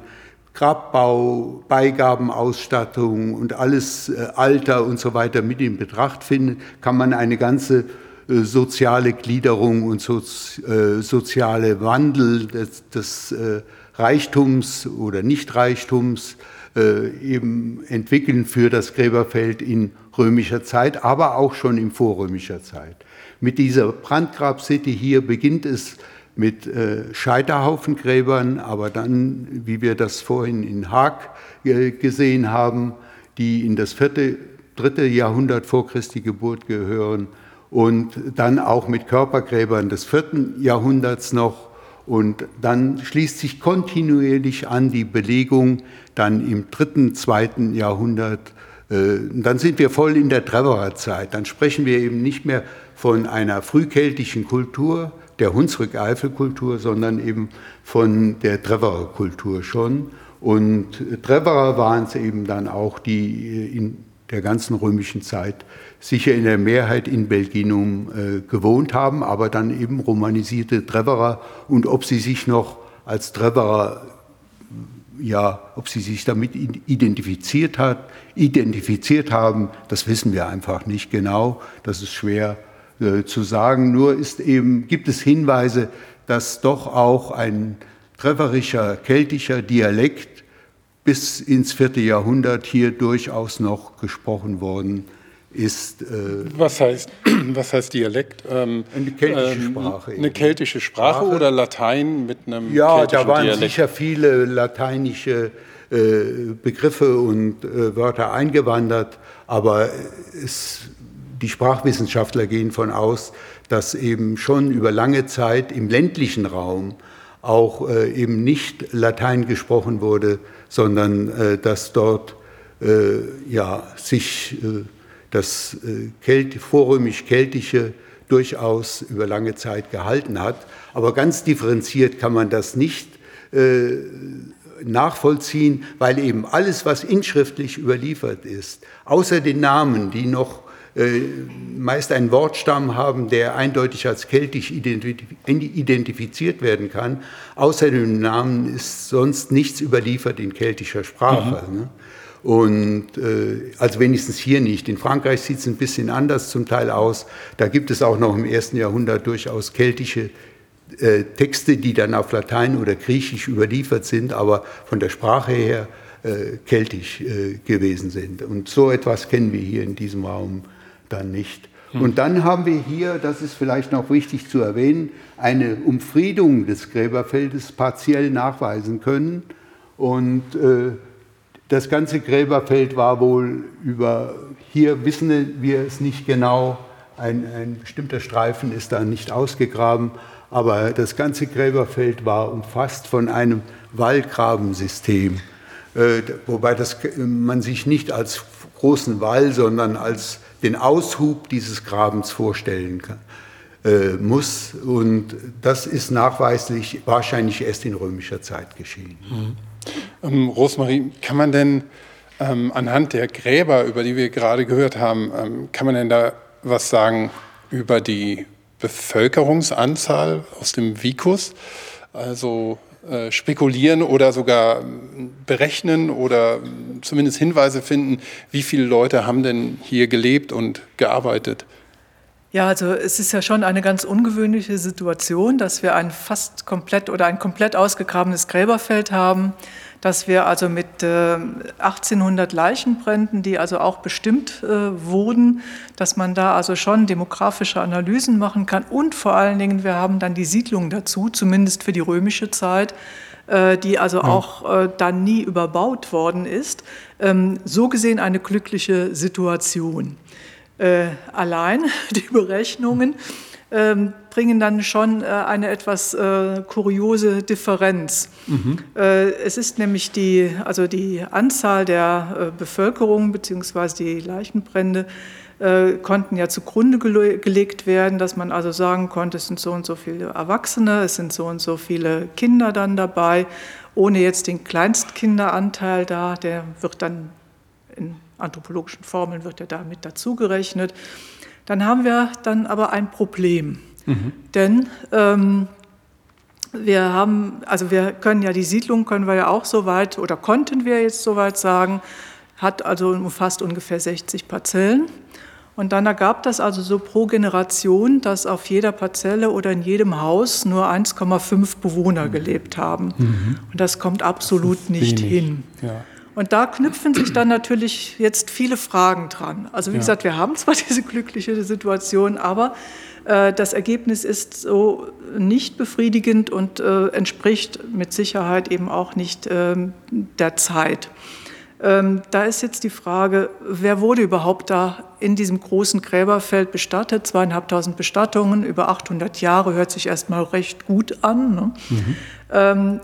Grabbau, Beigabenausstattung und alles äh, Alter und so weiter mit in Betracht finden, kann man eine ganze äh, soziale Gliederung und so, äh, soziale Wandel des, des äh, Reichtums oder Nichtreichtums äh, eben entwickeln für das Gräberfeld in römischer Zeit, aber auch schon in vorrömischer Zeit. Mit dieser Brandgrabsitte hier beginnt es mit äh, Scheiterhaufengräbern, aber dann, wie wir das vorhin in Haag äh, gesehen haben, die in das vierte, dritte Jahrhundert vor Christi Geburt gehören und dann auch mit Körpergräbern des vierten Jahrhunderts noch und dann schließt sich kontinuierlich an die Belegung dann im dritten, zweiten Jahrhundert. Äh, dann sind wir voll in der Treverer Zeit. Dann sprechen wir eben nicht mehr von einer frühkeltischen Kultur, der Hunsrück-Eifel-Kultur, sondern eben von der Treverer Kultur schon. Und Treverer waren es eben dann auch, die in der ganzen römischen Zeit sicher in der Mehrheit in Belginum äh, gewohnt haben, aber dann eben romanisierte Treverer. Und ob sie sich noch als Treverer, ja, ob sie sich damit identifiziert hat, identifiziert haben, das wissen wir einfach nicht genau. Das ist schwer äh, zu sagen. Nur ist eben, gibt es Hinweise, dass doch auch ein trefferischer keltischer Dialekt bis ins vierte Jahrhundert hier durchaus noch gesprochen worden ist. Äh, was, heißt, *clears throat* was heißt Dialekt? Ähm, eine keltische ähm, Sprache. Eine keltische Sprache, Sprache, oder Latein mit einem ja, keltischen Dialekt? Ja, da waren Dialekt. sicher viele lateinische äh, Begriffe und äh, Wörter eingewandert, aber es die Sprachwissenschaftler gehen von aus, dass eben schon über lange Zeit im ländlichen Raum auch äh, eben nicht Latein gesprochen wurde, sondern äh, dass dort äh, ja, sich das äh, Kelt, vorrömisch-keltische durchaus über lange Zeit gehalten hat. Aber ganz differenziert kann man das nicht äh, nachvollziehen, weil eben alles, was inschriftlich überliefert ist, außer den Namen, die noch äh, meist einen Wortstamm haben, der eindeutig als keltisch identifiziert werden kann. Außer dem Namen ist sonst nichts überliefert in keltischer Sprache. Mhm. Ne? Und äh, also wenigstens hier nicht. In Frankreich sieht es ein bisschen anders zum Teil aus. Da gibt es auch noch im ersten Jahrhundert durchaus keltische äh, Texte, die dann auf Latein oder Griechisch überliefert sind, aber von der Sprache her äh, keltisch äh, gewesen sind. Und so etwas kennen wir hier in diesem Raum dann nicht. Hm. Und dann haben wir hier, das ist vielleicht noch wichtig zu erwähnen, eine Umfriedung des Gräberfeldes partiell nachweisen können. Und äh, das ganze Gräberfeld war wohl über, hier wissen wir es nicht genau, ein, ein bestimmter Streifen ist da nicht ausgegraben, aber das ganze Gräberfeld war umfasst von einem Wallgrabensystem, äh, wobei das, man sich nicht als großen Wall, sondern als den Aushub dieses Grabens vorstellen kann, äh, muss. Und das ist nachweislich wahrscheinlich erst in römischer Zeit geschehen. Mhm. Ähm, Rosmarie, kann man denn ähm, anhand der Gräber, über die wir gerade gehört haben, ähm, kann man denn da was sagen über die Bevölkerungsanzahl aus dem Vicus? Also äh, spekulieren oder sogar ähm, berechnen oder ähm, zumindest Hinweise finden, wie viele Leute haben denn hier gelebt und gearbeitet? Ja, also es ist ja schon eine ganz ungewöhnliche Situation, dass wir ein fast komplett oder ein komplett ausgegrabenes Gräberfeld haben, dass wir also mit äh, 1800 Leichenbränden, die also auch bestimmt äh, wurden, dass man da also schon demografische Analysen machen kann und vor allen Dingen wir haben dann die Siedlung dazu, zumindest für die römische Zeit, äh, die also ja. auch äh, dann nie überbaut worden ist. Ähm, so gesehen eine glückliche Situation äh, allein. *laughs* Die Berechnungen ähm, bringen dann schon äh, eine etwas äh, kuriose Differenz. Mhm. Äh, es ist nämlich die, also die Anzahl der äh, Bevölkerung bzw. die Leichenbrände äh, konnten ja zugrunde gelegt werden, dass man also sagen konnte, es sind so und so viele Erwachsene, es sind so und so viele Kinder dann dabei, ohne jetzt den Kleinstkinderanteil da, der wird dann in anthropologischen Formeln wird er da mit dazugerechnet. Dann haben wir dann aber ein Problem. Mhm. Denn ähm, wir haben, also wir können ja die Siedlung können wir ja auch so weit oder konnten wir jetzt so weit sagen, hat also umfasst ungefähr 60 Parzellen. Und dann ergab das also so pro Generation, dass auf jeder Parzelle oder in jedem Haus nur 1,5 Bewohner mhm. gelebt haben. Mhm. Und das kommt absolut das nicht wenig. hin. Ja. Und da knüpfen sich dann natürlich jetzt viele Fragen dran. Also wie ja. gesagt, wir haben zwar *laughs* diese glückliche Situation, aber äh, das Ergebnis ist so nicht befriedigend und äh, entspricht mit Sicherheit eben auch nicht äh, der Zeit. Ähm, da ist jetzt die Frage, wer wurde überhaupt da in diesem großen Gräberfeld bestattet? Zweieinhalbtausend Bestattungen über 800 Jahre hört sich erstmal recht gut an. Ne? Mhm. Ähm,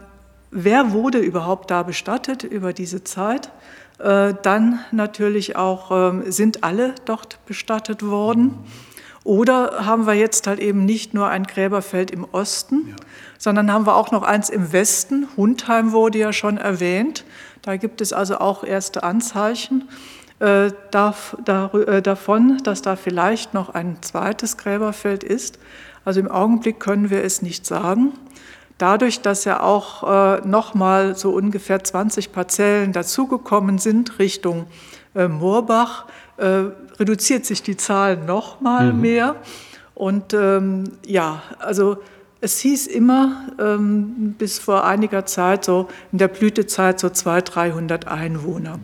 wer wurde überhaupt da bestattet über diese Zeit. Äh, dann natürlich auch, ähm, sind alle dort bestattet worden? Oder haben wir jetzt halt eben nicht nur ein Gräberfeld im Osten, ja. sondern haben wir auch noch eins im Westen. Hundheim wurde ja schon erwähnt. Da gibt es also auch erste Anzeichen äh, äh, davon, dass da vielleicht noch ein zweites Gräberfeld ist. Also im Augenblick können wir es nicht sagen. Dadurch, dass ja auch äh, nochmal so ungefähr 20 Parzellen dazugekommen sind Richtung äh, Moorbach, äh, reduziert sich die Zahl nochmal mhm. mehr. Und ähm, ja, also es hieß immer ähm, bis vor einiger Zeit, so in der Blütezeit, so 200, 300 Einwohner.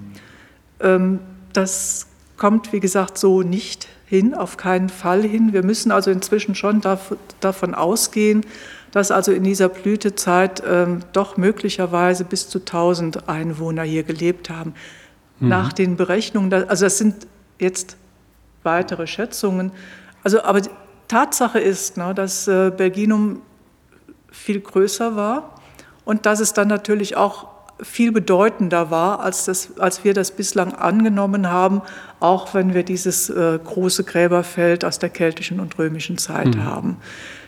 Ähm, das kommt, wie gesagt, so nicht hin, auf keinen Fall hin. Wir müssen also inzwischen schon davon ausgehen, dass also in dieser Blütezeit ähm, doch möglicherweise bis zu 1000 Einwohner hier gelebt haben. Mhm. Nach den Berechnungen, also das sind jetzt weitere Schätzungen. Also, aber Tatsache ist, ne, dass äh, Belginum viel größer war und dass es dann natürlich auch viel bedeutender war, als, das, als wir das bislang angenommen haben, auch wenn wir dieses äh, große Gräberfeld aus der keltischen und römischen Zeit mhm. haben.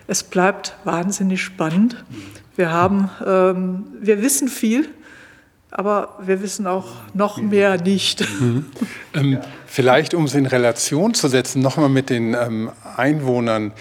Es bleibt wahnsinnig spannend. Wir haben, ähm, wir wissen viel, aber wir wissen auch noch mehr nicht. Mhm. Ähm, vielleicht, um es in Relation zu setzen, nochmal mit den ähm, Einwohnern.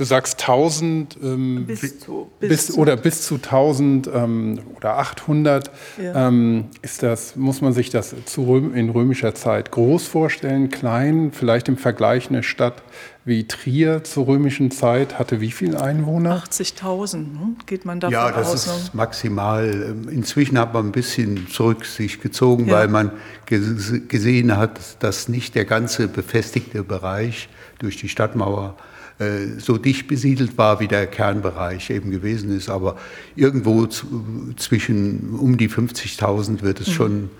Du sagst 1000 ähm, bis zu, bis bis, oder bis zu 1000 ähm, oder 800. Ja. Ähm, ist das, muss man sich das zu Röm, in römischer Zeit groß vorstellen, klein? Vielleicht im Vergleich eine Stadt wie Trier zur römischen Zeit hatte wie viele Einwohner? 80.000 ne? geht man davon aus. Ja, das aus, ist ne? maximal. Inzwischen hat man ein bisschen zurück sich gezogen, ja. weil man gesehen hat, dass nicht der ganze befestigte Bereich durch die Stadtmauer äh, so dicht besiedelt war, wie der Kernbereich eben gewesen ist. Aber irgendwo zwischen um die 50.000 wird es mhm. schon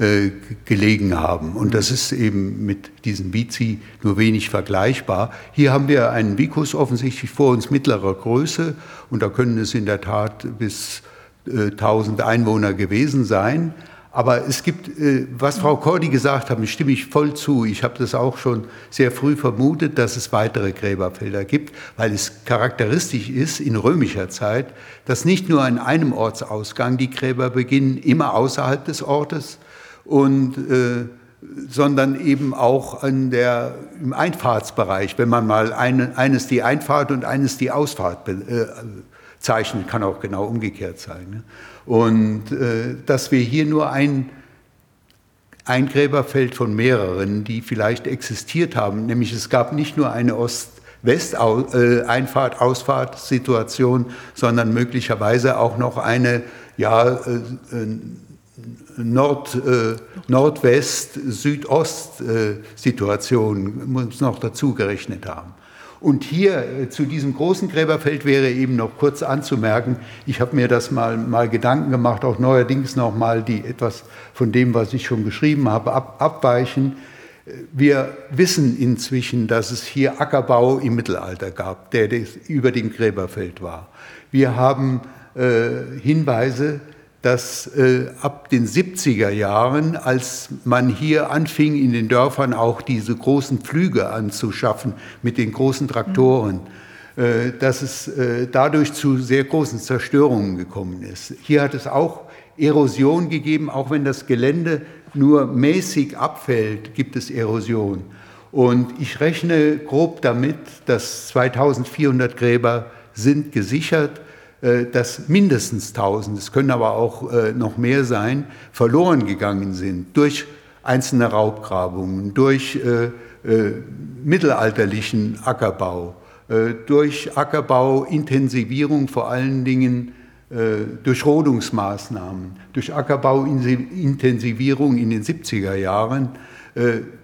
äh, gelegen haben. Und das ist eben mit diesem Vici nur wenig vergleichbar. Hier haben wir einen Vicus offensichtlich vor uns mittlerer Größe und da können es in der Tat bis äh, 1000 Einwohner gewesen sein. Aber es gibt, äh, was Frau Cordi gesagt hat, stimme ich voll zu. Ich habe das auch schon sehr früh vermutet, dass es weitere Gräberfelder gibt, weil es charakteristisch ist in römischer Zeit, dass nicht nur an einem Ortsausgang die Gräber beginnen, immer außerhalb des Ortes, und, äh, sondern eben auch an der, im Einfahrtsbereich, wenn man mal eine, eines die Einfahrt und eines die Ausfahrt äh, zeichnet, kann auch genau umgekehrt sein. Ne? Und äh, dass wir hier nur ein, ein Gräberfeld von mehreren, die vielleicht existiert haben, nämlich es gab nicht nur eine Ost- West-Einfahrt, Ausfahrt-Situation, sondern möglicherweise auch noch eine ja, äh, äh, Nord, äh, Nordwest, Südost-Situation äh, muss noch dazu gerechnet haben. Und hier äh, zu diesem großen Gräberfeld wäre eben noch kurz anzumerken, ich habe mir das mal, mal Gedanken gemacht, auch neuerdings noch mal die etwas von dem, was ich schon geschrieben habe, ab, abweichen. Wir wissen inzwischen, dass es hier Ackerbau im Mittelalter gab, der über dem Gräberfeld war. Wir haben äh, Hinweise, dass äh, ab den 70er Jahren, als man hier anfing, in den Dörfern auch diese großen Pflüge anzuschaffen mit den großen Traktoren, mhm. äh, dass es äh, dadurch zu sehr großen Zerstörungen gekommen ist. Hier hat es auch Erosion gegeben, auch wenn das Gelände nur mäßig abfällt, gibt es Erosion. Und ich rechne grob damit, dass 2400 Gräber sind gesichert dass mindestens 1000, es können aber auch äh, noch mehr sein, verloren gegangen sind durch einzelne Raubgrabungen, durch äh, mittelalterlichen Ackerbau, durch Ackerbauintensivierung vor allen Dingen durch Rodungsmaßnahmen, durch Ackerbauintensivierung in den 70er Jahren.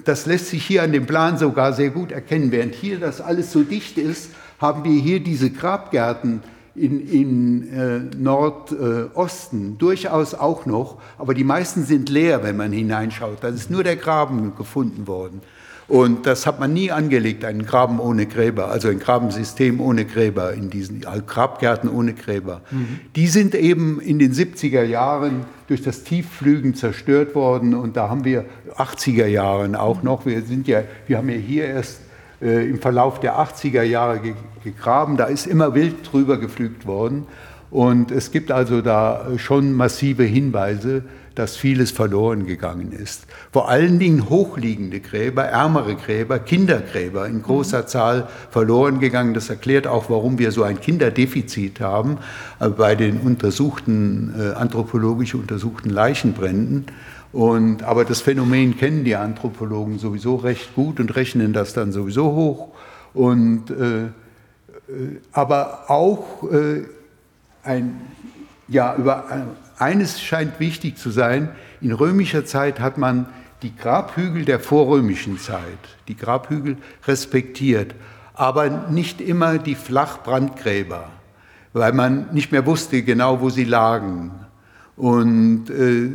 Das lässt sich hier an dem Plan sogar sehr gut erkennen. Während hier das alles so dicht ist, haben wir hier diese Grabgärten in, in äh, Nordosten durchaus auch noch, aber die meisten sind leer, wenn man hineinschaut. Da ist nur der Graben gefunden worden. Und das hat man nie angelegt, einen Graben ohne Gräber, also ein Grabensystem ohne Gräber, in diesen Grabgärten ohne Gräber. Mhm. Die sind eben in den 70er Jahren durch das Tiefflügen zerstört worden und da haben wir 80er Jahren auch noch, wir sind ja, wir haben ja hier erst äh, im Verlauf der 80er Jahre gegraben. Da ist immer wild drüber geflügt worden. Und es gibt also da schon massive Hinweise, dass vieles verloren gegangen ist. Vor allen Dingen hochliegende Gräber, ärmere Gräber, Kindergräber in großer mhm. Zahl verloren gegangen. Das erklärt auch, warum wir so ein Kinderdefizit haben äh, bei den untersuchten, äh, anthropologisch untersuchten Leichenbränden. Und, aber das Phänomen kennen die Anthropologen sowieso recht gut und rechnen das dann sowieso hoch. Und, äh, äh, aber auch äh, ein, ja, über äh, eines scheint wichtig zu sein. In römischer Zeit hat man die Grabhügel der vorrömischen Zeit, die Grabhügel respektiert, aber nicht immer die Flachbrandgräber, weil man nicht mehr wusste genau, wo sie lagen. Und äh,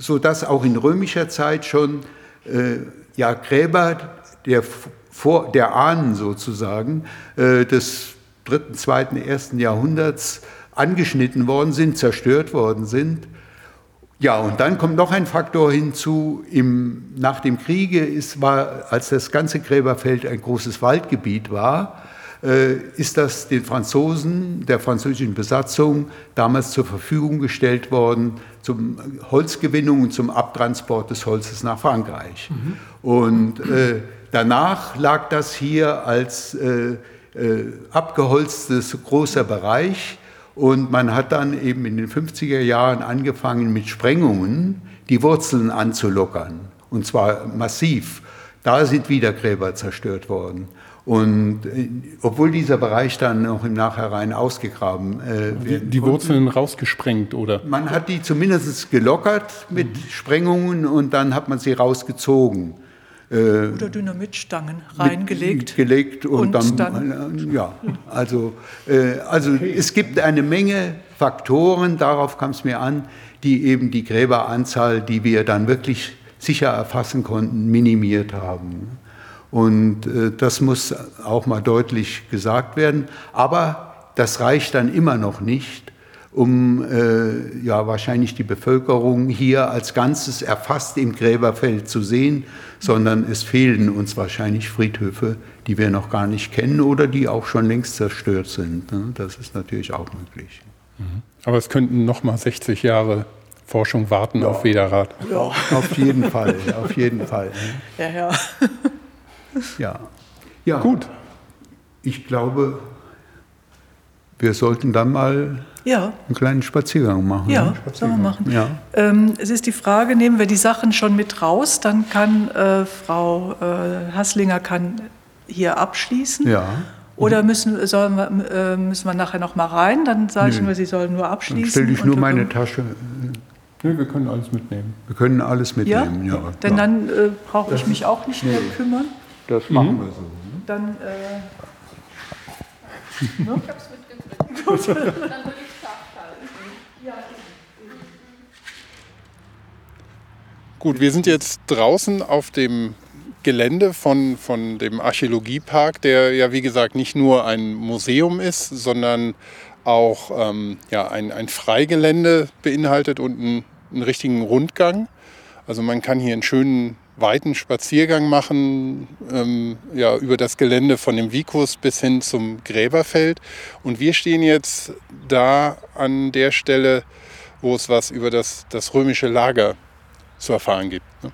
so dass auch in römischer Zeit schon äh, ja, Gräber der, vor, der Ahnen sozusagen äh, des dritten, zweiten, ersten Jahrhunderts angeschnitten worden sind, zerstört worden sind. Ja, und dann kommt noch ein Faktor hinzu. Im, nach dem Kriege ist, war, als das ganze Gräberfeld ein großes Waldgebiet war, ist das den Franzosen, der französischen Besatzung damals zur Verfügung gestellt worden zum Holzgewinnung und zum Abtransport des Holzes nach Frankreich. Mhm. Und äh, danach lag das hier als äh, äh, abgeholztes großer Bereich und man hat dann eben in den 50er Jahren angefangen mit Sprengungen die Wurzeln anzulockern und zwar massiv. Da sind wieder Gräber zerstört worden. Und äh, obwohl dieser Bereich dann noch im Nachhinein ausgegraben äh, die, die Wurzeln rausgesprengt, oder? Man hat die zumindest gelockert mit mhm. Sprengungen und dann hat man sie rausgezogen. Äh, Oder Dynamitstangen reingelegt. Gelegt und, und dann, dann, ja, also, äh, also okay. es gibt eine Menge Faktoren, darauf kam es mir an, die eben die Gräberanzahl, die wir dann wirklich sicher erfassen konnten, minimiert haben. Und äh, das muss auch mal deutlich gesagt werden. Aber das reicht dann immer noch nicht, um äh, ja wahrscheinlich die Bevölkerung hier als Ganzes erfasst im Gräberfeld zu sehen, sondern es fehlen uns wahrscheinlich Friedhöfe, die wir noch gar nicht kennen oder die auch schon längst zerstört sind. Ne? Das ist natürlich auch möglich. Mhm. Aber es könnten noch mal 60 Jahre Forschung warten ja. auf Wederrad. Ja. Auf jeden Fall, auf jeden Fall. Ja, ja. Ja. ja. Gut. Ich glaube, wir sollten dann mal ja. einen kleinen Spaziergang machen. Ja, ne? wir machen. Ja. Ähm, es ist die Frage, nehmen wir die Sachen schon mit raus, dann kann äh, Frau äh, Hasslinger kann hier abschließen. Ja. Oder müssen, sollen wir, äh, müssen wir nachher noch mal rein? Dann sagen wir, sie sollen nur abschließen. Dann stelle ich nur meine Tasche. Nö, wir können alles mitnehmen. Wir können alles mitnehmen, ja. ja Denn dann äh, brauche ich mich auch nicht mehr kümmern. Das machen mhm. wir so. Ne? Dann. Äh, *laughs* ne? Ich hab's mitgekriegt. dann würde ich ja. Gut, wir sind jetzt draußen auf dem Gelände von, von dem Archäologiepark, der ja wie gesagt nicht nur ein Museum ist, sondern auch ähm, ja, ein, ein Freigelände beinhaltet und einen, einen richtigen Rundgang. Also man kann hier einen schönen weiten Spaziergang machen, ähm, ja, über das Gelände von dem Vikus bis hin zum Gräberfeld. Und wir stehen jetzt da an der Stelle, wo es was über das, das römische Lager zu erfahren gibt. Ne?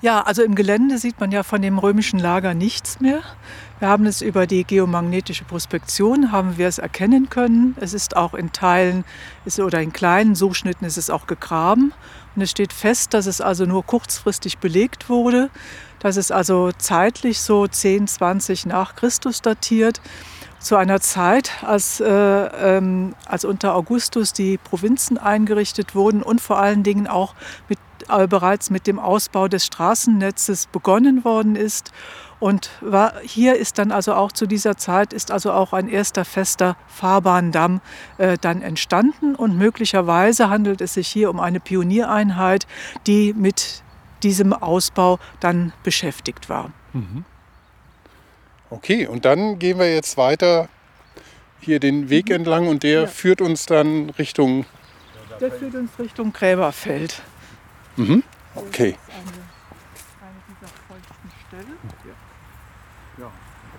Ja, also im Gelände sieht man ja von dem römischen Lager nichts mehr. Wir haben es über die geomagnetische Prospektion, haben wir es erkennen können. Es ist auch in Teilen ist, oder in kleinen Suchschnitten ist es auch gegraben. Und es steht fest, dass es also nur kurzfristig belegt wurde, dass es also zeitlich so 10, 20 nach Christus datiert, zu einer Zeit, als, äh, ähm, als unter Augustus die Provinzen eingerichtet wurden und vor allen Dingen auch mit, äh, bereits mit dem Ausbau des Straßennetzes begonnen worden ist und war, hier ist dann also auch zu dieser Zeit ist also auch ein erster fester Fahrbahndamm äh, dann entstanden und möglicherweise handelt es sich hier um eine Pioniereinheit, die mit diesem Ausbau dann beschäftigt war. Mhm. Okay, und dann gehen wir jetzt weiter hier den Weg mhm. entlang und der ja. führt uns dann Richtung. Der führt uns Richtung Gräberfeld. Mhm. Okay.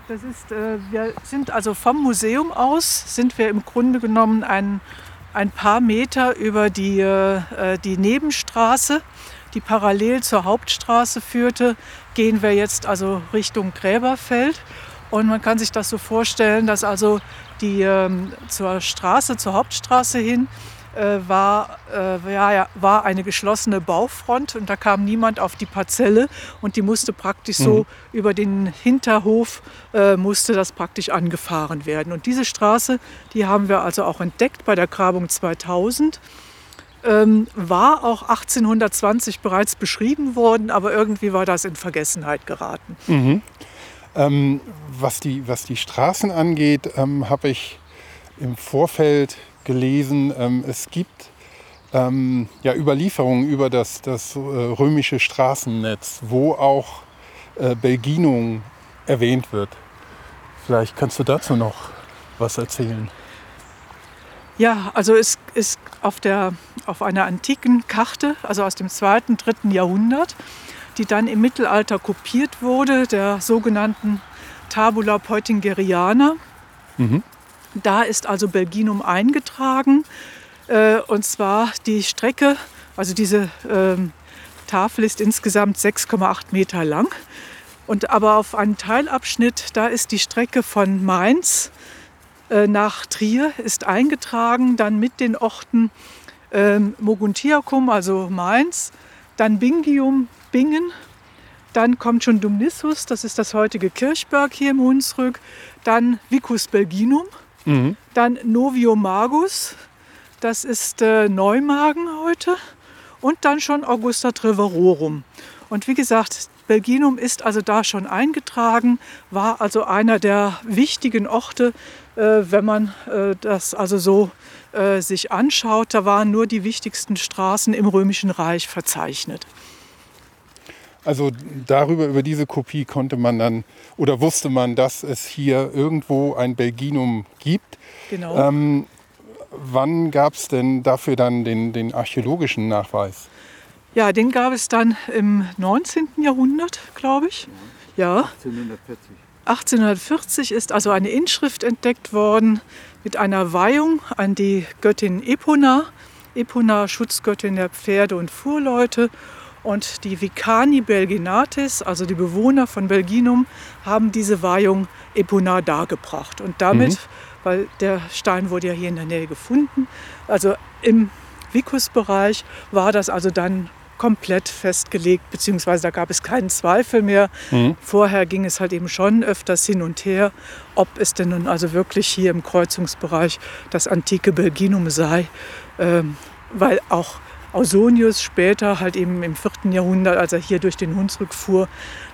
Das ist, äh, wir sind also vom Museum aus, sind wir im Grunde genommen ein, ein paar Meter über die, äh, die Nebenstraße, die parallel zur Hauptstraße führte, gehen wir jetzt also Richtung Gräberfeld. Und man kann sich das so vorstellen, dass also die ähm, zur Straße, zur Hauptstraße hin, äh, war, äh, ja, ja, war eine geschlossene Baufront und da kam niemand auf die Parzelle und die musste praktisch mhm. so über den Hinterhof äh, musste das praktisch angefahren werden. Und diese Straße, die haben wir also auch entdeckt bei der Grabung 2000. Ähm, war auch 1820 bereits beschrieben worden, aber irgendwie war das in Vergessenheit geraten. Mhm. Ähm, was, die, was die Straßen angeht, ähm, habe ich im Vorfeld gelesen, ähm, es gibt ähm, ja, Überlieferungen über das, das äh, römische Straßennetz, wo auch äh, Belginum erwähnt wird. Vielleicht kannst du dazu noch was erzählen. Ja, also es ist auf, der, auf einer antiken Karte, also aus dem zweiten, dritten Jahrhundert, die dann im Mittelalter kopiert wurde, der sogenannten Tabula Peutingeriana. Mhm. Da ist also Belginum eingetragen. Äh, und zwar die Strecke, also diese ähm, Tafel ist insgesamt 6,8 Meter lang. Und aber auf einem Teilabschnitt, da ist die Strecke von Mainz äh, nach Trier ist eingetragen, dann mit den Orten ähm, Moguntiacum, also Mainz, dann Bingium, Bingen, dann kommt schon Dumnissus, das ist das heutige Kirchberg hier im Hunsrück, dann Vicus Belginum, Mhm. Dann Novio Magus, das ist äh, Neumagen heute. Und dann schon Augusta Treverorum. Und wie gesagt, Belginum ist also da schon eingetragen, war also einer der wichtigen Orte, äh, wenn man äh, das also so äh, sich anschaut. Da waren nur die wichtigsten Straßen im Römischen Reich verzeichnet. Also darüber, über diese Kopie konnte man dann oder wusste man, dass es hier irgendwo ein Belginum gibt. Genau. Ähm, wann gab es denn dafür dann den, den archäologischen Nachweis? Ja, den gab es dann im 19. Jahrhundert, glaube ich. Ja. 1840. 1840 ist also eine Inschrift entdeckt worden mit einer Weihung an die Göttin Epona. Epona, Schutzgöttin der Pferde und Fuhrleute. Und die Vicani Belginatis, also die Bewohner von Belginum, haben diese Weihung Epona dargebracht. Und damit, mhm. weil der Stein wurde ja hier in der Nähe gefunden, also im Vicus-Bereich war das also dann komplett festgelegt, beziehungsweise da gab es keinen Zweifel mehr. Mhm. Vorher ging es halt eben schon öfters hin und her, ob es denn nun also wirklich hier im Kreuzungsbereich das antike Belginum sei, ähm, weil auch Ausonius später halt eben im 4. Jahrhundert, als er hier durch den Hunsrück fuhr,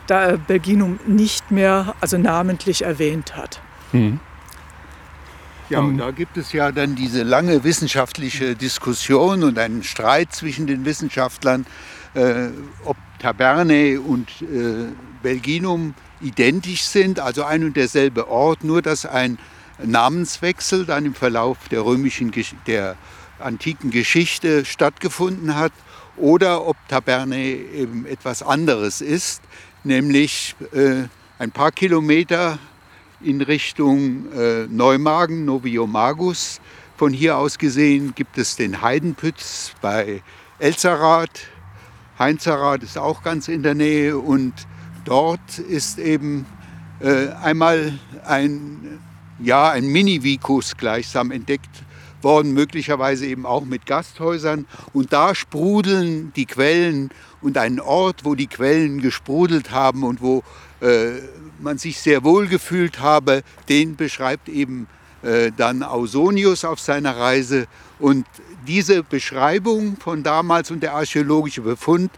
da Belginum nicht mehr also namentlich erwähnt hat. Mhm. Ja, und da gibt es ja dann diese lange wissenschaftliche Diskussion und einen Streit zwischen den Wissenschaftlern, äh, ob Taberne und äh, Belginum identisch sind, also ein und derselbe Ort, nur dass ein Namenswechsel dann im Verlauf der römischen, der antiken Geschichte stattgefunden hat, oder ob Taberne eben etwas anderes ist, nämlich äh, ein paar Kilometer in Richtung äh, Neumagen, Noviomagus. Von hier aus gesehen gibt es den Heidenpütz bei Elzerath. Heinzerath ist auch ganz in der Nähe und dort ist eben äh, einmal ein, ja, ein Mini-Vicus gleichsam entdeckt worden, möglicherweise eben auch mit Gasthäusern. Und da sprudeln die Quellen und ein Ort, wo die Quellen gesprudelt haben und wo äh, man sich sehr wohl gefühlt habe, den beschreibt eben äh, dann Ausonius auf seiner Reise. Und diese Beschreibung von damals und der archäologische Befund,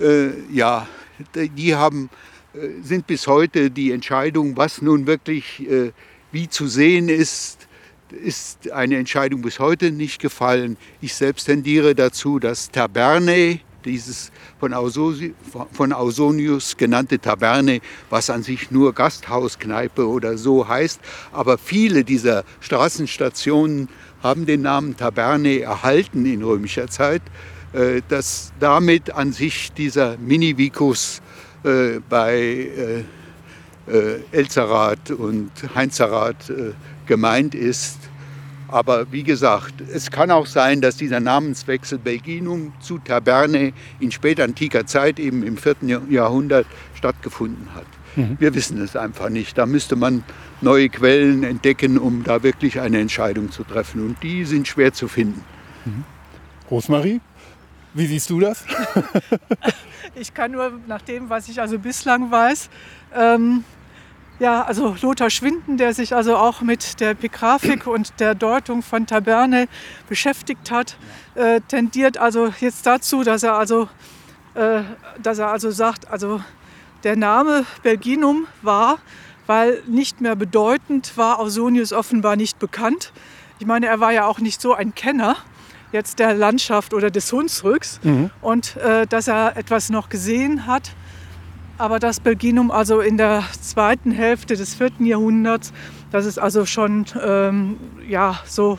äh, ja, die haben, äh, sind bis heute die Entscheidung, was nun wirklich äh, wie zu sehen ist, ist eine Entscheidung bis heute nicht gefallen. Ich selbst tendiere dazu, dass Taberne, dieses von, Ausonius genannte Taverne, was an sich nur Gasthauskneipe oder so heißt. Aber viele dieser Straßenstationen haben den Namen Taverne erhalten in römischer Zeit, äh, dass damit an sich dieser Mini-Vicus äh, bei äh, Elzerath und Heinzerath gemeint ist. Aber wie gesagt, es kann auch sein, dass dieser Namenswechsel Belginum zu Taberne in spätantiker Zeit, eben im 4. Jahrhundert, stattgefunden hat. Mhm. Wir wissen es einfach nicht. Da müsste man neue Quellen entdecken, um da wirklich eine Entscheidung zu treffen. Und die sind schwer zu finden. Mhm. Rosmarie, wie siehst du das? *laughs* ich kann nur nach dem, was ich also bislang weiß, ähm, ja, also Lothar Schwinden, der sich also auch mit der Epigraphik und der Deutung von Taberne beschäftigt hat, äh, tendiert also jetzt dazu, dass er also, äh, dass er also sagt, also der Name Belginum war, weil nicht mehr bedeutend war, Ausonius offenbar nicht bekannt. Ich meine, er war ja auch nicht so ein Kenner jetzt der Landschaft oder des Hunsrücks mhm. und äh, dass er etwas noch gesehen hat, aber das Belginum also in der zweiten Hälfte des vierten Jahrhunderts, das ist also schon ähm, ja, so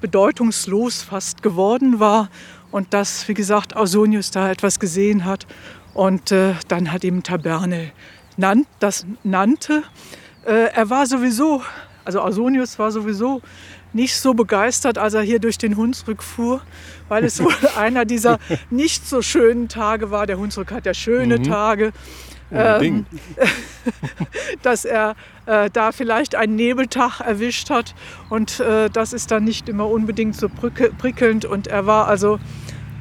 bedeutungslos fast geworden war. Und dass, wie gesagt, Ausonius da etwas gesehen hat. Und äh, dann hat ihm Taberne nannt, das nannte. Äh, er war sowieso, also Ausonius war sowieso nicht so begeistert, als er hier durch den Hunsrück fuhr, weil es wohl *laughs* einer dieser nicht so schönen Tage war. Der Hunsrück hat ja schöne mhm. Tage. Ähm, *laughs* dass er äh, da vielleicht einen Nebeltag erwischt hat und äh, das ist dann nicht immer unbedingt so prickelnd und er war also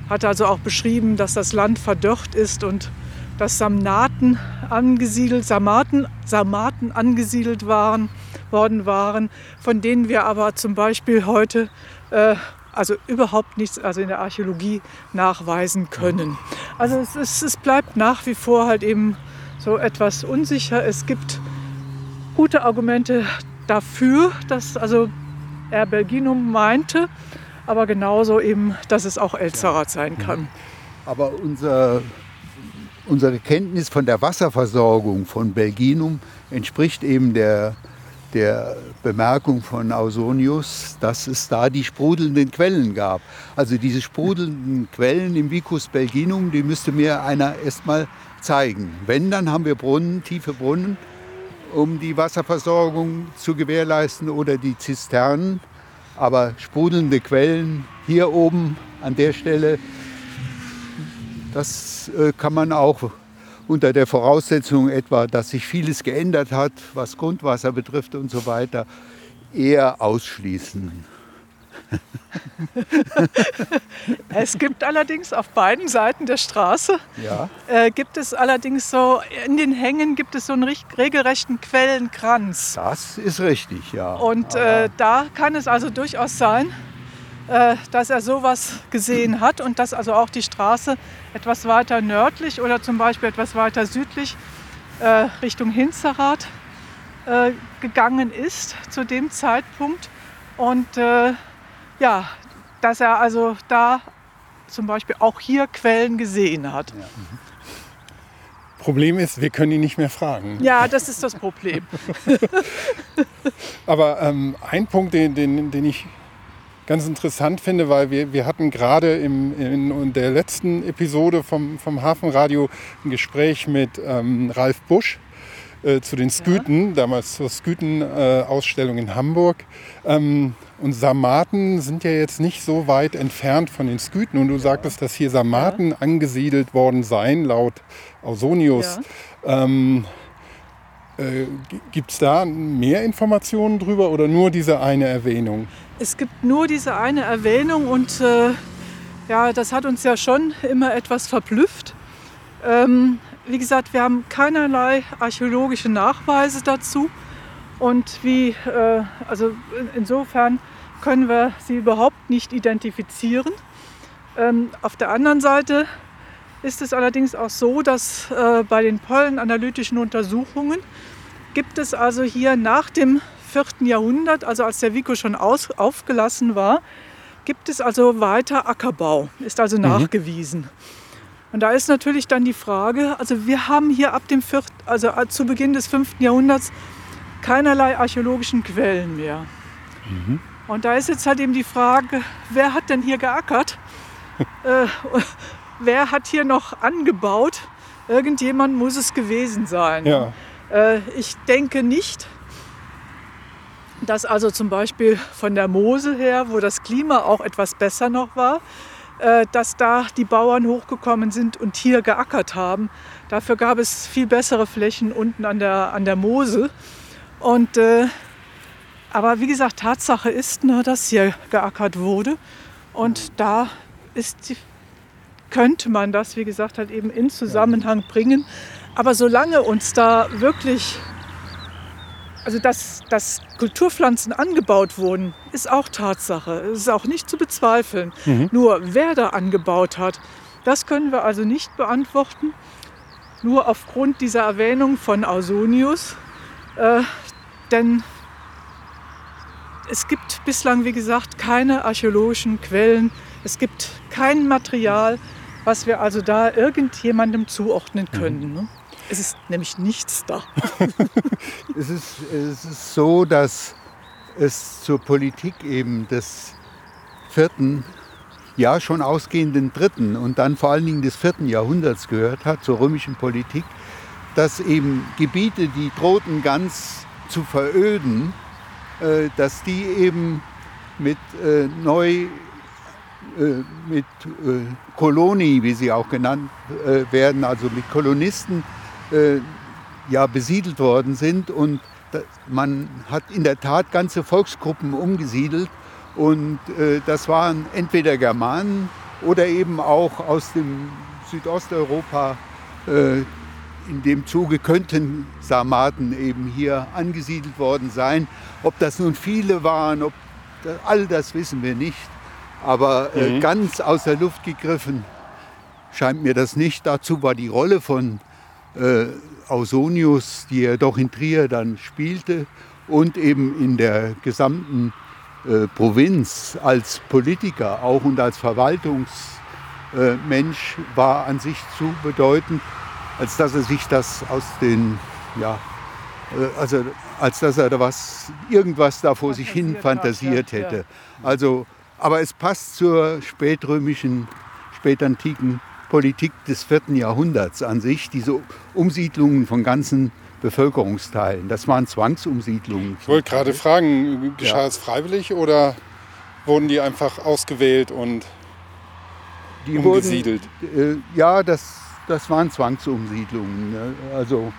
hat also auch beschrieben, dass das Land verdörrt ist und dass Samnaten angesiedelt, Samaten, Samaten angesiedelt waren, worden waren, von denen wir aber zum Beispiel heute äh, also überhaupt nichts, also in der Archäologie nachweisen können. Also es, ist, es bleibt nach wie vor halt eben so etwas unsicher. Es gibt gute Argumente dafür, dass also er Belginum meinte, aber genauso eben, dass es auch Elzerat sein kann. Aber unser, unsere Kenntnis von der Wasserversorgung von Belginum entspricht eben der, der Bemerkung von Ausonius, dass es da die sprudelnden Quellen gab. Also diese sprudelnden Quellen im Vicus Belginum, die müsste mir einer erstmal zeigen. Wenn, dann haben wir Brunnen, tiefe Brunnen, um die Wasserversorgung zu gewährleisten oder die Zisternen. Aber sprudelnde Quellen hier oben an der Stelle, das äh, kann man auch unter der Voraussetzung etwa, dass sich vieles geändert hat, was Grundwasser betrifft und so weiter, eher ausschließen. *laughs* es gibt allerdings auf beiden Seiten der Straße, ja. äh, gibt es allerdings so, in den Hängen gibt es so einen regelrechten Quellenkranz. Das ist richtig, ja. Und äh, da kann es also durchaus sein, dass er sowas gesehen hat und dass also auch die Straße etwas weiter nördlich oder zum Beispiel etwas weiter südlich äh, Richtung Hinzerath äh, gegangen ist zu dem Zeitpunkt. Und äh, ja, dass er also da zum Beispiel auch hier Quellen gesehen hat. Ja. Problem ist, wir können ihn nicht mehr fragen. Ja, das ist das Problem. *laughs* Aber ähm, ein Punkt, den, den, den ich ganz interessant finde, weil wir, wir hatten gerade im, in der letzten Episode vom, vom Hafenradio ein Gespräch mit ähm, Ralf Busch äh, zu den Sküten, ja. damals zur Sküten-Ausstellung äh, in Hamburg. Ähm, und Sarmaten sind ja jetzt nicht so weit entfernt von den Sküten. Und du sagtest, dass hier Sarmaten ja. angesiedelt worden seien, laut Ausonius. Ja. Ähm, äh, Gibt es da mehr Informationen drüber oder nur diese eine Erwähnung? Es gibt nur diese eine Erwähnung und äh, ja, das hat uns ja schon immer etwas verblüfft. Ähm, wie gesagt, wir haben keinerlei archäologische Nachweise dazu. Und wie, äh, also insofern können wir sie überhaupt nicht identifizieren. Ähm, auf der anderen Seite ist es allerdings auch so, dass äh, bei den pollenanalytischen Untersuchungen gibt es also hier nach dem 4. Jahrhundert, also als der Vico schon aus, aufgelassen war, gibt es also weiter Ackerbau, ist also mhm. nachgewiesen. Und da ist natürlich dann die Frage, also wir haben hier ab dem 4., also zu Beginn des 5. Jahrhunderts keinerlei archäologischen Quellen mehr. Mhm. Und da ist jetzt halt eben die Frage, wer hat denn hier geackert? *laughs* äh, wer hat hier noch angebaut? Irgendjemand muss es gewesen sein. Ja. Äh, ich denke nicht, dass also zum Beispiel von der Mosel her, wo das Klima auch etwas besser noch war, äh, dass da die Bauern hochgekommen sind und hier geackert haben. Dafür gab es viel bessere Flächen unten an der, an der Mosel. Und, äh, aber wie gesagt, Tatsache ist, ne, dass hier geackert wurde. Und da ist könnte man das, wie gesagt, halt eben in Zusammenhang bringen. Aber solange uns da wirklich, also dass, dass Kulturpflanzen angebaut wurden, ist auch Tatsache. Es ist auch nicht zu bezweifeln. Mhm. Nur wer da angebaut hat, das können wir also nicht beantworten. Nur aufgrund dieser Erwähnung von Ausonius, äh, denn es gibt bislang, wie gesagt, keine archäologischen Quellen. Es gibt kein Material, was wir also da irgendjemandem zuordnen können. Mhm. Ne? Es ist nämlich nichts da. *laughs* es, ist, es ist so, dass es zur Politik eben des vierten, ja schon ausgehenden dritten und dann vor allen Dingen des vierten Jahrhunderts gehört hat, zur römischen Politik, dass eben Gebiete, die drohten ganz zu veröden, äh, dass die eben mit äh, neu äh, mit Kolonii, wie sie auch genannt werden, also mit Kolonisten ja besiedelt worden sind und man hat in der Tat ganze Volksgruppen umgesiedelt und das waren entweder Germanen oder eben auch aus dem Südosteuropa in dem Zuge könnten Sarmaten eben hier angesiedelt worden sein. Ob das nun viele waren, ob all das wissen wir nicht. Aber äh, ganz aus der Luft gegriffen scheint mir das nicht. Dazu war die Rolle von äh, Ausonius, die er doch in Trier dann spielte und eben in der gesamten äh, Provinz als Politiker auch und als Verwaltungsmensch war an sich zu bedeutend, als dass er sich das aus den, ja, äh, also als dass er da was, irgendwas da vor sich hin Fantasiert fantasiert ja, hätte. Also, aber es passt zur spätrömischen, spätantiken Politik des vierten Jahrhunderts an sich, diese Umsiedlungen von ganzen Bevölkerungsteilen. Das waren Zwangsumsiedlungen. Ich wollte gerade fragen, geschah Ja. es freiwillig oder wurden die einfach ausgewählt und Die umgesiedelt? Wurden, äh, ja, das, das waren Zwangsumsiedlungen. Ne? Also,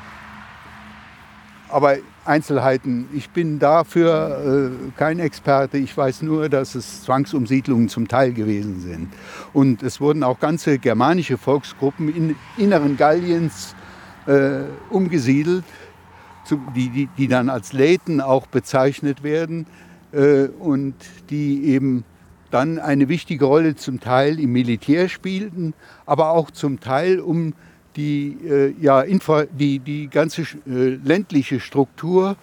aber Einzelheiten, ich bin dafür äh, kein Experte. Ich weiß nur, dass es Zwangsumsiedlungen zum Teil gewesen sind. Und es wurden auch ganze germanische Volksgruppen in Inneren Galliens äh, umgesiedelt, zu, die, die, die dann als Läten auch bezeichnet werden äh, und die eben dann eine wichtige Rolle zum Teil im Militär spielten, aber auch zum Teil um die, äh, ja, Infra die, die ganze äh, ländliche Struktur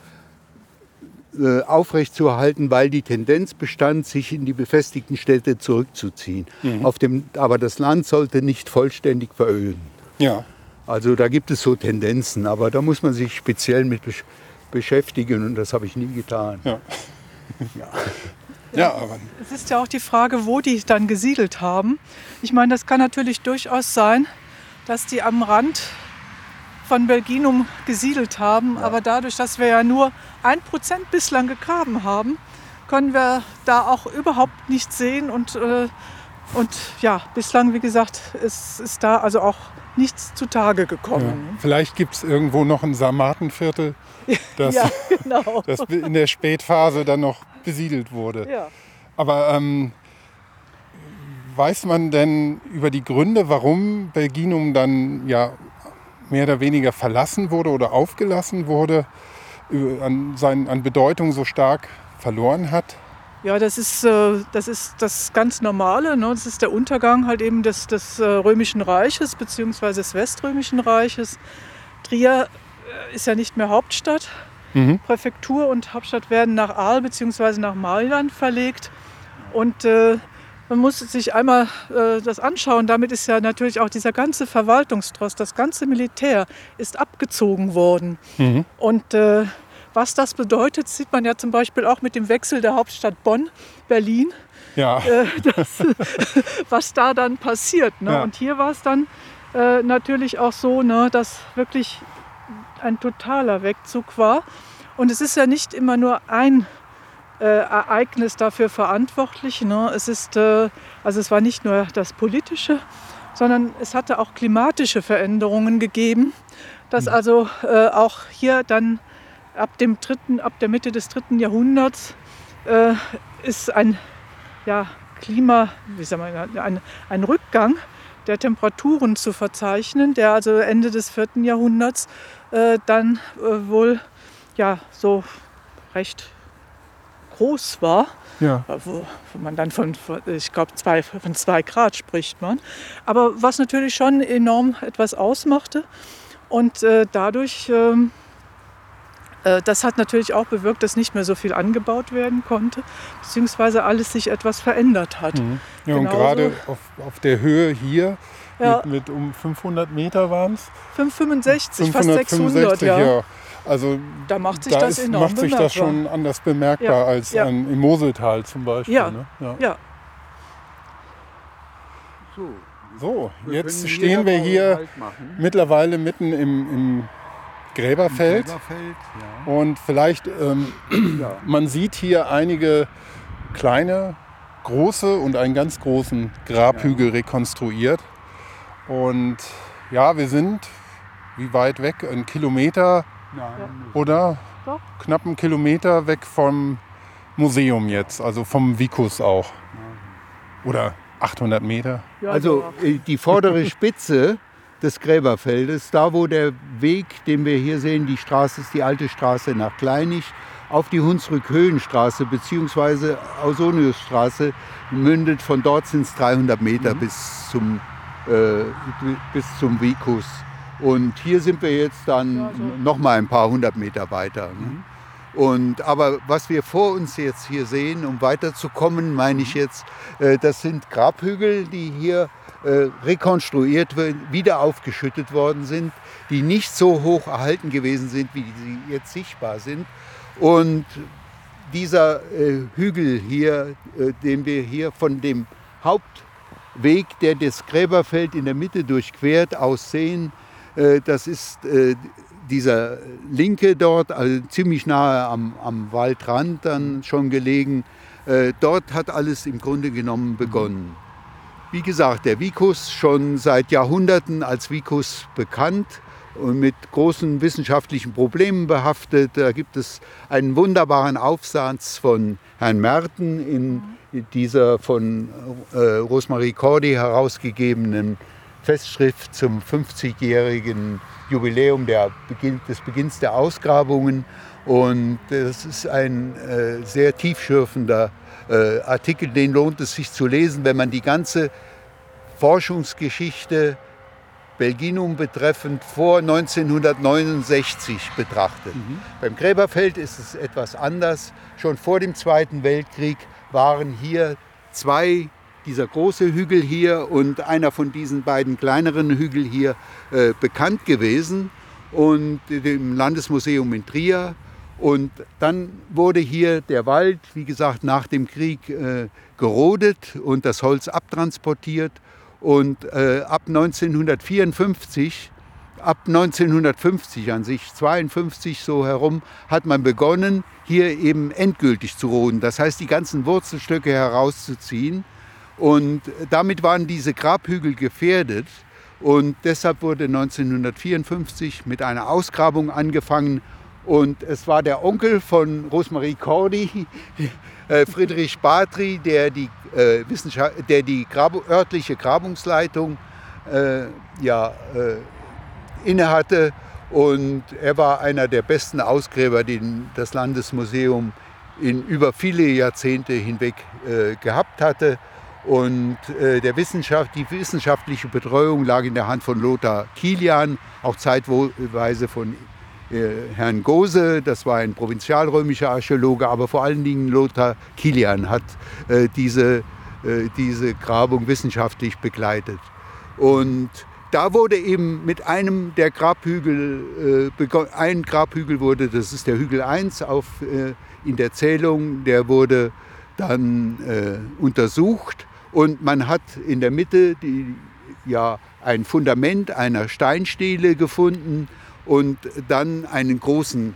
äh, aufrechtzuerhalten, weil die Tendenz bestand, sich in die befestigten Städte zurückzuziehen. Auf dem, aber das Land sollte nicht vollständig veröden. Ja. Also da gibt es so Tendenzen, aber da muss man sich speziell mit besch beschäftigen und das habe ich nie getan. Ja. *laughs* Ja, aber Es ist ja auch die Frage, wo die dann gesiedelt haben. Ich meine, das kann natürlich durchaus sein, dass die am Rand von Belginum gesiedelt haben. Aber dadurch, dass wir ja nur ein Prozent bislang gegraben haben, können wir da auch überhaupt nichts sehen. Und, äh, und ja, bislang, wie gesagt, ist, ist da also auch nichts zutage gekommen. vielleicht gibt es irgendwo noch ein Sarmatenviertel, *laughs* das, Ja, genau. das in der Spätphase dann noch besiedelt wurde. Ja. Aber ähm, weiß man denn über die Gründe, warum Belginum dann ja mehr oder weniger verlassen wurde oder aufgelassen wurde, an, sein, an Bedeutung so stark verloren hat? Ja, das ist, äh, das ist das ganz Normale. Ne? Das ist der Untergang halt eben des, des äh, Römischen Reiches beziehungsweise des Weströmischen Reiches. Trier äh, ist ja nicht mehr Hauptstadt. Präfektur und Hauptstadt werden nach Aal beziehungsweise nach Mailand verlegt. Und äh, man muss sich einmal äh, das anschauen. Damit ist ja natürlich auch dieser ganze Verwaltungstrost, das ganze Militär ist abgezogen worden. Und äh, was das bedeutet, sieht man ja zum Beispiel auch mit dem Wechsel der Hauptstadt Bonn, Berlin, Ja, äh, das, *laughs* was da dann passiert. Ne? Ja. Und hier war es dann äh, natürlich auch so, ne, dass wirklich ein totaler Wegzug war. Und es ist ja nicht immer nur ein äh, Ereignis dafür verantwortlich. Ne? Es ist, äh, also es war nicht nur das Politische, sondern es hatte auch klimatische Veränderungen gegeben, dass also äh, auch hier dann ab dem dritten, ab der Mitte des dritten Jahrhunderts äh, ist ein ja, Klima, wie sagen wir, ein, ein Rückgang der Temperaturen zu verzeichnen, der also Ende des vierten Jahrhunderts äh, dann äh, wohl ja so recht groß war. ja. Wo, wo man dann von, ich glaube, zwei, von zwei Grad spricht man. Aber was natürlich schon enorm etwas ausmachte. Und äh, dadurch, ähm, äh, das hat natürlich auch bewirkt, dass nicht mehr so viel angebaut werden konnte, beziehungsweise alles sich etwas verändert hat. ja und Genauso. gerade auf, auf der Höhe hier Ja. mit, mit um 500 Meter waren es. 565, fast 600, ja. ja. Also Da macht sich da das ist, enorm macht sich das schon anders bemerkbar Ja, als ja. an, im Moseltal zum Beispiel. Ja, Ne? Ja. Ja, So, So, wir jetzt können stehen wir hier Halt mittlerweile mitten im, im Gräberfeld. Gräberfeld, ja. Und vielleicht, ähm, *clears throat* Ja. man sieht hier einige kleine, große und einen ganz großen Grabhügel rekonstruiert. Und ja, wir sind, wie weit weg? Ein Kilometer Nein, oder Doch. knapp einen Kilometer weg vom Museum jetzt, also vom Vicus auch. Oder 800 Meter. ja Also äh, die vordere *laughs* Spitze des Gräberfeldes, da wo der Weg, den wir hier sehen, die Straße ist die alte Straße nach Kleinig, auf die Hunsrück-Höhenstraße bzw. Ausoniusstraße mündet. Von dort sind es 300 Meter mhm. bis zum, äh, bis zum Vicus. Und hier sind wir jetzt dann ja, so. noch mal ein paar hundert Meter weiter. Ne? Mhm. Und, aber was wir vor uns jetzt hier sehen, um weiterzukommen, meine ich mhm. jetzt, äh, das sind Grabhügel, die hier äh, rekonstruiert, wieder aufgeschüttet worden sind, die nicht so hoch erhalten gewesen sind, wie sie jetzt sichtbar sind. Und dieser äh, Hügel hier, äh, den wir hier von dem Hauptweg, der das Gräberfeld in der Mitte durchquert, aus sehen, äh, das ist äh, dieser linke dort, also ziemlich nahe am, am Waldrand dann schon gelegen. Äh, dort hat alles im Grunde genommen begonnen. Wie gesagt, der Vicus schon seit Jahrhunderten als Vicus bekannt und mit großen wissenschaftlichen Problemen behaftet. Da gibt es einen wunderbaren Aufsatz von Herrn Merten in dieser von äh, Rosemarie Cordy herausgegebenen Festschrift zum 50-jährigen Jubiläum der Beginn, des Beginns der Ausgrabungen. Und das ist ein äh, sehr tiefschürfender äh, Artikel, den lohnt es sich zu lesen, wenn man die ganze Forschungsgeschichte Belginum betreffend vor 1969 betrachtet. Mhm. Beim Gräberfeld ist es etwas anders. Schon vor dem Zweiten Weltkrieg waren hier zwei dieser große Hügel hier und einer von diesen beiden kleineren Hügel hier äh, bekannt gewesen und dem Landesmuseum in Trier. Und dann wurde hier der Wald, wie gesagt, nach dem Krieg äh, gerodet und das Holz abtransportiert. Und äh, ab 1954, ab 1950 an sich, 52 so herum, hat man begonnen, hier eben endgültig zu roden. Das heißt, die ganzen Wurzelstöcke herauszuziehen und damit waren diese Grabhügel gefährdet. Und deshalb wurde 1954 mit einer Ausgrabung angefangen. Und es war der Onkel von Rosemarie Cordy, *laughs* äh, Friedrich Batri, der die, äh, der die Grab örtliche Grabungsleitung äh, ja, äh, innehatte. Und er war einer der besten Ausgräber, den das Landesmuseum in über viele Jahrzehnte hinweg äh, gehabt hatte. Und äh, der Wissenschaft, die wissenschaftliche Betreuung lag in der Hand von Lothar Kilian, auch zeitweise von äh, Herrn Gose, das war ein provinzialrömischer Archäologe, aber vor allen Dingen Lothar Kilian hat äh, diese, äh, diese Grabung wissenschaftlich begleitet. Und da wurde eben mit einem der Grabhügel, äh, ein Grabhügel wurde, das ist der Hügel 1 auf, äh, in der Zählung, der wurde dann untersucht und man hat in der Mitte die, ja, ein Fundament einer Steinstele gefunden und dann einen großen,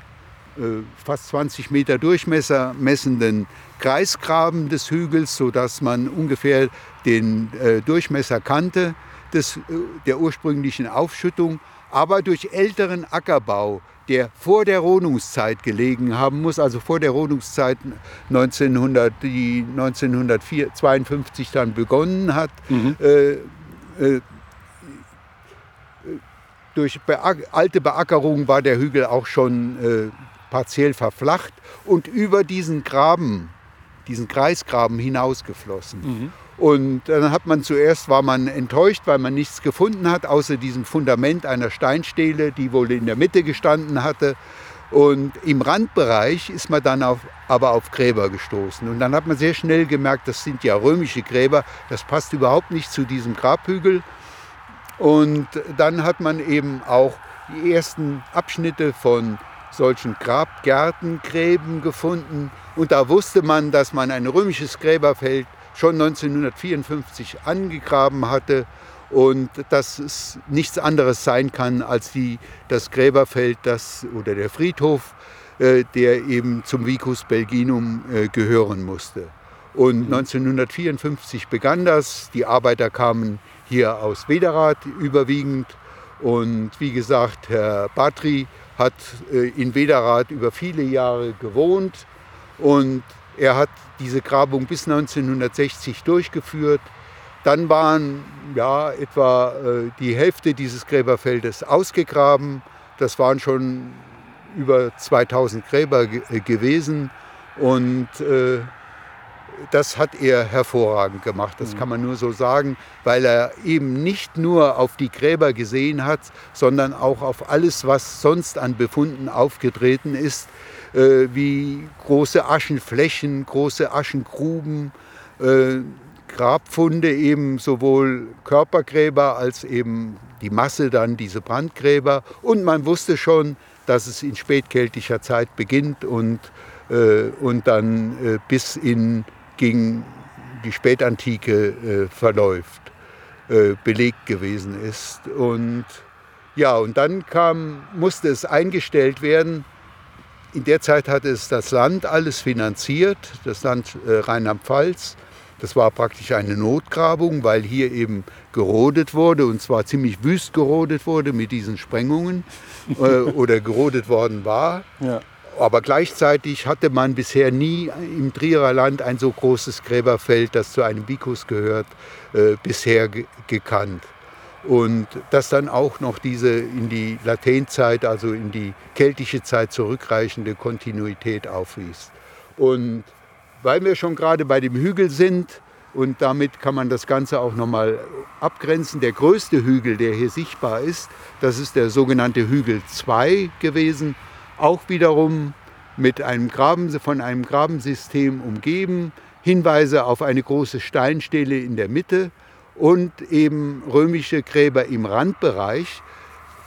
äh, fast 20 Meter Durchmesser messenden Kreisgraben des Hügels, sodass man ungefähr den äh, Durchmesser kannte des, äh, der ursprünglichen Aufschüttung. Aber durch älteren Ackerbau der vor der Rodungszeit gelegen haben muss, also vor der Rodungszeit 1900, die 1952 dann begonnen hat. Mhm. Äh, äh, durch alte Beackerung war der Hügel auch schon äh, partiell verflacht und über diesen Graben, diesen Kreisgraben hinausgeflossen. Mhm. Und dann hat man zuerst war man enttäuscht, weil man nichts gefunden hat, außer diesem Fundament einer Steinstele, die wohl in der Mitte gestanden hatte. Und im Randbereich ist man dann auf, aber auf Gräber gestoßen. Und dann hat man sehr schnell gemerkt, das sind ja römische Gräber, das passt überhaupt nicht zu diesem Grabhügel. Und dann hat man eben auch die ersten Abschnitte von solchen Grabgärtengräben gefunden. Und da wusste man, dass man ein römisches Gräberfeld schon 1954 angegraben hatte und dass es nichts anderes sein kann als die, das Gräberfeld das, oder der Friedhof, äh, der eben zum Vicus Belginum äh, gehören musste. Und 1954 mhm. begann das. Die Arbeiter kamen hier aus Wederath überwiegend. Und wie gesagt, Herr Batri hat äh, in Wederath über viele Jahre gewohnt und er hat diese Grabung bis 1960 durchgeführt. Dann waren ja, etwa äh, die Hälfte dieses Gräberfeldes ausgegraben. Das waren schon über 2000 Gräber äh, gewesen und äh, das hat er hervorragend gemacht, das mhm. kann man nur so sagen, weil er eben nicht nur auf die Gräber gesehen hat, sondern auch auf alles, was sonst an Befunden aufgetreten ist, äh, wie große Aschenflächen, große Aschengruben, äh, Grabfunde, eben sowohl Körpergräber als eben die Masse dann diese Brandgräber. Und man wusste schon, dass es in spätkeltischer Zeit beginnt und, äh, und dann äh, bis in gegen die Spätantike äh, verläuft, äh, belegt gewesen ist. Und ja, und dann kam, musste es eingestellt werden. In der Zeit hat es das Land alles finanziert, das Land äh, Rheinland-Pfalz. Das war praktisch eine Notgrabung, weil hier eben gerodet wurde und zwar ziemlich wüst gerodet wurde mit diesen Sprengungen äh, *laughs* oder gerodet worden war. Ja. Aber gleichzeitig hatte man bisher nie im Trierer Land ein so großes Gräberfeld, das zu einem Vicus gehört, äh, bisher gekannt. Und das dann auch noch diese in die Latenzeit, also in die keltische Zeit zurückreichende Kontinuität aufwies. Und weil wir schon gerade bei dem Hügel sind, und damit kann man das Ganze auch nochmal abgrenzen. Der größte Hügel, der hier sichtbar ist, das ist der sogenannte Hügel 2 gewesen auch wiederum mit einem Graben, von einem Grabensystem umgeben, Hinweise auf eine große Steinstele in der Mitte und eben römische Gräber im Randbereich.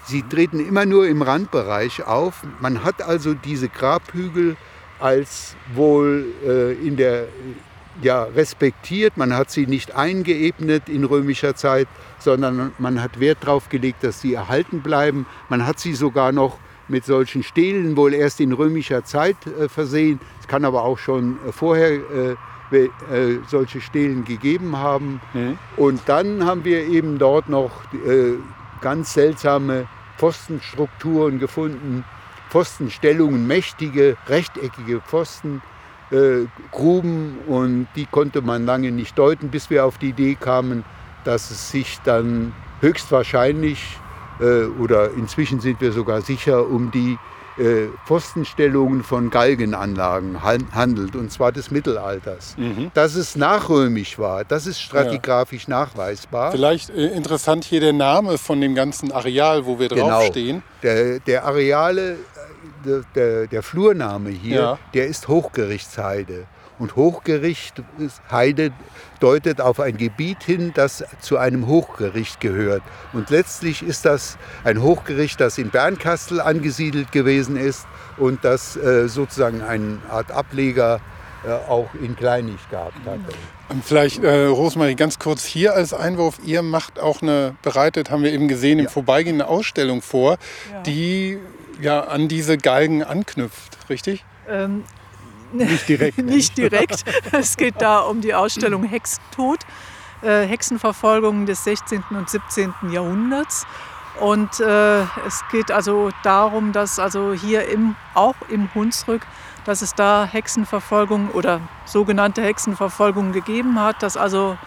Sie treten immer nur im Randbereich auf. Man hat also diese Grabhügel als wohl äh, in der ja, respektiert. Man hat sie nicht eingeebnet in römischer Zeit, sondern man hat Wert darauf gelegt, dass sie erhalten bleiben. Man hat sie sogar noch mit solchen Stelen wohl erst in römischer Zeit äh, versehen. Es kann aber auch schon äh, vorher äh, solche Stelen gegeben haben. Mhm. Und dann haben wir eben dort noch ganz seltsame Pfostenstrukturen gefunden, Pfostenstellungen, mächtige, rechteckige Pfosten. Gruben und die konnte man lange nicht deuten, bis wir auf die Idee kamen, dass es sich dann höchstwahrscheinlich äh, oder inzwischen sind wir sogar sicher, um die äh, Pfostenstellungen von Galgenanlagen handelt, und zwar des Mittelalters. Mhm. Dass es nachrömisch war, das ist stratigraphisch ja. nachweisbar. Vielleicht äh, interessant hier der Name von dem ganzen Areal, wo wir genau. draufstehen. Der, der Areale, der, der, der Flurname hier, ja. der ist Hochgerichtsheide. Und Hochgericht Heide deutet auf ein Gebiet hin, das zu einem Hochgericht gehört. Und letztlich ist das ein Hochgericht, das in Bernkastel angesiedelt gewesen ist und das äh, sozusagen eine Art Ableger äh, auch in Kleinig gehabt hatte. Und vielleicht, äh, Rosmarie, ganz kurz hier als Einwurf, ihr macht auch eine, bereitet, haben wir eben gesehen, im ja. Vorbeigehen eine Ausstellung vor, ja. die ja an diese Galgen anknüpft, richtig? Ähm, nicht direkt. *laughs* nicht direkt. Es geht da um die Ausstellung Hexentod, äh, Hexenverfolgung des 16. und 17. Jahrhunderts. Und äh, es geht also darum, dass also hier im, auch im Hunsrück, dass es da Hexenverfolgung oder sogenannte Hexenverfolgung gegeben hat, dass also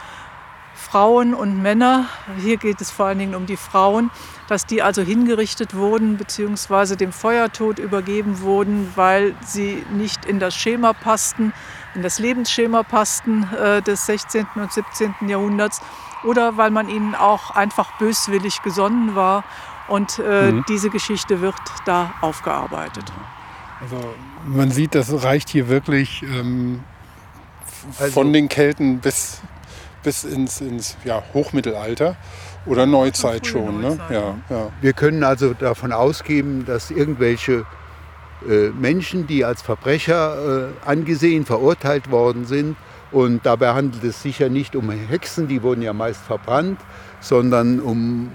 Frauen und Männer, hier geht es vor allen Dingen um die Frauen, dass die also hingerichtet wurden bzw. dem Feuertod übergeben wurden, weil sie nicht in das Schema passten, in das Lebensschema passten äh, des 16. und 17. Jahrhunderts oder weil man ihnen auch einfach böswillig gesonnen war. Und äh, mhm. diese Geschichte wird da aufgearbeitet. Also man sieht, das reicht hier wirklich ähm, also, von den Kelten bis, bis ins, ins ja, Hochmittelalter. Oder Neuzeit schon, ne? Ja, ja. Wir können also davon ausgehen, dass irgendwelche äh, Menschen, die als Verbrecher äh, angesehen, verurteilt worden sind, und dabei handelt es sich ja nicht um Hexen, die wurden ja meist verbrannt, sondern um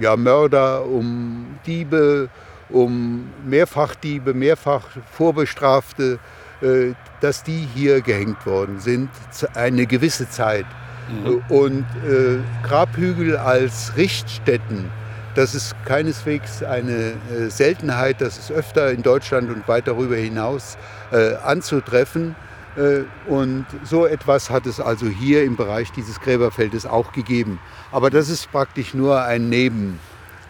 äh, ja, Mörder, um Diebe, um Mehrfachdiebe, mehrfach Vorbestrafte, äh, dass die hier gehängt worden sind, eine gewisse Zeit. Mhm. Und äh, Grabhügel als Richtstätten, das ist keineswegs eine äh, Seltenheit, das ist öfter in Deutschland und weit darüber hinaus äh, anzutreffen. Äh, und so etwas hat es also hier im Bereich dieses Gräberfeldes auch gegeben. Aber das ist praktisch nur ein Neben,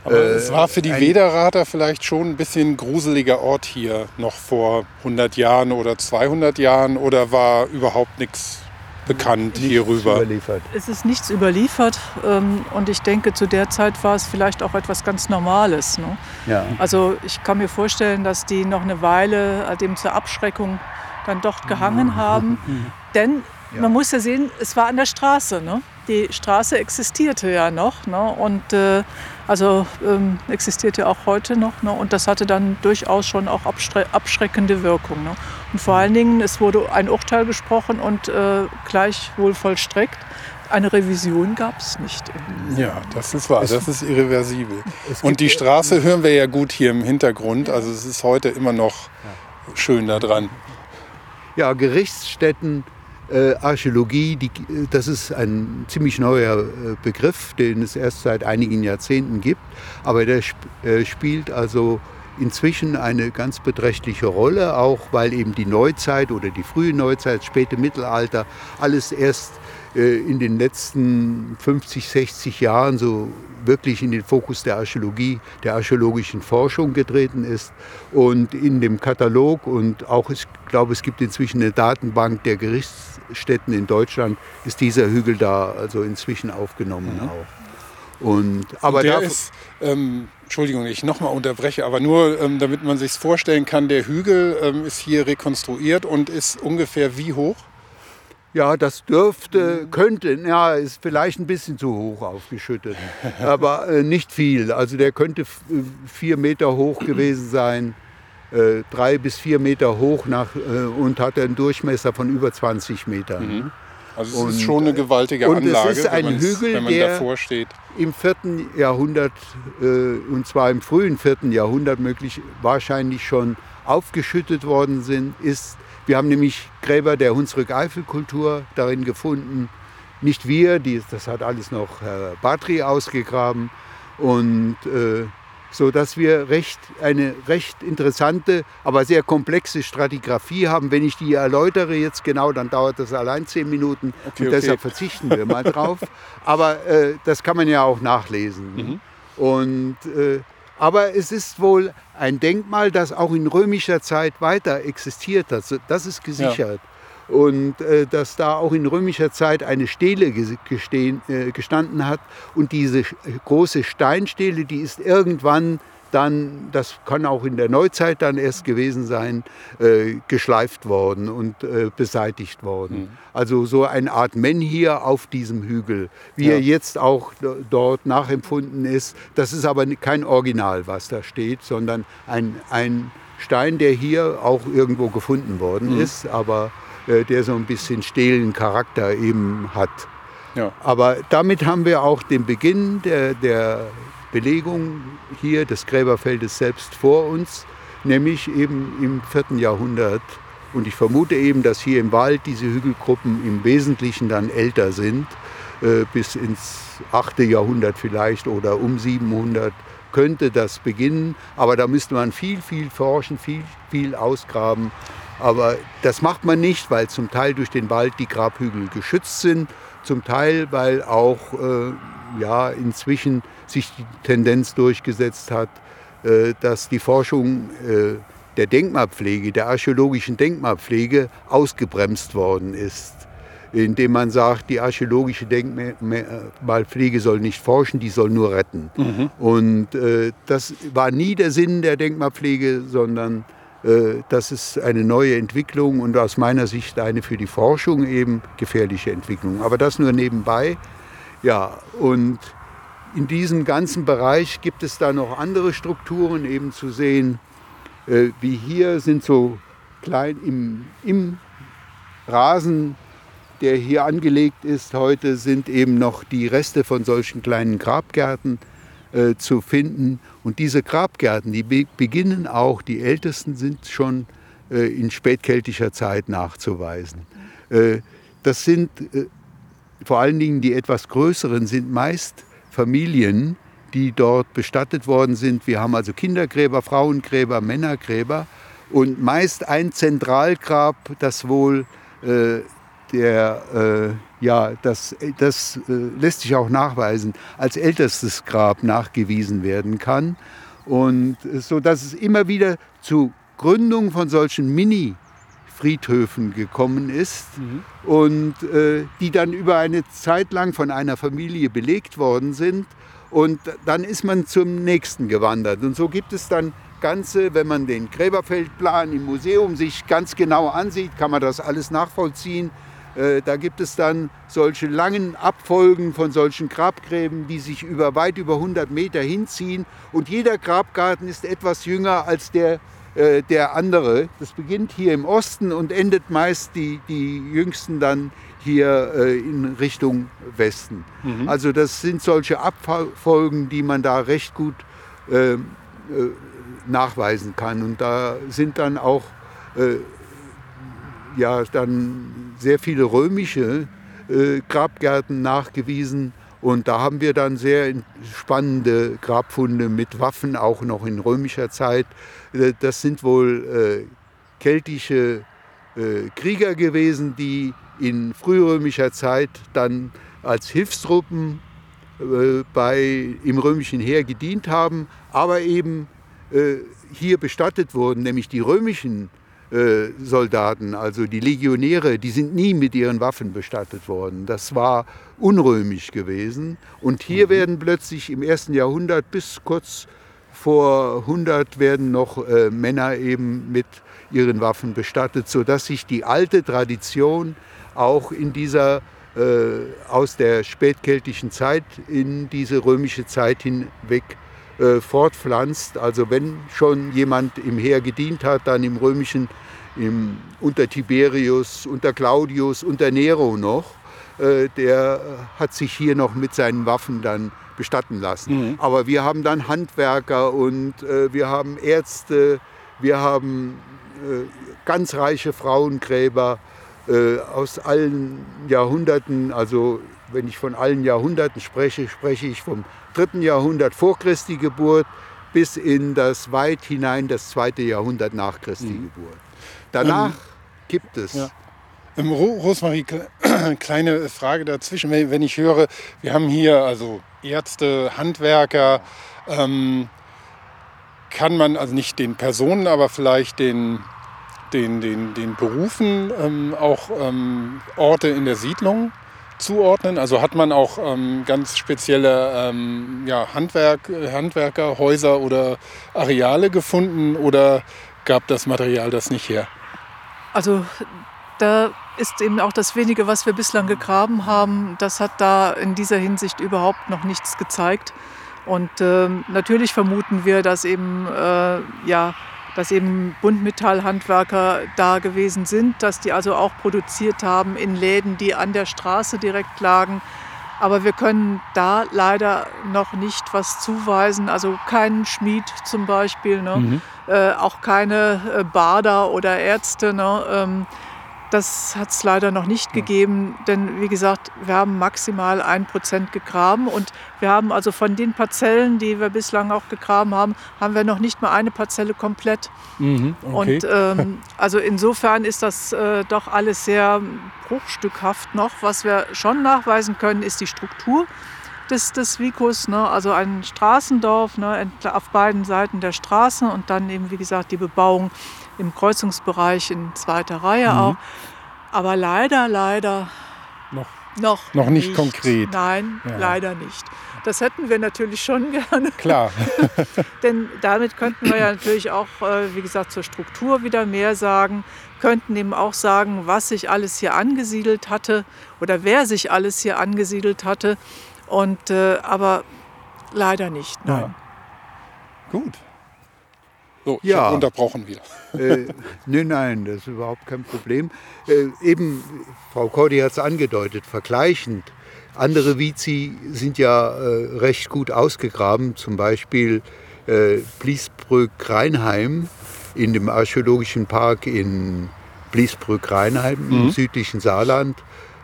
Aber äh, es war für die Wederater vielleicht schon ein bisschen gruseliger Ort hier noch vor 100 Jahren oder 200 Jahren oder war überhaupt nichts bekannt nichts hierüber? Überliefert. Es ist nichts überliefert ähm, und ich denke, zu der Zeit war es vielleicht auch etwas ganz Normales. Ne? Ja. Also ich kann mir vorstellen, dass die noch eine Weile äh, dem zur Abschreckung dann dort gehangen haben. Denn ja. man muss ja sehen, es war an der Straße. Ne? Die Straße existierte ja noch ne? und äh, also ähm, existiert ja auch heute noch. Ne? Und das hatte dann durchaus schon auch abschreckende Wirkung. Ne? Und vor allen Dingen, es wurde ein Urteil gesprochen und äh, gleichwohl vollstreckt. Eine Revision gab es nicht. Ja, das ist wahr. Das ist irreversibel. Und die Straße hören wir ja gut hier im Hintergrund. Also es ist heute immer noch schön da dran. Ja, Gerichtsstätten äh, Archäologie, die, das ist ein ziemlich neuer äh, Begriff, den es erst seit einigen Jahrzehnten gibt, aber der sp äh, spielt also inzwischen eine ganz beträchtliche Rolle, auch weil eben die Neuzeit oder die frühe Neuzeit, späte Mittelalter, alles erst äh, in den letzten 50, 60 Jahren so wirklich in den Fokus der Archäologie, der archäologischen Forschung getreten ist. Und in dem Katalog und auch, ich glaube, es gibt inzwischen eine Datenbank der Gerichtsstätten in Deutschland, ist dieser Hügel da also inzwischen aufgenommen mhm. auch. Und, aber und der ist, ähm, Entschuldigung, ich nochmal unterbreche, aber nur ähm, damit man sich vorstellen kann, der Hügel ähm, ist hier rekonstruiert und ist ungefähr wie hoch? Ja, das dürfte, könnte, ja, ist vielleicht ein bisschen zu hoch aufgeschüttet, *laughs* aber äh, nicht viel. Also der könnte äh, vier Meter hoch gewesen sein, äh, drei bis vier Meter hoch nach, äh, und hat einen Durchmesser von über 20 Metern. Mhm. Also es und, ist schon eine gewaltige und Anlage, es ist ein wenn, Hügel, wenn man der davor steht. Im vierten Jahrhundert, äh, und zwar im frühen vierten Jahrhundert möglich, wahrscheinlich schon aufgeschüttet worden sind, ist wir haben nämlich Gräber der Hunsrück-Eifel-Kultur darin gefunden. Nicht wir, die, das hat alles noch Herr Batri ausgegraben. Und äh, so dass wir recht, eine recht interessante, aber sehr komplexe Stratigraphie haben. Wenn ich die erläutere jetzt genau, dann dauert das allein zehn Minuten okay, und okay. deshalb verzichten wir mal drauf. Aber äh, das kann man ja auch nachlesen. Mhm. Und äh, aber es ist wohl ein Denkmal, das auch in römischer Zeit weiter existiert hat. Das ist gesichert. Ja. Und äh, dass da auch in römischer Zeit eine Stele gestehen, äh, gestanden hat. Und diese große Steinstele, die ist irgendwann dann, das kann auch in der Neuzeit dann erst gewesen sein, äh, geschleift worden und äh, beseitigt worden. Mhm. Also so eine Art Menhir auf diesem Hügel, wie ja. er jetzt auch dort nachempfunden ist. Das ist aber kein Original, was da steht, sondern ein, ein Stein, der hier auch irgendwo gefunden worden mhm. ist, aber äh, der so ein bisschen stehlen Charakter eben hat. Ja. Aber damit haben wir auch den Beginn der, der Belegung hier des Gräberfeldes selbst vor uns, nämlich eben im vierten Jahrhundert. Und ich vermute eben, dass hier im Wald diese Hügelgruppen im Wesentlichen dann älter sind, äh, bis ins achte Jahrhundert vielleicht oder um 700 könnte das beginnen. Aber da müsste man viel, viel forschen, viel, viel ausgraben. Aber das macht man nicht, weil zum Teil durch den Wald die Grabhügel geschützt sind, zum Teil weil auch äh, ja, inzwischen sich die Tendenz durchgesetzt hat, äh, dass die Forschung äh, der Denkmalpflege, der archäologischen Denkmalpflege ausgebremst worden ist. Indem man sagt, die archäologische Denkmalpflege soll nicht forschen, die soll nur retten. Mhm. Und äh, das war nie der Sinn der Denkmalpflege, sondern das ist eine neue Entwicklung und aus meiner Sicht eine für die Forschung eben gefährliche Entwicklung. Aber das nur nebenbei. Ja, und in diesem ganzen Bereich gibt es da noch andere Strukturen eben zu sehen. Äh, wie hier sind so klein im, im Rasen, der hier angelegt ist heute, sind eben noch die Reste von solchen kleinen Grabgärten äh, zu finden. Und diese Grabgärten, die be beginnen auch, die ältesten sind schon äh, in spätkeltischer Zeit nachzuweisen. Äh, das sind äh, vor allen Dingen die etwas größeren, sind meist Familien, die dort bestattet worden sind. Wir haben also Kindergräber, Frauengräber, Männergräber und meist ein Zentralgrab, das wohl äh, der, ja, das, das äh, lässt sich auch nachweisen, als ältestes Grab nachgewiesen werden kann. Und so dass es immer wieder zu Gründung von solchen Mini-Friedhöfen gekommen ist mhm. und äh, die dann über eine Zeit lang von einer Familie belegt worden sind. Und dann ist man zum nächsten gewandert. Und so gibt es dann ganze, wenn man den Gräberfeldplan im Museum sich ganz genau ansieht, kann man das alles nachvollziehen. Äh, da gibt es dann solche langen Abfolgen von solchen Grabgräben, die sich über weit über 100 Meter hinziehen. Und jeder Grabgarten ist etwas jünger als der, äh, der andere. Das beginnt hier im Osten und endet meist die, die jüngsten dann hier äh, in Richtung Westen. Mhm. Also das sind solche Abfolgen, die man da recht gut äh, nachweisen kann. Und da sind dann auch ja dann sehr viele römische äh, Grabgärten nachgewiesen. Und da haben wir dann sehr spannende Grabfunde mit Waffen, auch noch in römischer Zeit. Äh, das sind wohl äh, keltische äh, Krieger gewesen, die in frührömischer Zeit dann als Hilfstruppen äh, bei, im römischen Heer gedient haben, aber eben äh, hier bestattet wurden, nämlich die römischen äh, Soldaten, also die Legionäre, die sind nie mit ihren Waffen bestattet worden. Das war unrömisch gewesen. Und hier mhm. werden plötzlich im ersten Jahrhundert bis kurz vor 100 werden noch äh, Männer eben mit ihren Waffen bestattet, sodass sich die alte Tradition auch in dieser äh, aus der spätkeltischen Zeit in diese römische Zeit hinweg äh, fortpflanzt. Also wenn schon jemand im Heer gedient hat, dann im römischen, im, unter Tiberius, unter Claudius, unter Nero noch, äh, der hat sich hier noch mit seinen Waffen dann bestatten lassen. Mhm. Aber wir haben dann Handwerker und äh, wir haben Ärzte, wir haben äh, ganz reiche Frauengräber äh, aus allen Jahrhunderten, also wenn ich von allen Jahrhunderten spreche, spreche ich vom dritten Jahrhundert vor Christi Geburt bis in das weit hinein das zweite Jahrhundert nach Christi mhm. Geburt. Danach ähm, gibt es. Ja. Ähm, Rosmarie, *clears throat* kleine Frage dazwischen. Wenn ich höre, wir haben hier also Ärzte, Handwerker, ähm, kann man also nicht den Personen, aber vielleicht den, den, den, den Berufen ähm, auch ähm, Orte in der Siedlung zuordnen? Also hat man auch ähm, ganz spezielle ähm, ja, Handwerk, Handwerker, Häuser oder Areale gefunden oder gab das Material das nicht her? Also da ist eben auch das wenige, was wir bislang gegraben haben, das hat da in dieser Hinsicht überhaupt noch nichts gezeigt. Und äh, natürlich vermuten wir, dass eben äh, ja, dass eben Buntmetallhandwerker da gewesen sind, dass die also auch produziert haben in Läden, die an der Straße direkt lagen. Aber wir können da leider noch nicht was zuweisen. Also keinen Schmied zum Beispiel, ne? mhm. äh, auch keine äh, Bader oder Ärzte. Ne? Ähm, das hat es leider noch nicht gegeben, denn wie gesagt, wir haben maximal ein Prozent gegraben und wir haben also von den Parzellen, die wir bislang auch gegraben haben, haben wir noch nicht mal eine Parzelle komplett. Mhm, okay. Und ähm, also insofern ist das äh, doch alles sehr bruchstückhaft noch. Was wir schon nachweisen können, ist die Struktur des, des Vicus, ne? also ein Straßendorf ne? auf beiden Seiten der Straße und dann eben, wie gesagt, die Bebauung im Kreuzungsbereich in zweiter Reihe mhm. auch. Aber leider, leider noch, noch, noch nicht, nicht, konkret. Nein, ja. leider nicht. Das hätten wir natürlich schon *laughs* gerne. Klar. *laughs* Denn damit könnten wir ja natürlich auch, äh, wie gesagt, zur Struktur wieder mehr sagen, könnten eben auch sagen, was sich alles hier angesiedelt hatte oder wer sich alles hier angesiedelt hatte. Und, äh, aber leider nicht, nein. Ja. Gut. So, ich ja. unterbrochen wieder. Äh, nein, nein, das ist überhaupt kein Problem. Äh, eben, Frau Cordy hat es angedeutet, vergleichend. Andere Vizi sind ja äh, recht gut ausgegraben, zum Beispiel äh, Bliesbrück-Rheinheim in dem archäologischen Park in Bliesbrück-Rheinheim mhm. im südlichen Saarland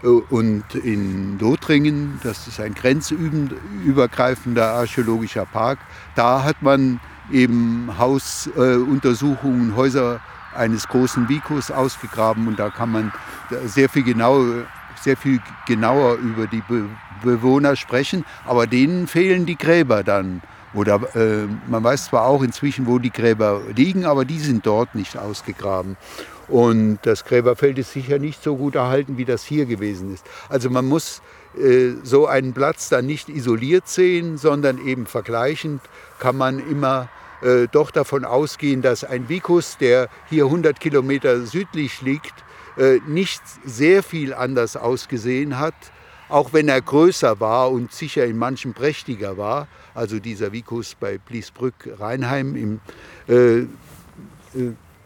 äh, und in Lothringen, das ist ein grenzübergreifender archäologischer Park. Da hat man eben Hausuntersuchungen, äh, Häuser eines großen Vicus ausgegraben und da kann man sehr viel genau, sehr viel genauer über die Be Bewohner sprechen, aber denen fehlen die Gräber dann. Oder äh, man weiß zwar auch inzwischen, wo die Gräber liegen, aber die sind dort nicht ausgegraben. Und das Gräberfeld ist sicher nicht so gut erhalten, wie das hier gewesen ist. Also man muss so einen Platz dann nicht isoliert sehen, sondern eben vergleichend kann man immer äh, doch davon ausgehen, dass ein Vicus, der hier 100 Kilometer südlich liegt, äh, nicht sehr viel anders ausgesehen hat, auch wenn er größer war und sicher in manchen prächtiger war. Also dieser Vicus bei Bliesbrück-Rheinheim, äh, äh,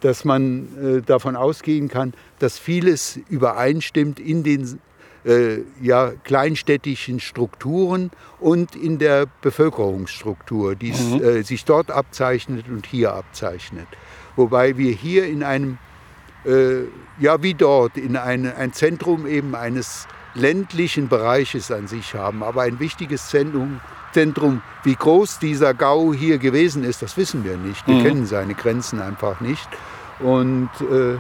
dass man äh, davon ausgehen kann, dass vieles übereinstimmt in den äh, ja, kleinstädtischen Strukturen und in der Bevölkerungsstruktur, die mhm. äh, sich dort abzeichnet und hier abzeichnet. Wobei wir hier in einem, äh, ja wie dort, in eine, ein Zentrum eben eines ländlichen Bereiches an sich haben, aber ein wichtiges Zentrum, Zentrum, wie groß dieser Gau hier gewesen ist, das wissen wir nicht. Wir mhm. kennen seine Grenzen einfach nicht. Und, äh,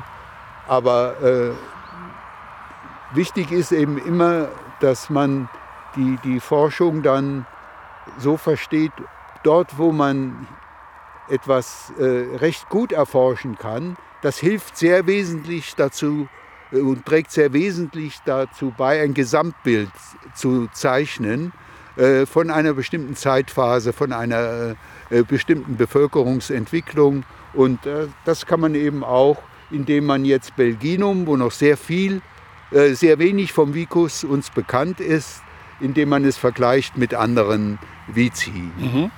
aber äh, wichtig ist eben immer, dass man die, die Forschung dann so versteht, dort wo man etwas äh, recht gut erforschen kann, das hilft sehr wesentlich dazu äh, und trägt sehr wesentlich dazu bei, ein Gesamtbild zu zeichnen äh, von einer bestimmten Zeitphase, von einer äh, bestimmten Bevölkerungsentwicklung. Und äh, das kann man eben auch, indem man jetzt Belginum, wo noch sehr viel sehr wenig vom Vicus uns bekannt ist, indem man es vergleicht mit anderen Vici. Mhm.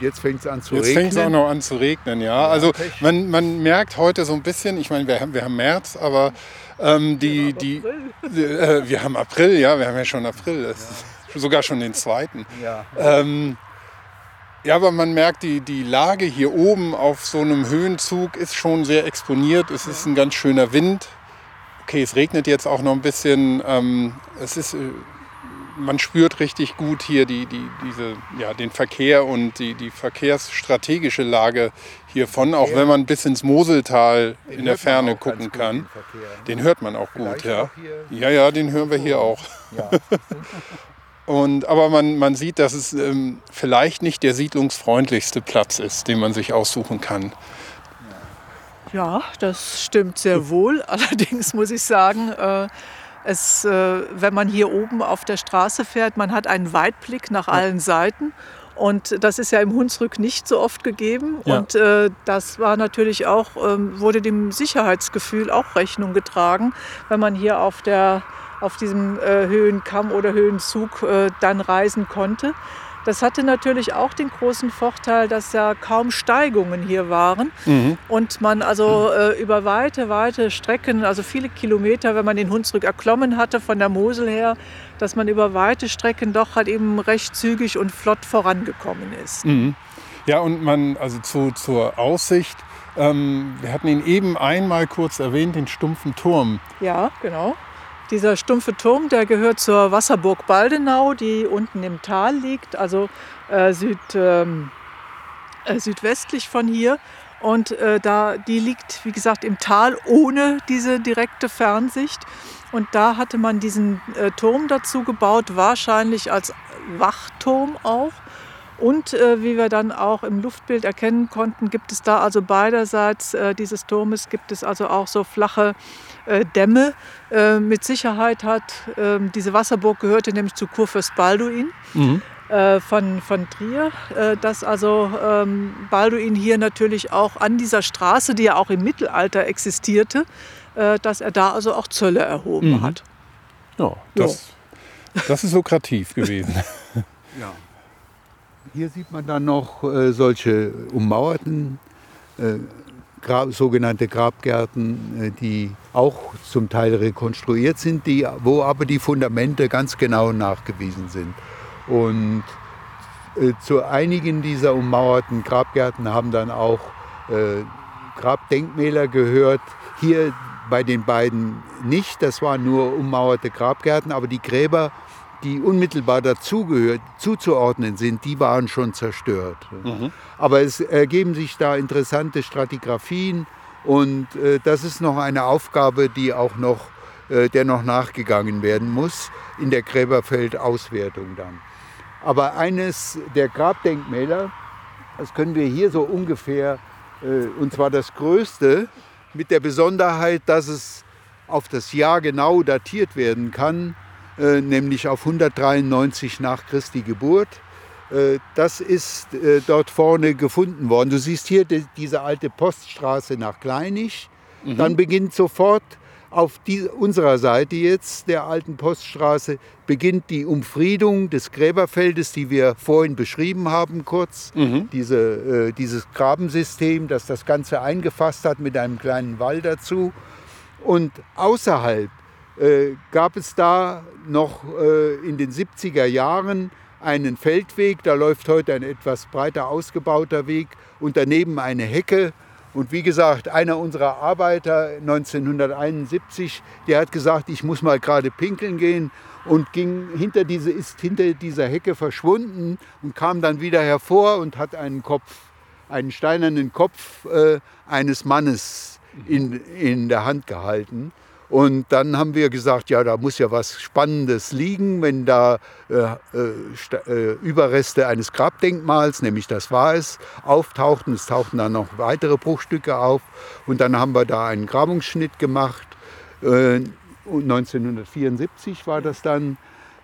Jetzt fängt es an zu Jetzt regnen. Jetzt fängt es auch noch an zu regnen, ja. Also man, man merkt heute so ein bisschen, ich meine, wir haben, wir haben März, aber ähm, die, die, die *laughs* äh, wir haben April, ja, wir haben ja schon April, ja. sogar schon den zweiten. Ja. Ähm, ja, aber man merkt, die, die Lage hier oben auf so einem Höhenzug ist schon sehr exponiert. Es ist ein ganz schöner Wind okay, es regnet jetzt auch noch ein bisschen. Ähm, es ist, äh, man spürt richtig gut hier die, die, diese, ja, den Verkehr und die, die verkehrsstrategische Lage hiervon, auch wenn man bis ins Moseltal den in der Ferne gucken kann. Den, Verkehr, ne? den, hört man auch Vielleicht gut, ja. Auch ja, ja, den hören wir hier auch. Ja. *laughs* Und, aber man, man sieht, dass es ähm, vielleicht nicht der siedlungsfreundlichste Platz ist, den man sich aussuchen kann. Ja, das stimmt sehr wohl. *laughs* Allerdings muss ich sagen, äh, es, äh, wenn man hier oben auf der Straße fährt, man hat einen Weitblick nach allen Seiten. Und das ist ja im Hunsrück nicht so oft gegeben. Ja. Und äh, das war natürlich auch, ähm, wurde dem Sicherheitsgefühl auch Rechnung getragen, wenn man hier auf, der, auf diesem äh, Höhenkamm oder Höhenzug äh, dann reisen konnte. Das hatte natürlich auch den großen Vorteil, dass ja kaum Steigungen hier waren mhm. und man also äh, über weite, weite Strecken, also viele Kilometer, wenn man den Hunsrück erklommen hatte von der Mosel her, dass man über weite Strecken doch halt eben recht zügig und flott vorangekommen ist. Mhm. Ja, und man, also zu, zur Aussicht, ähm, wir hatten ihn eben einmal kurz erwähnt, den stumpfen Turm. Ja, genau. Dieser stumpfe Turm, der gehört zur Wasserburg Baldenau, die unten im Tal liegt, also äh, süd, ähm, äh, südwestlich von hier. Und äh, da, die liegt, wie gesagt, im Tal ohne diese direkte Fernsicht. Und da hatte man diesen äh, Turm dazu gebaut, wahrscheinlich als Wachturm auch. Und äh, wie wir dann auch im Luftbild erkennen konnten, gibt es da also beiderseits äh, dieses Turmes gibt es also auch so flache äh, Dämme. Äh, mit Sicherheit hat ähm, diese Wasserburg gehörte nämlich zu Kurfürst Balduin. Mhm. Äh, von, von Trier, dass also ähm, Balduin hier natürlich auch an dieser Straße, die ja auch im Mittelalter existierte, dass er da also auch Zölle erhoben mhm. hat. Ja, das, das ist lukrativ *laughs* gewesen. ja. Hier sieht man dann noch äh, solche ummauerten äh, Grab, sogenannte Grabgärten, äh, die auch zum Teil rekonstruiert sind, die, wo aber die Fundamente ganz genau nachgewiesen sind. Und äh, zu einigen dieser ummauerten Grabgärten haben dann auch äh, Grabdenkmäler gehört. Hier bei den beiden nicht, das waren nur ummauerte Grabgärten, aber die Gräber die unmittelbar dazugehört, zuzuordnen sind, die waren schon zerstört. Mhm. Aber es ergeben sich da interessante Stratigraphien und äh, das ist noch eine Aufgabe, die auch noch äh, der noch nachgegangen werden muss in der Gräberfeldauswertung dann. Aber eines der Grabdenkmäler, das können wir hier so ungefähr, äh, und zwar das größte, mit der Besonderheit, dass es auf das Jahr genau datiert werden kann, äh, nämlich auf 193 nach Christi Geburt. Äh, das ist äh, dort vorne gefunden worden. Du siehst hier die, diese alte Poststraße nach Kleinig. Mhm. Dann beginnt sofort auf die, unserer Seite jetzt der alten Poststraße beginnt die Umfriedung des Gräberfeldes, die wir vorhin beschrieben haben, kurz. Mhm. Diese, äh, dieses Grabensystem, das das Ganze eingefasst hat mit einem kleinen Wall dazu. Und außerhalb äh, gab es da noch äh, in den 70er Jahren einen Feldweg, da läuft heute ein etwas breiter ausgebauter Weg und daneben eine Hecke und wie gesagt, einer unserer Arbeiter 1971, der hat gesagt, ich muss mal gerade pinkeln gehen und ging hinter diese, ist hinter dieser Hecke verschwunden und kam dann wieder hervor und hat einen Kopf, einen steinernen Kopf äh, eines Mannes in, in der Hand gehalten. Und dann haben wir gesagt, ja, da muss ja was Spannendes liegen, wenn da äh, äh, äh, Überreste eines Grabdenkmals, nämlich das war es, auftauchten. Es tauchten dann noch weitere Bruchstücke auf. Und dann haben wir da einen Grabungsschnitt gemacht. Äh, 1974 war das dann.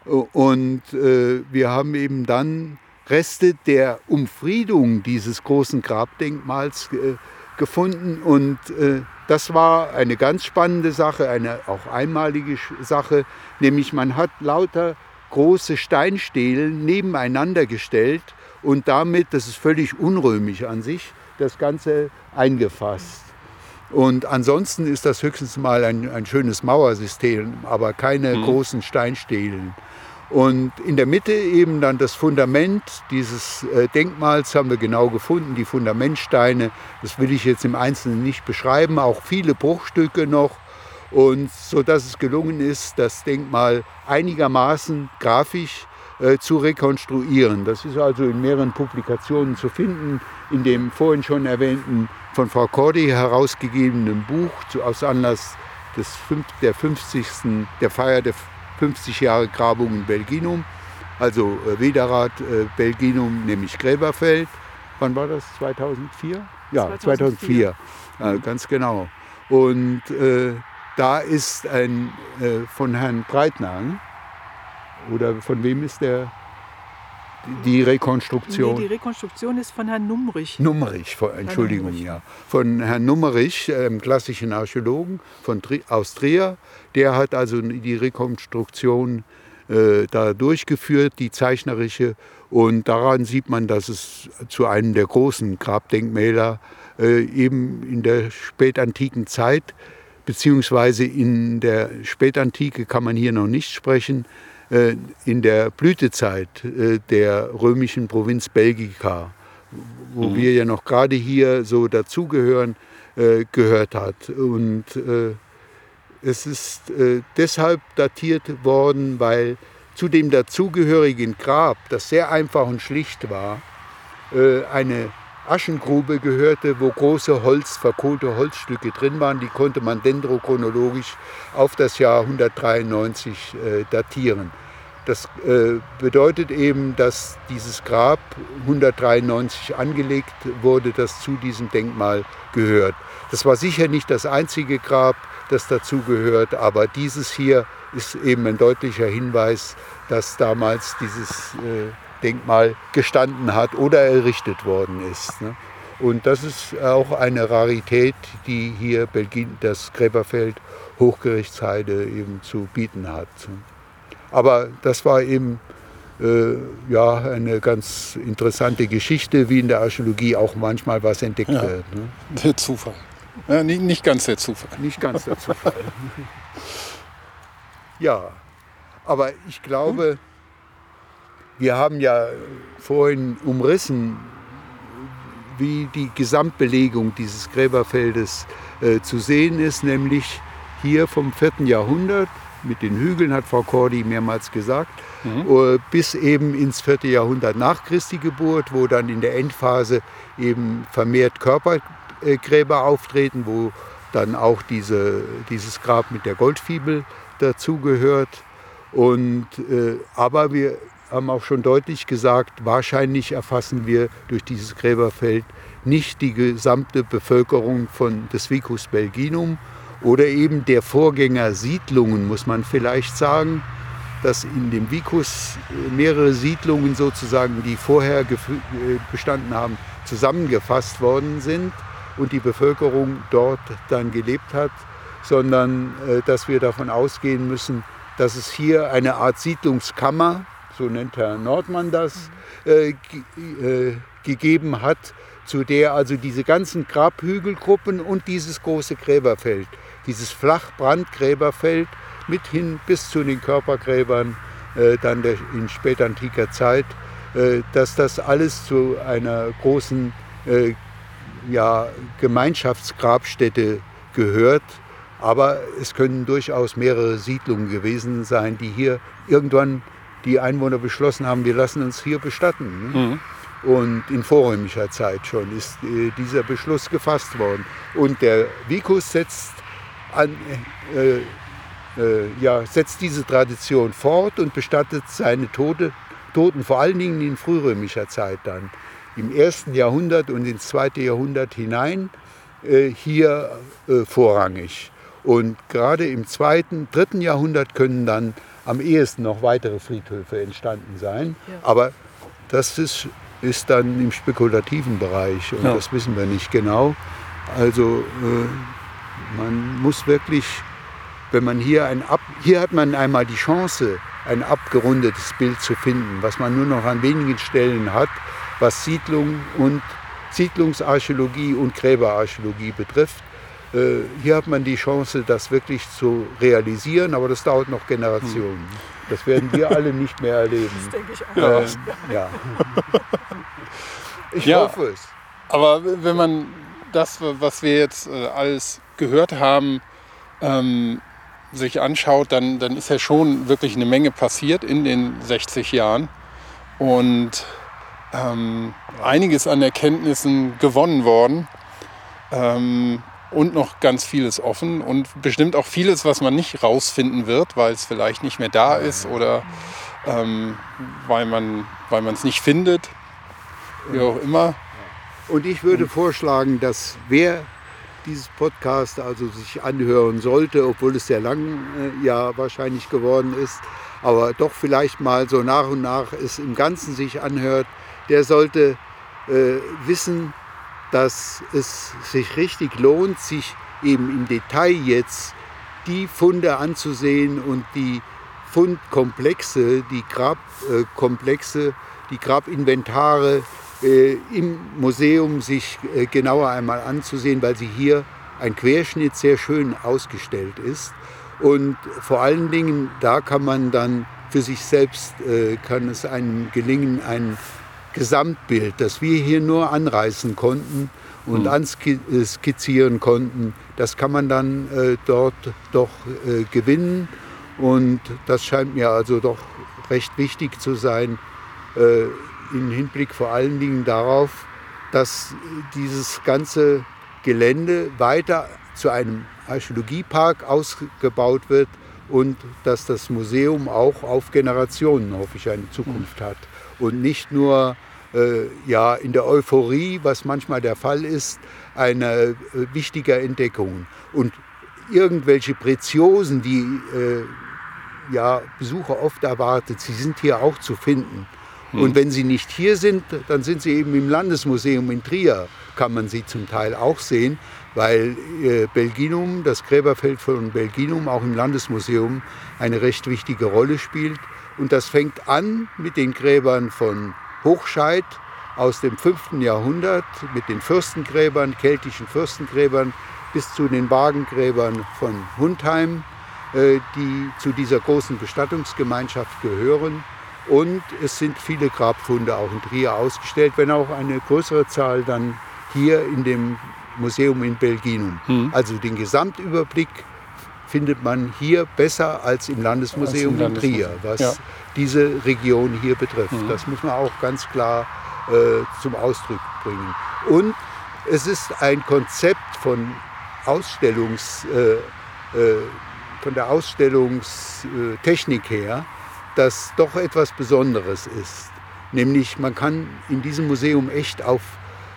Und äh, wir haben eben dann Reste der Umfriedung dieses großen Grabdenkmals äh, gefunden und das war eine ganz spannende Sache, eine auch einmalige Sache, nämlich man hat lauter große Steinstelen nebeneinander gestellt und damit, das ist völlig unrömisch an sich, das Ganze eingefasst. Und ansonsten ist das höchstens mal ein, ein schönes Mauersystem, aber keine mhm. großen Steinstelen. Und in der Mitte eben dann das Fundament dieses äh, Denkmals haben wir genau gefunden, die Fundamentsteine. Das will ich jetzt im Einzelnen nicht beschreiben, auch viele Bruchstücke noch. Und so dass es gelungen ist, das Denkmal einigermaßen grafisch äh, zu rekonstruieren. Das ist also in mehreren Publikationen zu finden, in dem vorhin schon erwähnten von Frau Cordy herausgegebenen Buch zu, aus Anlass des, der 50. der Feier der 50 Jahre Grabung in Belginum, also äh, Wederrad äh, Belginum, nämlich Gräberfeld. Wann war das? 2004? Ja, 2004, 2004. Äh, ganz genau. Und äh, da ist ein äh, von Herrn Breitnang, oder von wem ist der? Die Rekonstruktion. Nee, die Rekonstruktion ist von Herrn Nummerich. Nummerich, Entschuldigung, Nummerich. ja. Von Herrn Nummerich, einem klassischen Archäologen von aus Trier. Der hat also die Rekonstruktion äh, da durchgeführt, die zeichnerische. Und daran sieht man, dass es zu einem der großen Grabdenkmäler äh, eben in der spätantiken Zeit, beziehungsweise in der Spätantike kann man hier noch nicht sprechen, äh, in der Blütezeit äh, der römischen Provinz Belgica, wo mhm. wir ja noch gerade hier so dazugehören, äh, gehört hat. Und es ist deshalb datiert worden, weil zu dem dazugehörigen Grab, das sehr einfach und schlicht war, eine Aschengrube gehörte, wo große Holz, verkohlte Holzstücke drin waren. Die konnte man dendrochronologisch auf das Jahr 193 äh, datieren. Das äh, bedeutet eben, dass dieses Grab 193 angelegt wurde, das zu diesem Denkmal gehört. Das war sicher nicht das einzige Grab, das dazu gehört, aber dieses hier ist eben ein deutlicher Hinweis, dass damals dieses äh, Denkmal gestanden hat oder errichtet worden ist. Ne? Und das ist auch eine Rarität, die hier Belgien, das Gräberfeld Hochgerichtsheide eben zu bieten hat. Aber das war eben äh, ja, eine ganz interessante Geschichte, wie in der Archäologie auch manchmal was entdeckt ja, wird. Ne? Der Zufall. Ja, nicht, nicht ganz der Zufall. Nicht ganz der Zufall. ja, aber ich glaube, wir haben ja vorhin umrissen, wie die Gesamtbelegung dieses Gräberfeldes äh, zu sehen ist, nämlich hier vom 4. Jahrhundert mit den Hügeln, hat Frau Cordy mehrmals gesagt, mhm. Äh, bis eben ins 4. Jahrhundert nach Christi Geburt, wo dann in der Endphase eben vermehrt Körpergräber auftreten, wo dann auch diese, dieses Grab mit der Goldfibel dazugehört. Und, äh, aber wir haben auch schon deutlich gesagt, wahrscheinlich erfassen wir durch dieses Gräberfeld nicht die gesamte Bevölkerung von des Vicus Belginum oder eben der Vorgängersiedlungen, muss man vielleicht sagen, dass in dem Vicus äh, mehrere Siedlungen sozusagen, die vorher äh, bestanden haben, zusammengefasst worden sind und die Bevölkerung dort dann gelebt hat, sondern äh, dass wir davon ausgehen müssen, dass es hier eine Art Siedlungskammer, so nennt Herr Nordmann das, äh, äh, gegeben hat, zu der also diese ganzen Grabhügelgruppen und dieses große Gräberfeld, dieses Flachbrandgräberfeld mit hin bis zu den Körpergräbern äh, dann der, in spätantiker Zeit, äh, dass das alles zu einer großen äh, ja, Gemeinschaftsgrabstätte gehört. Aber es können durchaus mehrere Siedlungen gewesen sein, die hier irgendwann die Einwohner beschlossen haben, wir lassen uns hier bestatten. Ne? Mhm. Und in vorrömischer Zeit schon ist äh, dieser Beschluss gefasst worden. Und der Vicus setzt, an, äh, äh, ja, setzt diese Tradition fort und bestattet seine Tote, Toten vor allen Dingen in frührömischer Zeit dann im ersten Jahrhundert und ins zweite Jahrhundert hinein äh, hier äh, vorrangig. Und gerade im zweiten, dritten Jahrhundert können dann am ehesten noch weitere Friedhöfe entstanden sein. Ja. Aber das ist ist dann im spekulativen Bereich und ja. das wissen wir nicht genau. Also äh, man muss wirklich, wenn man hier ein ab, hier hat man einmal die Chance, ein abgerundetes Bild zu finden, was man nur noch an wenigen Stellen hat, was Siedlung und Siedlungsarchäologie und Gräberarchäologie betrifft. Äh, hier hat man die Chance, das wirklich zu realisieren, aber das dauert noch Generationen. Das werden wir alle nicht mehr erleben. Das denke ich auch. Äh, ja. *laughs* Ich ja, hoffe es. Aber wenn man das, was wir jetzt äh, alles gehört haben, ähm, sich anschaut, dann, dann ist ja schon wirklich eine Menge passiert in den 60 Jahren. Und ähm, einiges an Erkenntnissen gewonnen worden. Ähm, und noch ganz vieles offen und bestimmt auch vieles, was man nicht rausfinden wird, weil es vielleicht nicht mehr da ist oder ähm, weil man weil es nicht findet, wie auch immer. Und ich würde vorschlagen, dass wer dieses Podcast also sich anhören sollte, obwohl es sehr lang äh, ja wahrscheinlich geworden ist, aber doch vielleicht mal so nach und nach es im Ganzen sich anhört, der sollte äh, wissen, dass es sich richtig lohnt, sich eben im Detail jetzt die Funde anzusehen und die Fundkomplexe, die Grabkomplexe, die Grabinventare äh, im Museum sich äh, genauer einmal anzusehen, weil sie hier ein Querschnitt sehr schön ausgestellt ist. Und vor allen Dingen, da kann man dann für sich selbst, äh, kann es einem gelingen, ein Gesamtbild, das wir hier nur anreißen konnten und mhm. anskizzieren konnten, das kann man dann äh, dort doch äh, gewinnen. Und das scheint mir also doch recht wichtig zu sein, äh, im Hinblick vor allen Dingen darauf, dass dieses ganze Gelände weiter zu einem Archäologiepark ausgebaut wird und dass das Museum auch auf Generationen, hoffe ich, eine Zukunft hat und nicht nur äh, ja, in der Euphorie, was manchmal der Fall ist, eine äh, wichtiger Entdeckung. Und irgendwelche Preziosen, die äh, ja, Besucher oft erwartet, sie sind hier auch zu finden. Hm. Und wenn sie nicht hier sind, dann sind sie eben im Landesmuseum in Trier, kann man sie zum Teil auch sehen, weil äh, Belginum, das Gräberfeld von Belginum, auch im Landesmuseum eine recht wichtige Rolle spielt. Und das fängt an mit den Gräbern von Hochscheid aus dem 5. Jahrhundert mit den Fürstengräbern, keltischen Fürstengräbern bis zu den Wagengräbern von Hundheim, äh, die zu dieser großen Bestattungsgemeinschaft gehören. Und es sind viele Grabfunde auch in Trier ausgestellt, wenn auch eine größere Zahl dann hier in dem Museum in Belginum. Mhm. Also den Gesamtüberblick findet man hier besser als im Landesmuseum als im in Trier, was ja. diese Region hier betrifft. Mhm. Das muss man auch ganz klar äh, zum Ausdruck bringen. Und es ist ein Konzept von Ausstellungs, äh, äh, von der Ausstellungstechnik her das doch etwas Besonderes ist. Nämlich man kann in diesem Museum echt auf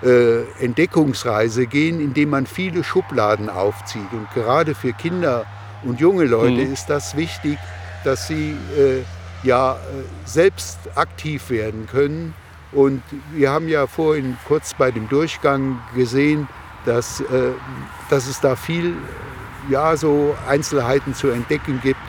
äh, Entdeckungsreise gehen, indem man viele Schubladen aufzieht. Und gerade für Kinder und junge Leute mhm. ist das wichtig, dass sie äh, ja äh, selbst aktiv werden können. Und wir haben ja vorhin kurz bei dem Durchgang gesehen, dass, äh, dass es da viel ja, so Einzelheiten zu entdecken gibt.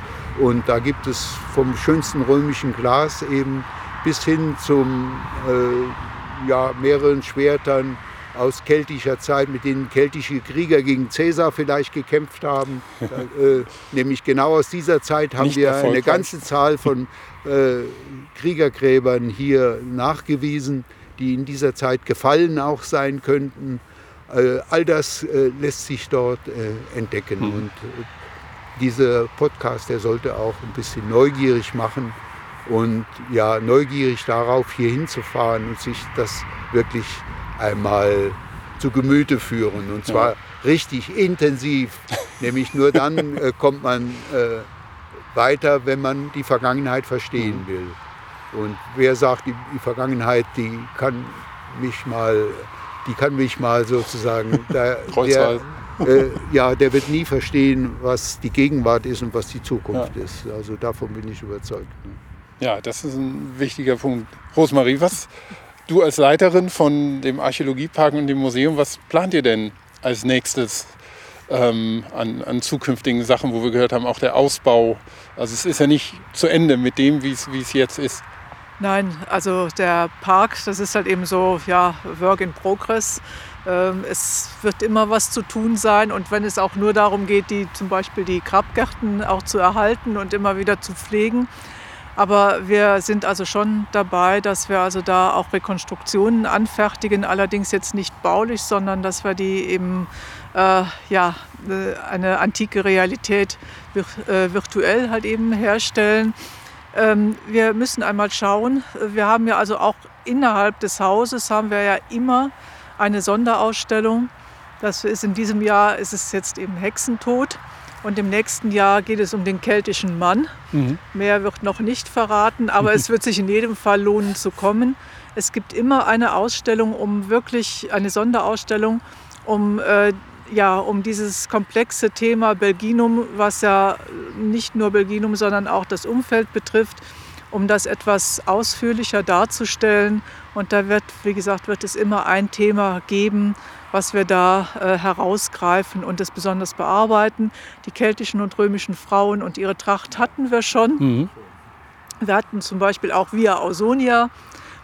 Und da gibt es vom schönsten römischen Glas eben bis hin zum äh, ja, mehreren Schwertern aus keltischer Zeit, mit denen keltische Krieger gegen Cäsar vielleicht gekämpft haben. äh, nämlich genau aus dieser Zeit haben Nicht wir eine ganze Zahl von äh, Kriegergräbern hier nachgewiesen, die in dieser Zeit gefallen auch sein könnten. Äh, all das äh, lässt sich dort äh, entdecken. Mhm. Und dieser Podcast, der sollte auch ein bisschen neugierig machen und ja, neugierig darauf, hier hinzufahren und sich das wirklich einmal zu Gemüte führen. Und zwar ja. richtig intensiv. Nämlich nur dann *laughs* äh, kommt man äh, weiter, wenn man die Vergangenheit verstehen will. Und wer sagt, die, die Vergangenheit, die kann mich mal die kann mich mal sozusagen, *laughs* der, der, äh, ja, der wird nie verstehen, was die Gegenwart ist und was die Zukunft ja. ist. Also davon bin ich überzeugt. Ja, das ist ein wichtiger Punkt. Rosmarie, was du als Leiterin von dem Archäologiepark und dem Museum, was plant ihr denn als nächstes ähm, an, an, zukünftigen Sachen, wo wir gehört haben, auch der Ausbau? Also es ist ja nicht zu Ende mit dem, wie es jetzt ist. Nein, also der Park, das ist halt eben so, ja, Work in Progress. Ähm, es wird immer was zu tun sein und wenn es auch nur darum geht, die, zum Beispiel die Grabgärten auch zu erhalten und immer wieder zu pflegen. Aber wir sind also schon dabei, dass wir also da auch Rekonstruktionen anfertigen, allerdings jetzt nicht baulich, sondern dass wir die eben äh, ja, äh, eine antike Realität äh, virtuell halt eben herstellen. Ähm, wir müssen einmal schauen. Wir haben ja also auch innerhalb des Hauses haben wir ja immer eine Sonderausstellung. Das ist in diesem Jahr ist es jetzt eben Hexentod und im nächsten Jahr geht es um den keltischen Mann. Mhm. Mehr wird noch nicht verraten, aber es wird sich in jedem Fall lohnen zu kommen. Es gibt immer eine Ausstellung, um wirklich eine Sonderausstellung, um äh, ja, um dieses komplexe Thema Belginum, was ja nicht nur Belginum, sondern auch das Umfeld betrifft, um das etwas ausführlicher darzustellen. Und da wird, wie gesagt, wird es immer ein Thema geben, was wir da äh, herausgreifen und es besonders bearbeiten. Die keltischen und römischen Frauen und ihre Tracht hatten wir schon. Mhm. Wir hatten zum Beispiel auch Via Ausonia,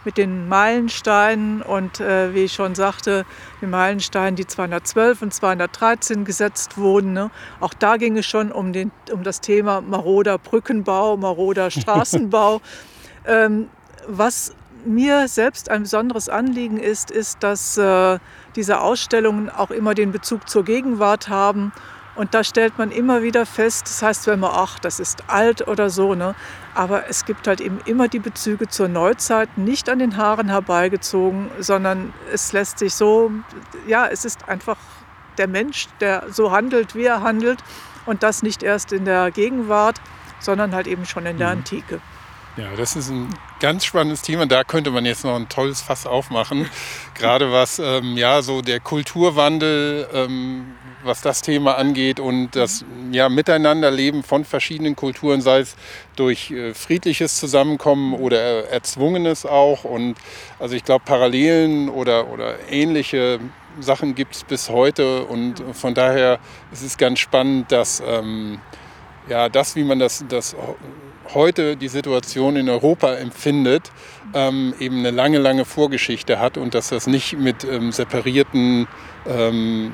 mit den Meilensteinen und äh, wie ich schon sagte, die Meilensteine, die 212 und 213 gesetzt wurden. Ne? Auch da ging es schon um, den, um das Thema maroder Brückenbau, maroder *laughs* Straßenbau. ähm, was mir selbst ein besonderes Anliegen ist, ist, dass äh, diese Ausstellungen auch immer den Bezug zur Gegenwart haben und da stellt man immer wieder fest, das heißt, wenn man, ach, das ist alt oder so, ne? aber es gibt halt eben immer die Bezüge zur Neuzeit, nicht an den Haaren herbeigezogen, sondern es lässt sich so, ja, es ist einfach der Mensch, der so handelt, wie er handelt und das nicht erst in der Gegenwart, sondern halt eben schon in der mhm. Antike. Ja, das ist ein ganz spannendes Thema. Da könnte man jetzt noch ein tolles Fass aufmachen. *laughs* Gerade was ähm, ja so der Kulturwandel ähm, was das Thema angeht und das ja, Miteinanderleben von verschiedenen Kulturen, sei es durch äh, friedliches Zusammenkommen oder erzwungenes auch. Und also ich glaube, Parallelen oder, oder ähnliche Sachen gibt es bis heute. Und von daher ist es ganz spannend, dass ähm, ja, das, wie man das, das heute die Situation in Europa empfindet, ähm, eben eine lange, lange Vorgeschichte hat und dass das nicht mit ähm, separierten ähm,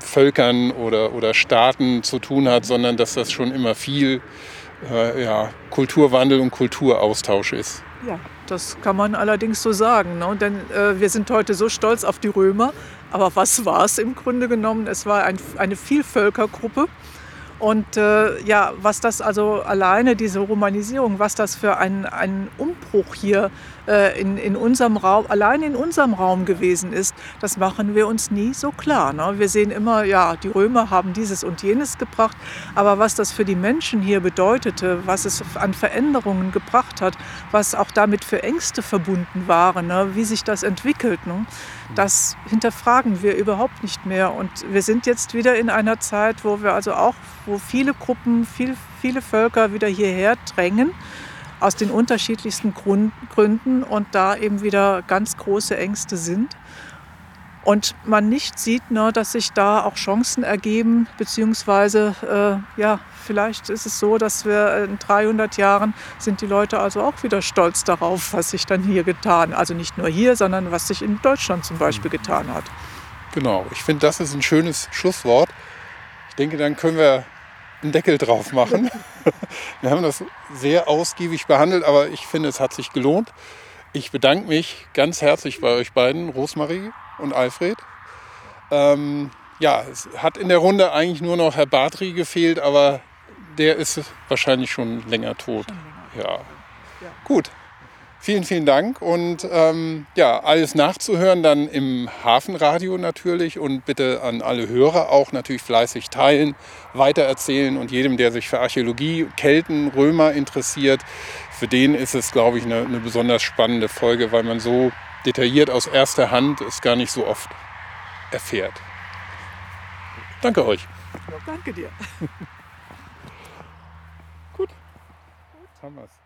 Völkern oder, oder Staaten zu tun hat, sondern dass das schon immer viel äh, ja, Kulturwandel und Kulturaustausch ist. Ja, das kann man allerdings so sagen. Ne? Denn äh, wir sind heute so stolz auf die Römer. Aber was war es im Grunde genommen? Es war ein, eine Vielvölkergruppe. Und äh, ja, was das also alleine, diese Romanisierung, was das für ein, ein Umbruch hier äh, in, in unserem Raum, allein in unserem Raum gewesen ist, das machen wir uns nie so klar. Ne? Wir sehen immer, ja, die Römer haben dieses und jenes gebracht, aber was das für die Menschen hier bedeutete, was es an Veränderungen gebracht hat, was auch damit für Ängste verbunden waren, ne? wie sich das entwickelt, ne? Das hinterfragen wir überhaupt nicht mehr. Und wir sind jetzt wieder in einer Zeit, wo wir also auch, wo viele Gruppen, viel, viele Völker wieder hierher drängen aus den unterschiedlichsten Gründen und da eben wieder ganz große Ängste sind. Und man nicht sieht, ne, dass sich da auch Chancen ergeben, beziehungsweise äh, ja, vielleicht ist es so, dass wir in 300 Jahren sind die Leute also auch wieder stolz darauf, was sich dann hier getan, also nicht nur hier, sondern was sich in Deutschland zum Beispiel getan hat. Genau, ich finde, das ist ein schönes Schlusswort. Ich denke, dann können wir einen Deckel drauf machen. *laughs* Wir haben das sehr ausgiebig behandelt, aber ich finde, es hat sich gelohnt. Ich bedanke mich ganz herzlich bei euch beiden, Rosmarie und Alfred. Ähm, ja, es hat in der Runde eigentlich nur noch Herr Badri gefehlt, aber der ist wahrscheinlich schon länger tot. Schon länger. Ja. ja. Gut. Vielen, vielen Dank und ähm, ja, alles nachzuhören dann im Hafenradio natürlich und bitte an alle Hörer auch natürlich fleißig teilen, weitererzählen und jedem, der sich für Archäologie, Kelten, Römer interessiert, für den ist es, glaube ich, eine, eine besonders spannende Folge, weil man so detailliert aus erster Hand es gar nicht so oft erfährt. Danke euch. Ja, danke dir. Gut.